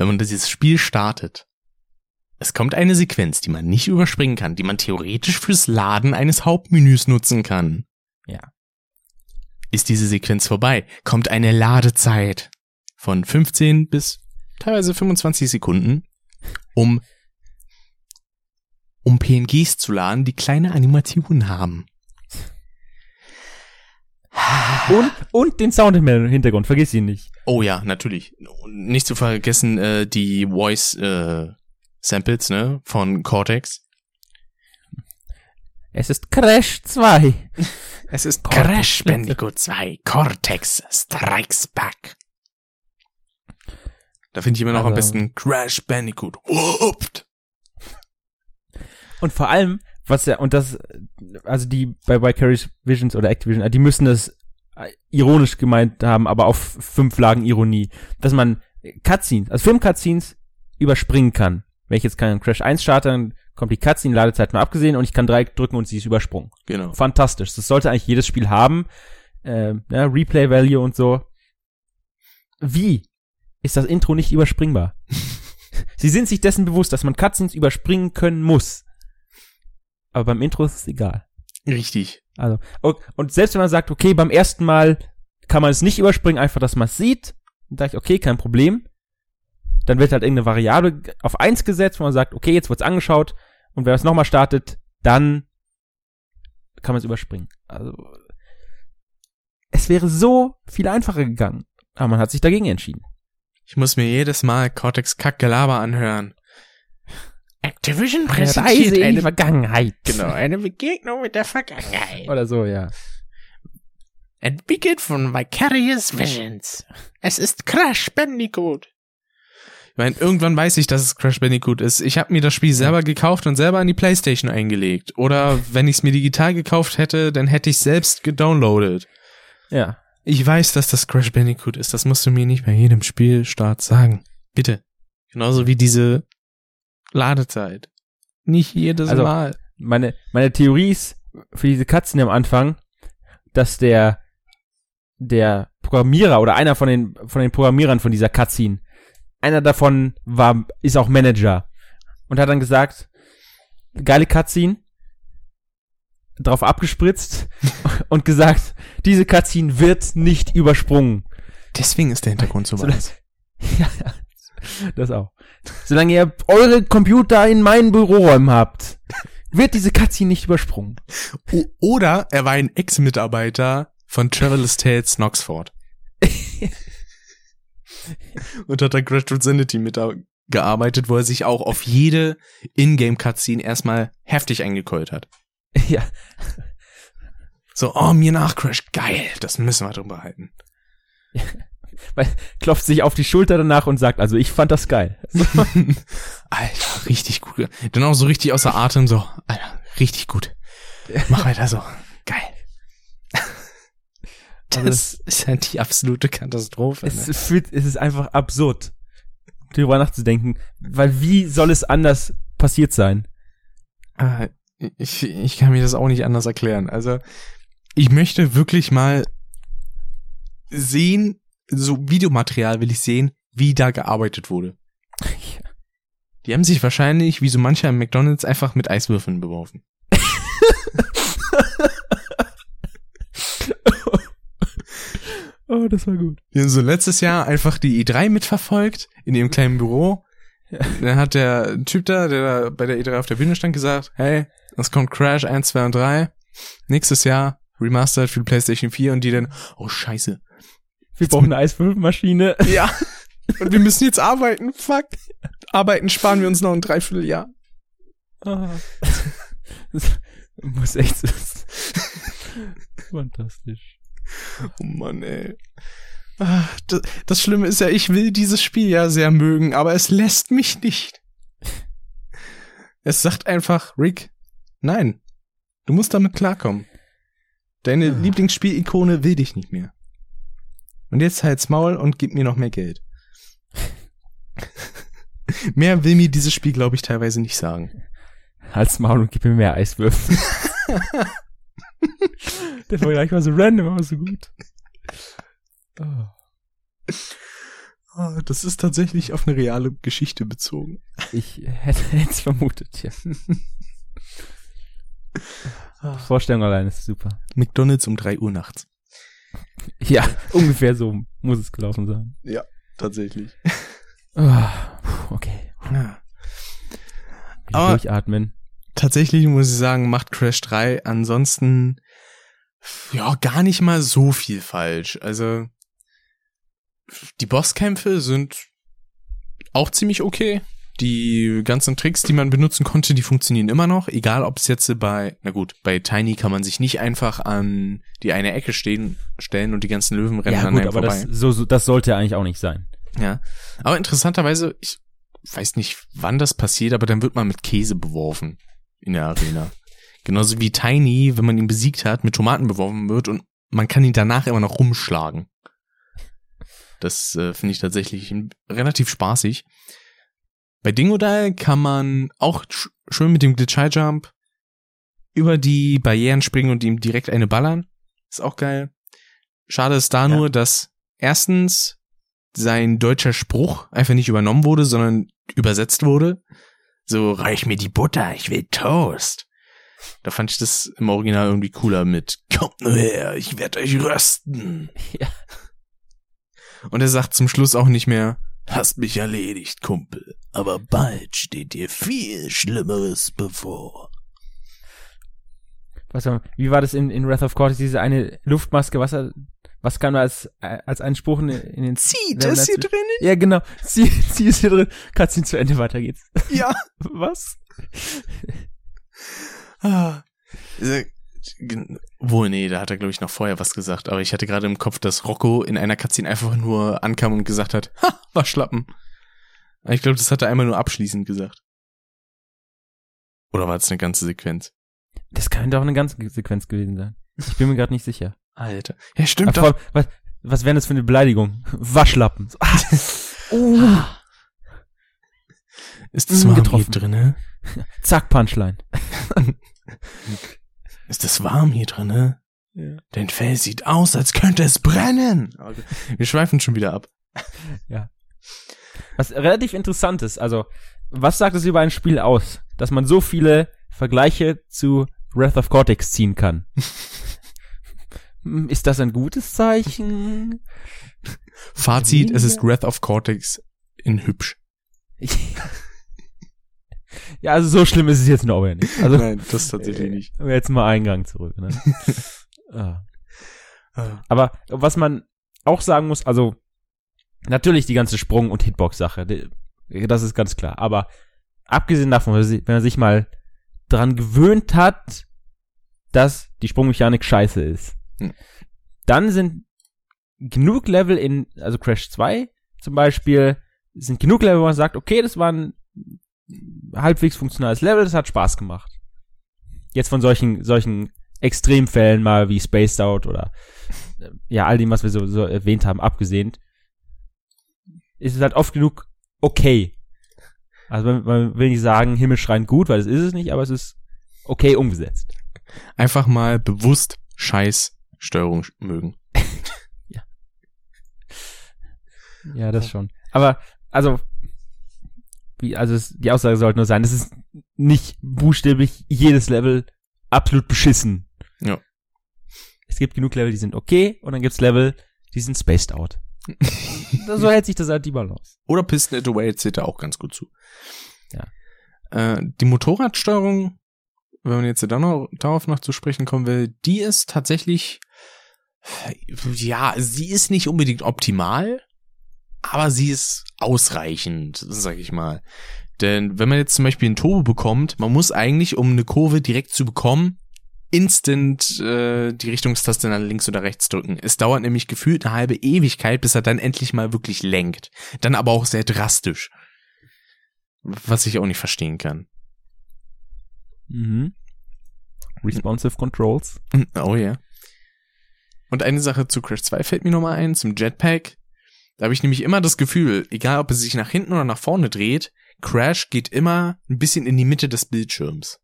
Wenn man dieses Spiel startet. Es kommt eine Sequenz, die man nicht überspringen kann, die man theoretisch fürs Laden eines Hauptmenüs nutzen kann. Ja. Ist diese Sequenz vorbei, kommt eine Ladezeit von 15 bis teilweise 25 Sekunden, um um PNGs zu laden, die kleine Animationen haben. Und, und den Sound im Hintergrund, vergiss ihn nicht. Oh ja, natürlich. Nicht zu vergessen äh, die Voice äh, Samples, ne, von Cortex. Es ist Crash 2. (laughs) Es ist Cortex. Crash Bandicoot 2 Cortex Strikes Back. Da finde ich immer noch am Also- besten Crash Bandicoot. Whooped. Und vor allem, was ja, und das, also die bei Vicarious Visions oder Activision, die müssen das ironisch gemeint haben, aber auf fünf Lagen Ironie, dass man Cutscenes, also Film-Cutscenes überspringen kann. Wenn ich jetzt keinen Crash 1 starte, dann kommt die Cutscene-Ladezeit mal abgesehen und ich kann direkt drücken und sie ist übersprungen. Genau. Fantastisch. Das sollte eigentlich jedes Spiel haben. Ähm, ja, Replay-Value und so. Wie ist das Intro nicht überspringbar? (laughs) Sie sind sich dessen bewusst, dass man Cutscenes überspringen können muss. Aber beim Intro ist es egal. Richtig. Also, und, selbst wenn man sagt, okay, beim ersten Mal kann man es nicht überspringen, einfach, dass man es sieht, dann sage ich, okay, kein Problem. Dann wird halt irgendeine Variable auf eins gesetzt, wo man sagt, okay, jetzt wird's angeschaut, und wenn es nochmal startet, dann kann man es überspringen. Also, es wäre so viel einfacher gegangen. Aber man hat sich dagegen entschieden. Ich muss mir jedes Mal Cortex Kackgelaber anhören. Activision Vergangenheit. Genau, eine Begegnung mit der Vergangenheit. Oder so, ja. Entwickelt von Vicarious Visions. Es ist Crash Bandicoot. Ich meine, irgendwann weiß ich, dass es Crash Bandicoot ist. Ich habe mir das Spiel selber gekauft und selber an die Playstation eingelegt. Oder wenn ich es mir digital gekauft hätte, dann hätte ich selbst gedownloadet. Ja. Ich weiß, dass das Crash Bandicoot ist. Das musst du mir nicht bei jedem Spielstart sagen. Bitte. Genauso wie diese Ladezeit. Nicht jedes Also- Mal. meine, meine Theorie ist für diese Katzen am Anfang, dass der, der Programmierer oder einer von den, von den Programmierern von dieser Cutscene, einer davon war, ist auch Manager und hat dann gesagt, geile Cutscene, drauf abgespritzt (laughs) und gesagt, diese Cutscene wird nicht übersprungen. Deswegen ist der Hintergrund so So, weiß. (laughs) ja, (laughs) das auch. Solange ihr eure Computer in meinen Büroräumen habt, wird diese Cutscene nicht übersprungen. O oder er war ein Ex-Mitarbeiter von Traveler's Tales Knoxford. (laughs) Und hat an Crash Sanity mitgearbeitet, wo er sich auch auf jede Ingame-Cutscene erstmal heftig eingekeult hat. (laughs) ja. So, oh, mir nach Crash, geil, das müssen wir drüber halten. (laughs) weil klopft sich auf die Schulter danach und sagt, also ich fand das geil. (laughs) Alter, richtig gut. Dann auch so richtig außer Atem, so, Alter, richtig gut. Mach weiter so. Geil. (laughs) Also Das ist halt die absolute Katastrophe. Es, Ne? fühlt, es ist einfach absurd, darüber nachzudenken, weil wie soll es anders passiert sein? Ah, Ich, ich kann mir das auch nicht anders erklären. Also, ich möchte wirklich mal sehen, so Videomaterial will ich sehen, wie da gearbeitet wurde. Die haben sich wahrscheinlich, wie so mancher im McDonalds, einfach mit Eiswürfeln beworfen. (laughs) Oh, das war gut. Die haben so letztes Jahr einfach die E3 mitverfolgt in ihrem kleinen Büro. Dann hat der Typ da, der da bei der E3 auf der Bühne stand, gesagt, hey, es kommt Crash 1, 2 und 3. Nächstes Jahr Remastered für die PlayStation 4 und die dann, oh scheiße. Wir brauchen eine Eiswürfelmaschine. (laughs) Ja. Und wir müssen jetzt arbeiten. Fuck. Arbeiten sparen wir uns noch ein Dreivierteljahr. Ah. (laughs) Muss echt so. Fantastisch. Oh Mann, ey. Ah, Das, Schlimme ist ja, ich will dieses Spiel ja sehr mögen, aber es lässt mich nicht. Es sagt einfach, Rick, nein, du musst damit klarkommen. Deine Ja. Lieblingsspielikone will dich nicht mehr. Und jetzt halt's Maul und gib mir noch mehr Geld. (laughs) mehr will mir dieses Spiel, glaube ich, teilweise nicht sagen. Halt's Maul und gib mir mehr Eiswürfel. (laughs) Der Vergleich war so random, aber so gut. Oh. Ah, Das ist tatsächlich auf eine reale Geschichte bezogen. Ich hätte es vermutet, ja. (laughs) Vorstellung allein ist super. McDonalds um drei Uhr nachts. Ja, ungefähr so muss es gelaufen sein. Tatsächlich. Oh, puh, okay. Ja. Aber- durchatmen. tatsächlich muss ich sagen, macht Crash 3 ansonsten ja gar nicht mal so viel falsch. Also die Bosskämpfe sind auch ziemlich okay. Die ganzen Tricks, die man benutzen konnte, die funktionieren immer noch. Egal, ob es jetzt bei, na gut, bei Tiny kann man sich nicht einfach an die eine Ecke stehen, stellen und die ganzen Löwen rennen Ja an gut, aber vorbei. das, so, so, das sollte ja eigentlich auch nicht sein. Ja. Aber interessanterweise, ich weiß nicht, wann das passiert, aber dann wird man mit Käse beworfen in der Arena. (laughs) Genauso wie Tiny, wenn man ihn besiegt hat, mit Tomaten beworfen wird und man kann ihn danach immer noch rumschlagen. Das äh, finde ich tatsächlich relativ spaßig. Bei Dingodile kann man auch sch schön mit dem Glitch High Jump über die Barrieren springen und ihm direkt eine ballern. Ist auch geil. Schade ist da Ja. nur, dass erstens sein deutscher Spruch einfach nicht übernommen wurde, sondern übersetzt wurde. So, reich mir die Butter, ich will Toast. Da fand ich das im Original irgendwie cooler mit, kommt nur her, ich werde euch rösten. (laughs) Ja. Und er sagt zum Schluss auch nicht mehr, hast mich erledigt, Kumpel. Aber bald steht dir viel Schlimmeres bevor. Was, war- wie war das in, in Wrath of Cortex, diese eine Luftmaske, was, was kann man als, als einen Spruch in, in den... Zieht Wer es hier drinnen? Ja, genau. Sie, sie ist hier drin. Cutscene zu Ende, weiter geht's. Ja. (laughs) Was? Ah. Wohl, nee, da hat er, glaube ich, noch vorher was gesagt. Aber ich hatte gerade im Kopf, dass Rocco in einer Cutscene einfach nur ankam und gesagt hat, ha, war Schlappen. Aber Ich glaube, das hat er einmal nur abschließend gesagt. Oder war es eine ganze Sequenz? Das könnte auch eine ganze Sequenz gewesen sein. Ich bin mir gerade nicht sicher. Alter. Ja, stimmt Aber doch. was, was wäre das für eine Beleidigung? Waschlappen. Ah, (laughs) Oh. Ist das hier getroffen. drinne? zack, Punchline. (laughs) Ist das warm hier drinne? Ja. Dein Fell sieht aus, als könnte es brennen. Okay. Wir schweifen schon wieder ab. (laughs) Was relativ interessant ist, also, was sagt es über ein Spiel aus, dass man so viele Vergleiche zu Wrath of Cortex ziehen kann? (laughs) Ist das ein gutes Zeichen? Fazit, es ist Wrath of Cortex in hübsch. (laughs) ja, also so schlimm ist es jetzt noch aber nicht. Also, Nein, das tatsächlich nicht. aber jetzt mal Eingang zurück. Ne? (laughs) ah. Ah. Aber was man auch sagen muss, also natürlich die ganze Sprung- und Hitbox-Sache, das ist ganz klar. Aber abgesehen davon, wenn man sich- wenn man sich mal dran gewöhnt hat, dass die Sprungmechanik scheiße ist, Hm. dann sind genug Level in, also Crash 2 zum Beispiel, sind genug Level, wo man sagt, okay, das war ein halbwegs funktionales Level, das hat Spaß gemacht. Jetzt von solchen, solchen Extremfällen mal wie Spaced Out oder äh, ja, all dem, was wir so, so erwähnt haben, abgesehen, ist es halt oft genug okay. Also man, man will nicht sagen, himmelschreiend gut, weil das ist es nicht, aber es ist okay umgesetzt. Einfach mal bewusst scheiß Steuerung mögen. (laughs) Ja, das schon. Aber, also, wie, also es, die Aussage sollte nur sein, es ist nicht buchstäblich jedes Level absolut beschissen. Ja. Es gibt genug Level, die sind okay, und dann gibt's Level, die sind spaced out. (laughs) so hält sich das halt die Balance. Oder Piston It Away zählt da auch ganz gut zu. Ja. Äh, die Motorradsteuerung, wenn man jetzt da noch, darauf noch zu sprechen kommen will, die ist tatsächlich, ja, sie ist nicht unbedingt optimal, aber sie ist ausreichend, sag ich mal. Denn wenn man jetzt zum Beispiel einen Turbo bekommt, man muss eigentlich, um eine Kurve direkt zu bekommen, instant äh, die Richtungstaste nach links oder rechts drücken. Es dauert nämlich gefühlt eine halbe Ewigkeit, bis er dann endlich mal wirklich lenkt. Dann aber auch sehr drastisch. Was ich auch nicht verstehen kann. Mhm. Responsive Controls. Oh ja. Und eine Sache zu Crash 2 fällt mir nochmal ein, zum Jetpack. Da habe ich nämlich immer das Gefühl, egal ob er sich nach hinten oder nach vorne dreht, Crash geht immer ein bisschen in die Mitte des Bildschirms.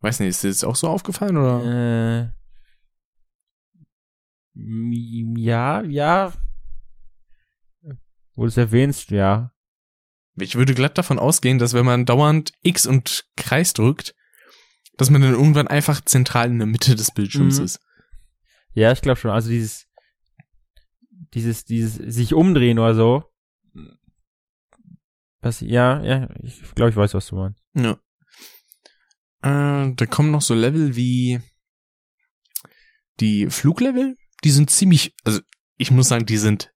Weiß nicht, ist dir das auch so aufgefallen oder? Äh, ja, ja. Wo du es erwähnst, ja. Ich würde glatt davon ausgehen, dass wenn man dauernd X und Kreis drückt, dass man dann irgendwann einfach zentral in der Mitte des Bildschirms Mhm. ist. Ja, ich glaube schon. Also dieses, dieses, dieses sich umdrehen oder so. Was, ja, ja, ich glaube, ich weiß, was du meinst. Ja. Äh, da kommen noch so Level wie die Fluglevel. Die sind ziemlich, also ich muss sagen, die sind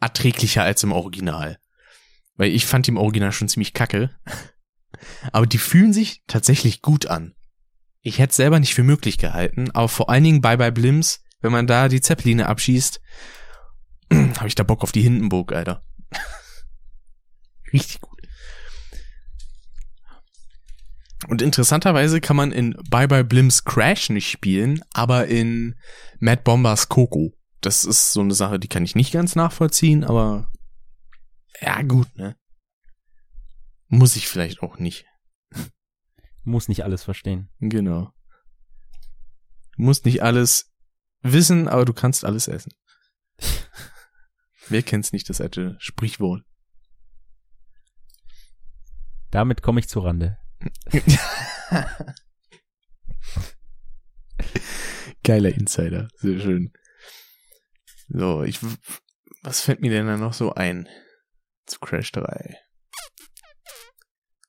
erträglicher als im Original. Weil ich fand die im Original schon ziemlich kacke. (laughs) Aber die fühlen sich tatsächlich gut an. Ich hätte es selber nicht für möglich gehalten, aber vor allen Dingen bei bei Blims, wenn man da die Zeppeline abschießt, (clears throat) habe ich da Bock auf die Hindenburg, Alter. Richtig gut. Und interessanterweise kann man in Bye Bye Blims Crash nicht spielen, aber in Mad Bombers Coco. Das ist so eine Sache, die kann ich nicht ganz nachvollziehen, aber ja gut, ne? Muss ich vielleicht auch nicht. Muss nicht alles verstehen. Genau. Du musst nicht alles wissen, aber du kannst alles essen. (laughs) Wer kennt's nicht, das alte Sprichwort? Damit komme ich zu Rande. (laughs) Geiler Insider, sehr schön. So, ich, was fällt mir denn da noch so ein zu Crash 3?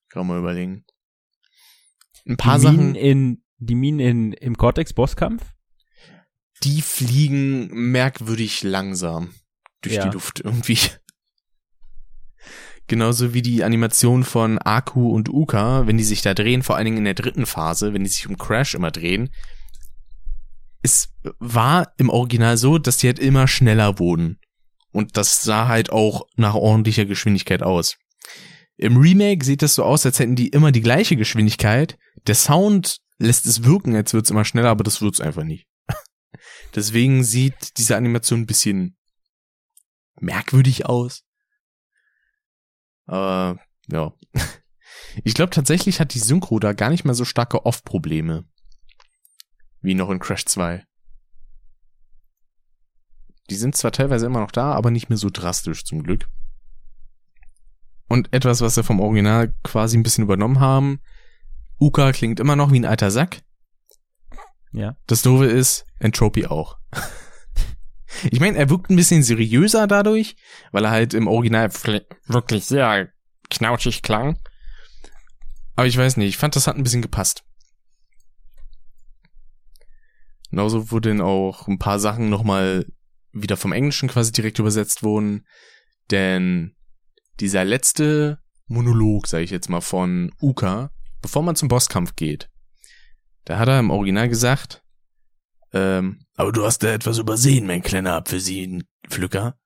Kann mal überlegen. Ein paar die Sachen, in, die Minen in, im Cortex-Bosskampf? die fliegen merkwürdig langsam durch Ja. die Luft irgendwie. Genauso wie die Animation von Aku und Uka, wenn die sich da drehen, vor allen Dingen in der dritten Phase, wenn die sich um Crash immer drehen. Es war im Original so, dass die halt immer schneller wurden. Und das sah halt auch nach ordentlicher Geschwindigkeit aus. Im Remake sieht es so aus, als hätten die immer die gleiche Geschwindigkeit. Der Sound lässt es wirken, als wird's immer schneller, aber das wird's einfach nicht. (laughs) Deswegen sieht diese Animation ein bisschen merkwürdig aus. Aber ja. (laughs) Ich glaube tatsächlich hat die Synchro da gar nicht mehr so starke Off-Probleme. Wie noch in Crash 2. Die sind zwar teilweise immer noch da, aber nicht mehr so drastisch zum Glück. Und etwas, was sie vom Original quasi ein bisschen übernommen haben. Uka klingt immer noch wie ein alter Sack. Ja. Das Doofe ist, Entropy auch. (laughs) Ich meine, er wirkt ein bisschen seriöser dadurch, weil er halt im Original wirklich sehr knautschig klang. Aber ich weiß nicht, ich fand, das hat ein bisschen gepasst. Genauso wurden auch ein paar Sachen nochmal wieder vom Englischen quasi direkt übersetzt wurden, denn dieser letzte Monolog, sage ich jetzt mal, von Uka, bevor man zum Bosskampf geht, da hat er im Original gesagt, ähm, aber du hast da etwas übersehen, mein kleiner Apfelsinenpflücker.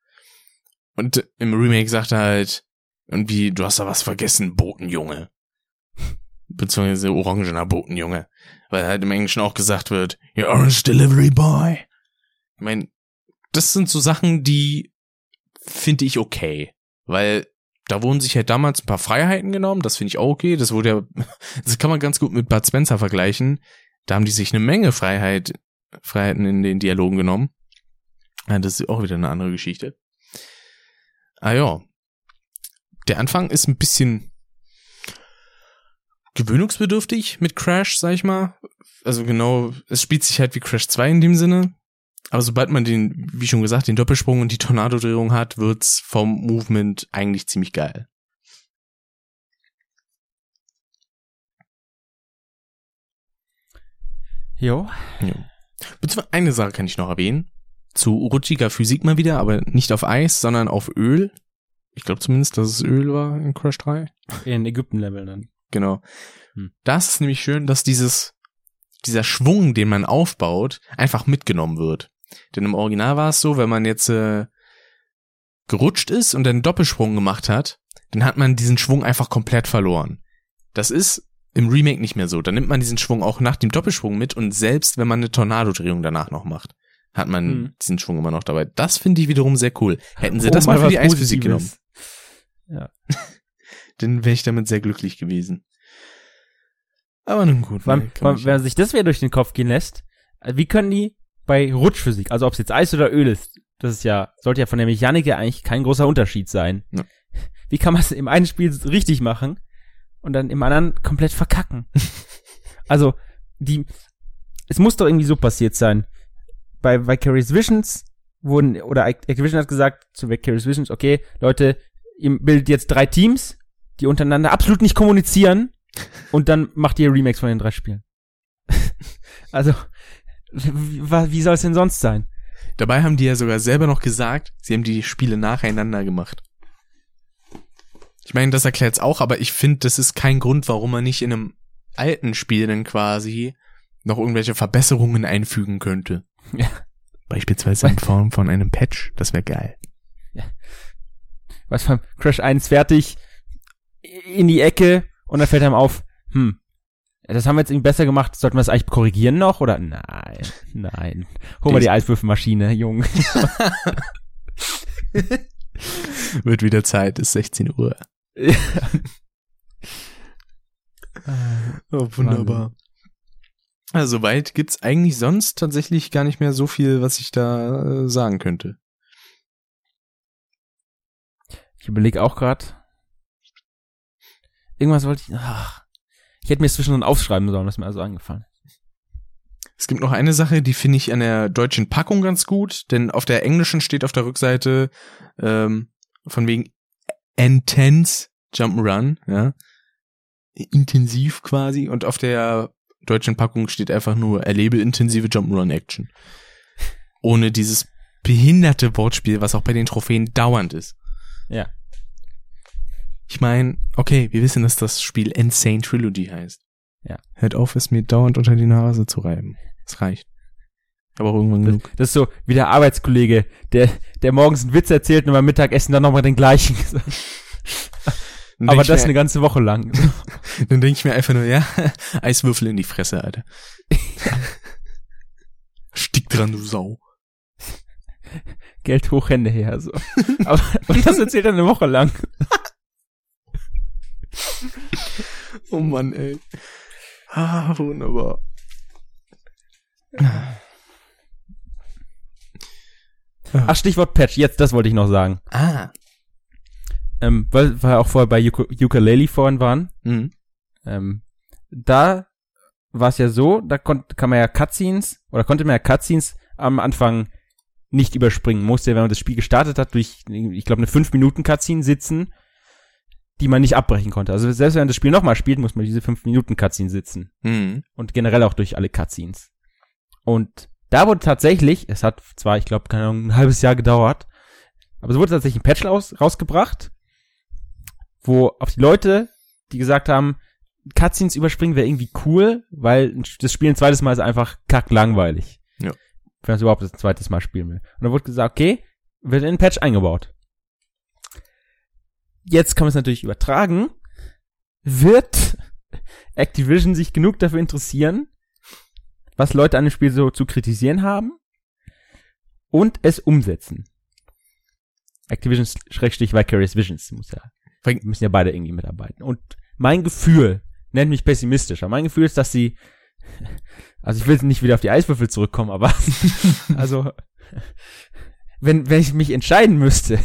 Und im Remake sagt er halt, irgendwie, du hast da was vergessen, Botenjunge. Beziehungsweise orangener Botenjunge. Weil halt im Englischen auch gesagt wird, your orange delivery boy. Ich meine, das sind so Sachen, die finde ich okay. Weil da wurden sich halt damals ein paar Freiheiten genommen, das finde ich auch okay. Das wurde ja, (laughs) das kann man ganz gut mit Bud Spencer vergleichen. Da haben die sich eine Menge Freiheit, Freiheiten in den Dialogen genommen. Ja, das ist auch wieder eine andere Geschichte. Ah ja. Der Anfang ist ein bisschen gewöhnungsbedürftig mit Crash, sag ich mal. Also genau, es spielt sich halt wie Crash 2 in dem Sinne. Aber sobald man den, wie schon gesagt, den Doppelsprung und die Tornadodrehung hat, wird's vom Movement eigentlich ziemlich geil. Jo. Beziehungsweise eine Sache kann ich noch erwähnen. Zu rutschiger Physik mal wieder, aber nicht auf Eis, sondern auf Öl. Ich glaube zumindest, dass es Öl war in Crash 3. In Ägypten-Level dann. Genau. Hm. Das ist nämlich schön, dass dieses, dieser Schwung, den man aufbaut, einfach mitgenommen wird. Denn im Original war es so, wenn man jetzt äh, gerutscht ist und einen Doppelsprung gemacht hat, dann hat man diesen Schwung einfach komplett verloren. Das ist im Remake nicht mehr so. Dann nimmt man diesen Schwung auch nach dem Doppelsprung mit und selbst wenn man eine Tornadodrehung danach noch macht, hat man Hm. diesen Schwung immer noch dabei. Das finde ich wiederum sehr cool. Hätten sie Oh, das mal für die Eisphysik genommen, Positives. (laughs) dann wäre ich damit sehr glücklich gewesen. Aber nun gut. Allem, man- wenn man sich das wieder durch den Kopf gehen lässt, äh, wie können die bei Rutschphysik, also ob es jetzt Eis oder Öl ist, das ist ja, sollte ja von der Mechanik her eigentlich kein großer Unterschied sein. Ja. Wie kann man es im einen Spiel richtig machen und dann im anderen komplett verkacken? (laughs) also, die, es muss doch irgendwie so passiert sein. Bei Vicarious Visions wurden, oder Act- Activision hat gesagt zu Vicarious Visions, okay, Leute, ihr bildet jetzt drei Teams, die untereinander absolut nicht kommunizieren und dann macht ihr Remakes von den drei Spielen. (laughs) also, wie, wie soll es denn sonst sein? Dabei haben die ja sogar selber noch gesagt, sie haben die Spiele nacheinander gemacht. Ich meine, das erklärt's auch, aber ich finde, das ist kein Grund, warum man nicht in einem alten Spiel dann quasi noch irgendwelche Verbesserungen einfügen könnte. Ja. Beispielsweise in (laughs) Form von einem Patch, das wäre geil. Was beim Crash 1 fertig, in die Ecke und dann fällt einem auf, hm, das haben wir jetzt irgendwie besser gemacht, sollten wir das eigentlich korrigieren noch? Oder nein, (laughs) nein. Hol mal die Eiswürfelmaschine, Junge. (laughs) Wird wieder Zeit, ist 16 Uhr. (laughs) Oh, wunderbar. Also soweit gibt's eigentlich sonst tatsächlich gar nicht mehr so viel, was ich da äh, sagen könnte. Ich überlege auch gerade. Irgendwas wollte ich. Ach, ich hätte mir zwischendrin aufschreiben sollen, das ist mir also angefallen. Es gibt noch eine Sache, die finde ich an der deutschen Packung ganz gut, denn auf der englischen steht auf der Rückseite ähm, von wegen Intense Jump'n'Run, ja. Intensiv quasi. Und auf der deutschen Packung steht einfach nur erlebe intensive Jump'n'Run Action. Ohne dieses behinderte Wortspiel, was auch bei den Trophäen dauernd ist. Ja. Ich meine, okay, wir wissen, dass das Spiel Insane Trilogy heißt. Ja. Hört auf, es mir dauernd unter die Nase zu reiben. Es reicht. Aber auch irgendwann Das, genug. das ist so wie der Arbeitskollege, der, der morgens einen Witz erzählt und beim Mittagessen dann nochmal den gleichen. (laughs) Aber das mir, eine ganze Woche lang. (laughs) Dann denke ich mir einfach nur, ja, (laughs) Eiswürfel in die Fresse, Alter. Stick dran, du Sau. Geld hoch, Hände her. So. Aber und das erzählt er eine Woche lang. Oh Mann, ey. Ah, wunderbar. Ach, Stichwort Patch, jetzt, das wollte ich noch sagen. Ah. Ähm, weil wir auch vorher bei Uk Ukulele vorhin waren. Mhm. Ähm, da war es ja so, da kon kann man ja Cutscenes, oder konnte man ja Cutscenes am Anfang nicht überspringen. Musste ja, wenn man das Spiel gestartet hat, durch, ich glaube, eine 5-Minuten-Cutscene sitzen, die man nicht abbrechen konnte. Also selbst wenn man das Spiel nochmal spielt, muss man diese 5-Minuten-Cutscene sitzen. Mhm. und generell auch durch alle Cutscenes. Und da wurde tatsächlich, es hat zwar, ich glaube, keine Ahnung, ein halbes Jahr gedauert, aber es wurde tatsächlich ein Patch raus, rausgebracht, wo auf die Leute, die gesagt haben, Cutscenes überspringen wäre irgendwie cool, weil das Spiel ein zweites Mal ist einfach kacklangweilig. Ja. Wenn man es überhaupt ein zweites Mal spielen will. Und dann wurde gesagt, okay, wird in ein Patch eingebaut. Jetzt kann man es natürlich übertragen. Wird (laughs) Activision sich genug dafür interessieren, was Leute an dem Spiel so zu kritisieren haben und es umsetzen. Activision Schrägstrich Vicarious Visions muss ja, müssen ja beide irgendwie mitarbeiten. Und mein Gefühl, nennt mich pessimistisch, aber mein Gefühl ist, dass sie, also ich will nicht wieder auf die Eiswürfel zurückkommen, aber (laughs) also wenn, wenn ich mich entscheiden müsste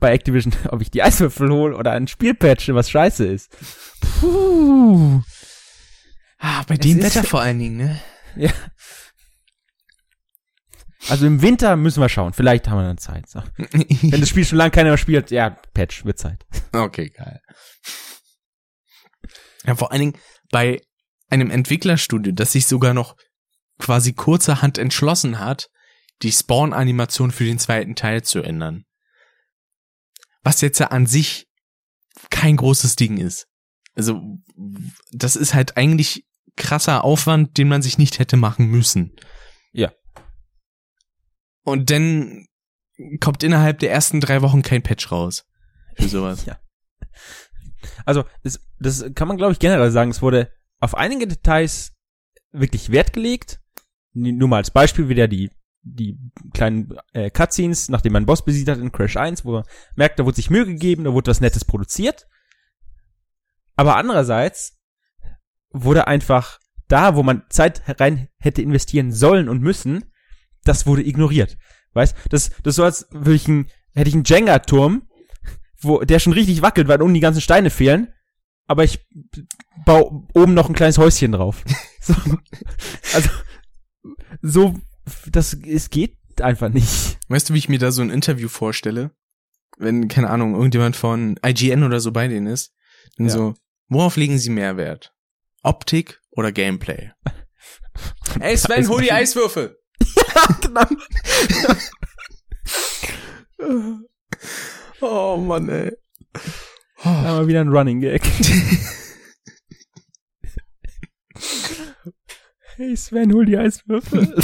bei Activision, ob ich die Eiswürfel hole oder ein Spielpatch, was scheiße ist. Puh. Ah, bei Es dem Wetter vor allen Dingen, ne? (laughs) Ja. Also im Winter müssen wir schauen. Vielleicht haben wir dann Zeit. So. (laughs) Wenn das Spiel schon lange keiner mehr spielt, ja, Patch, wird Zeit. Okay, geil. Ja, vor allen Dingen bei einem Entwicklerstudio, das sich sogar noch quasi kurzerhand entschlossen hat, die Spawn-Animation für den zweiten Teil zu ändern. Was jetzt ja an sich kein großes Ding ist. also das ist halt eigentlich krasser Aufwand, den man sich nicht hätte machen müssen. Ja. Und dann kommt innerhalb der ersten drei Wochen kein Patch raus. Für (laughs) sowas. Ja. Also, das, das kann man, glaube ich, generell sagen. Es wurde auf einige Details wirklich Wert gelegt. Nur mal als Beispiel wieder die, die kleinen äh, Cutscenes, nachdem man einen Boss besiegt hat in Crash 1, wo man merkt, da wurde sich Mühe gegeben, da wurde was Nettes produziert. Aber andererseits wurde einfach da, wo man Zeit rein hätte investieren sollen und müssen, das wurde ignoriert. Weißt, das, das so als würde ich ein, hätte ich einen Jenga-Turm, wo, der schon richtig wackelt, weil unten die ganzen Steine fehlen, aber ich baue oben noch ein kleines Häuschen drauf. (laughs) So, also, so, das, es geht einfach nicht. Weißt du, wie ich mir da so ein Interview vorstelle? Wenn, keine Ahnung, irgendjemand von IGN oder so bei denen ist. Dann Ja. so, worauf legen sie mehr Wert? Optik oder Gameplay? (laughs) Ey Sven, hol die Eiswürfel! (laughs) genau. (laughs) Oh Mann, ey. Aber wieder ein Running Gag. hey Sven, hol die Eiswürfel.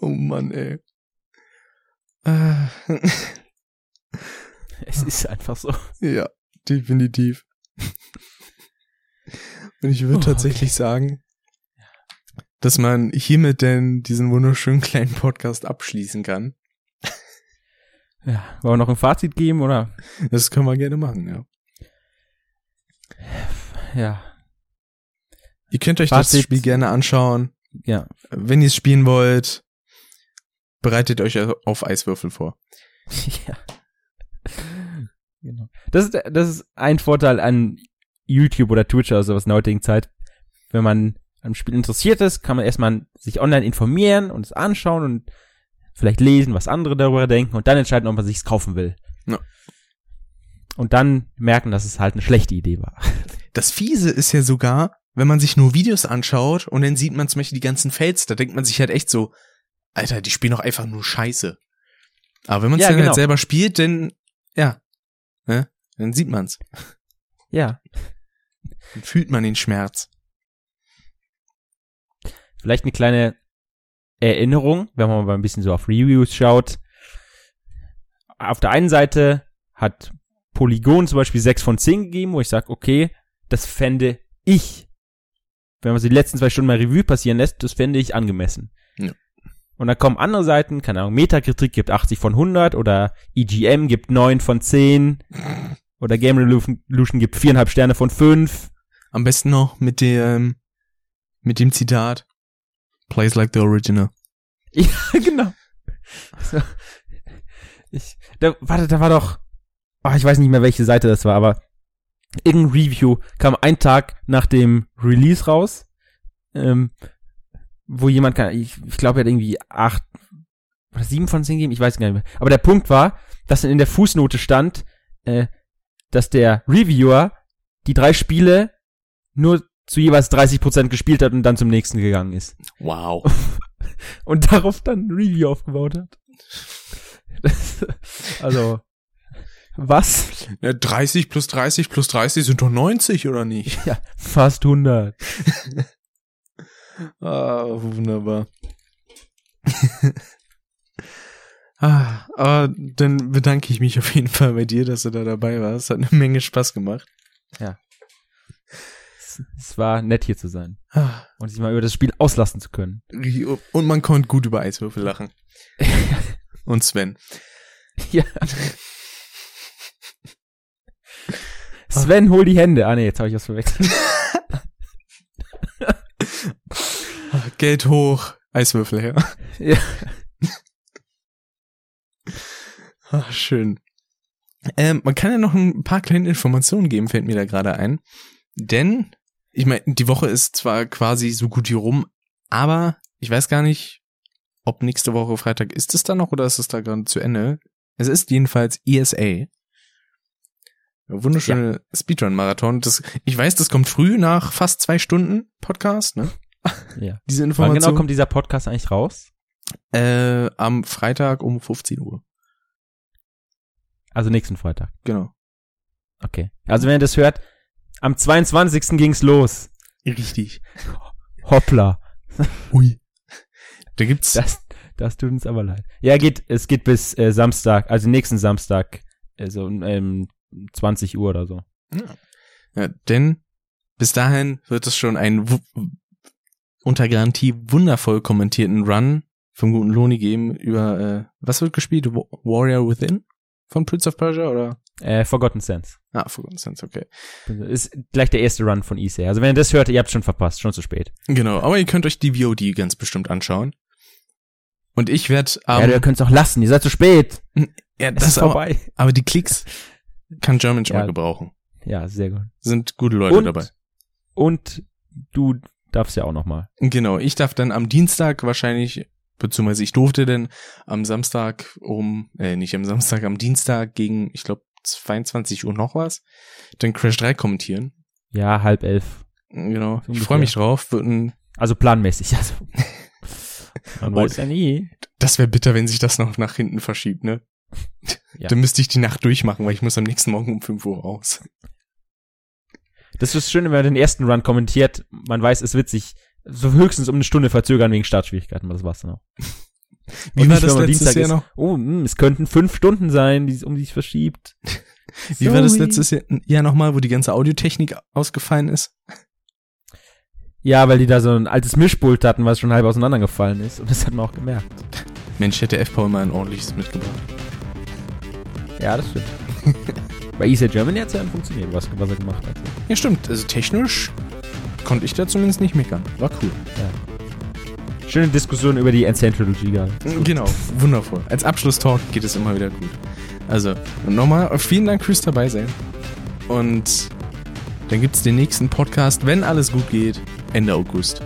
Oh Mann, ey. Es ist einfach so. ja, definitiv. Und ich würde Oh, tatsächlich sagen, dass man hiermit denn diesen wunderschönen kleinen Podcast abschließen kann. Ja, wollen wir noch ein Fazit geben, oder? Das können wir gerne machen, ja. Ja, Ihr könnt euch das Fazit. Spiel gerne anschauen. ja. Wenn ihr es spielen wollt, bereitet euch auf Eiswürfel vor. (laughs) ja. Genau. Das ist, das ist ein Vorteil an YouTube oder Twitch oder sowas in der heutigen Zeit. Wenn man am Spiel interessiert ist, kann man erstmal sich online informieren und es anschauen und vielleicht lesen, was andere darüber denken und dann entscheiden, ob man sich's kaufen will. Ja. Und dann merken, dass es halt eine schlechte Idee war. (laughs) Das Fiese ist ja sogar, wenn man sich nur Videos anschaut und dann sieht man zum Beispiel die ganzen Fails, da denkt man sich halt echt so, Alter, die spielen doch einfach nur Scheiße. Aber wenn man es Ja, dann genau. halt selber spielt, dann, ja, ne, dann sieht man's. Ja. Dann fühlt man den Schmerz. Vielleicht eine kleine Erinnerung, wenn man mal ein bisschen so auf Reviews schaut. Auf der einen Seite hat Polygon zum Beispiel 6 von 10 gegeben, wo ich sage, okay, das fände ich, wenn man so die letzten zwei Stunden mal Revue passieren lässt, das fände ich angemessen. Ja. Und dann kommen andere Seiten, keine Ahnung, Metakritik gibt 80 von 100 oder EGM gibt 9 von 10 oder Game Revolution gibt 4,5 Sterne von 5. Am besten noch mit dem, mit dem Zitat, plays like the original. (laughs) Ja, genau. So. Ich, da, warte, da war doch, oh, ich weiß nicht mehr, welche Seite das war, aber irgendein Review kam einen Tag nach dem Release raus, ähm, wo jemand kann, ich, ich glaube, er hat irgendwie acht oder sieben von zehn gegeben, ich weiß gar nicht mehr. Aber der Punkt war, dass dann in der Fußnote stand, äh, dass der Reviewer die drei Spiele nur zu jeweils 30% gespielt hat und dann zum nächsten gegangen ist Wow. (laughs) und darauf dann ein Review aufgebaut hat. Das, (laughs) also, was? Ja, 30 plus 30 plus 30 sind doch 90, oder nicht? Ja, fast 100. (laughs) Ah, wunderbar. (laughs) ah, aber dann bedanke ich mich auf jeden Fall bei dir, dass du da dabei warst. Hat eine Menge Spaß gemacht. Es, es war nett hier zu sein Ah, und sich mal über das Spiel auslassen zu können. Und man konnte gut über Eiswürfel lachen. (laughs) Und Sven. Ja. (laughs) Sven, hol die Hände. Ah nee, jetzt habe ich was verwechselt. Ah, Geld hoch, Eiswürfel her. Ja. (laughs) Ah, schön. Ähm, man kann ja noch ein paar kleine Informationen geben, fällt mir da gerade ein. Denn, ich meine, die Woche ist zwar quasi so gut wie rum, aber ich weiß gar nicht, ob nächste Woche Freitag ist es da noch oder ist es da gerade zu Ende. Es ist jedenfalls ESA. Wunderschöne Speedrun-Marathon. Das, ich weiß, das kommt früh nach fast zwei Stunden Podcast, ne? (laughs) ja. Diese Wann Information. genau kommt dieser Podcast eigentlich raus? äh, am Freitag um 15 Uhr. Also nächsten Freitag. Genau. Okay. Also wenn ihr das hört, am 22. ging's los. Richtig. Hoppla. Ui. (laughs) Da gibt's Das, das tut uns aber leid. Ja, geht, es geht bis äh, Samstag, also nächsten Samstag, also ähm, 20 Uhr oder so. Ja, denn bis dahin wird es schon wu- unter Garantie wundervoll kommentierten Run vom guten Loni geben über, äh, was wird gespielt? Wa- Warrior Within? Von Prince of Persia oder? Äh, Forgotten Sense. Ah, Forgotten Sense, okay. Ist gleich der erste Run von Issei. Also wenn ihr das hört, ihr habt schon verpasst, schon zu spät. Genau, aber ihr könnt euch die VOD ganz bestimmt anschauen. Und ich werde, ja, ähm, ihr könnt es auch lassen, ihr seid zu spät. ja, Es das ist ist aber, vorbei. aber die Klicks kann German schon Ja. mal gebrauchen. Ja, sehr gut. Sind gute Leute Und, dabei. und du darfst ja auch noch mal. Genau, ich darf dann am Dienstag wahrscheinlich, beziehungsweise ich durfte denn am Samstag um, äh, nicht am Samstag, am Dienstag gegen, ich glaube, 22 Uhr noch was, dann Crash 3 kommentieren. Ja, halb elf. Genau, ich freue mich drauf. Wird ein, Also planmäßig. Also. (laughs) Man weiß ja nie. das wäre bitter, wenn sich das noch nach hinten verschiebt, ne? Ja. Dann müsste ich die Nacht durchmachen, weil ich muss am nächsten Morgen um 5 Uhr raus. Das ist schön, wenn man den ersten Run kommentiert. Man weiß, es wird sich so höchstens um eine Stunde verzögern wegen Startschwierigkeiten, aber das war's dann auch. Wie Und war nicht, das letztes Dienstag Jahr ist. noch? Oh, mh, es könnten fünf Stunden sein, die, um die es verschiebt. (laughs) Wie war das letztes Jahr, Jahr nochmal, wo die ganze Audiotechnik ausgefallen ist? Ja, weil die da so ein altes Mischpult hatten, was schon halb auseinandergefallen ist. Und das hat man auch gemerkt. Mensch, hätte F-Paul mal ein ordentliches mitgebracht. Ja, das stimmt. (laughs) Bei ESA Germany hat es ja dann funktioniert, was, was er gemacht hat. Ja, stimmt. Also technisch konnte ich da zumindest nicht meckern. War cool. Schöne Diskussion über die gehabt. Genau, wundervoll. Als Abschlusstalk geht es immer wieder gut. Also, nochmal, vielen Dank fürs dabei sein. Und dann gibt's den nächsten Podcast, wenn alles gut geht, Ende August.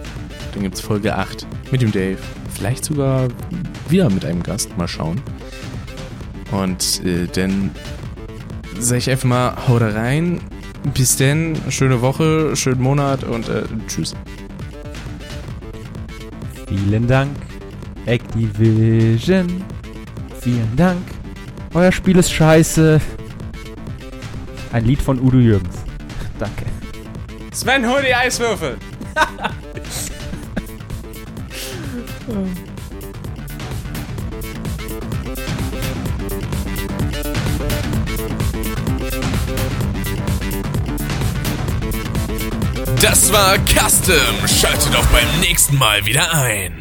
Dann gibt's Folge 8 mit dem Dave. Vielleicht sogar wieder mit einem Gast. Mal schauen. Und äh, dann sag ich einfach mal, haut rein. Bis denn, schöne Woche, schönen Monat und äh, tschüss. Vielen Dank, Activision. Vielen Dank. Euer Spiel ist scheiße. Ein Lied von Udo Jürgens. (laughs) Danke. Sven, hol die Eiswürfel! (laughs) Das war Custom. Schaltet auch beim nächsten Mal wieder ein.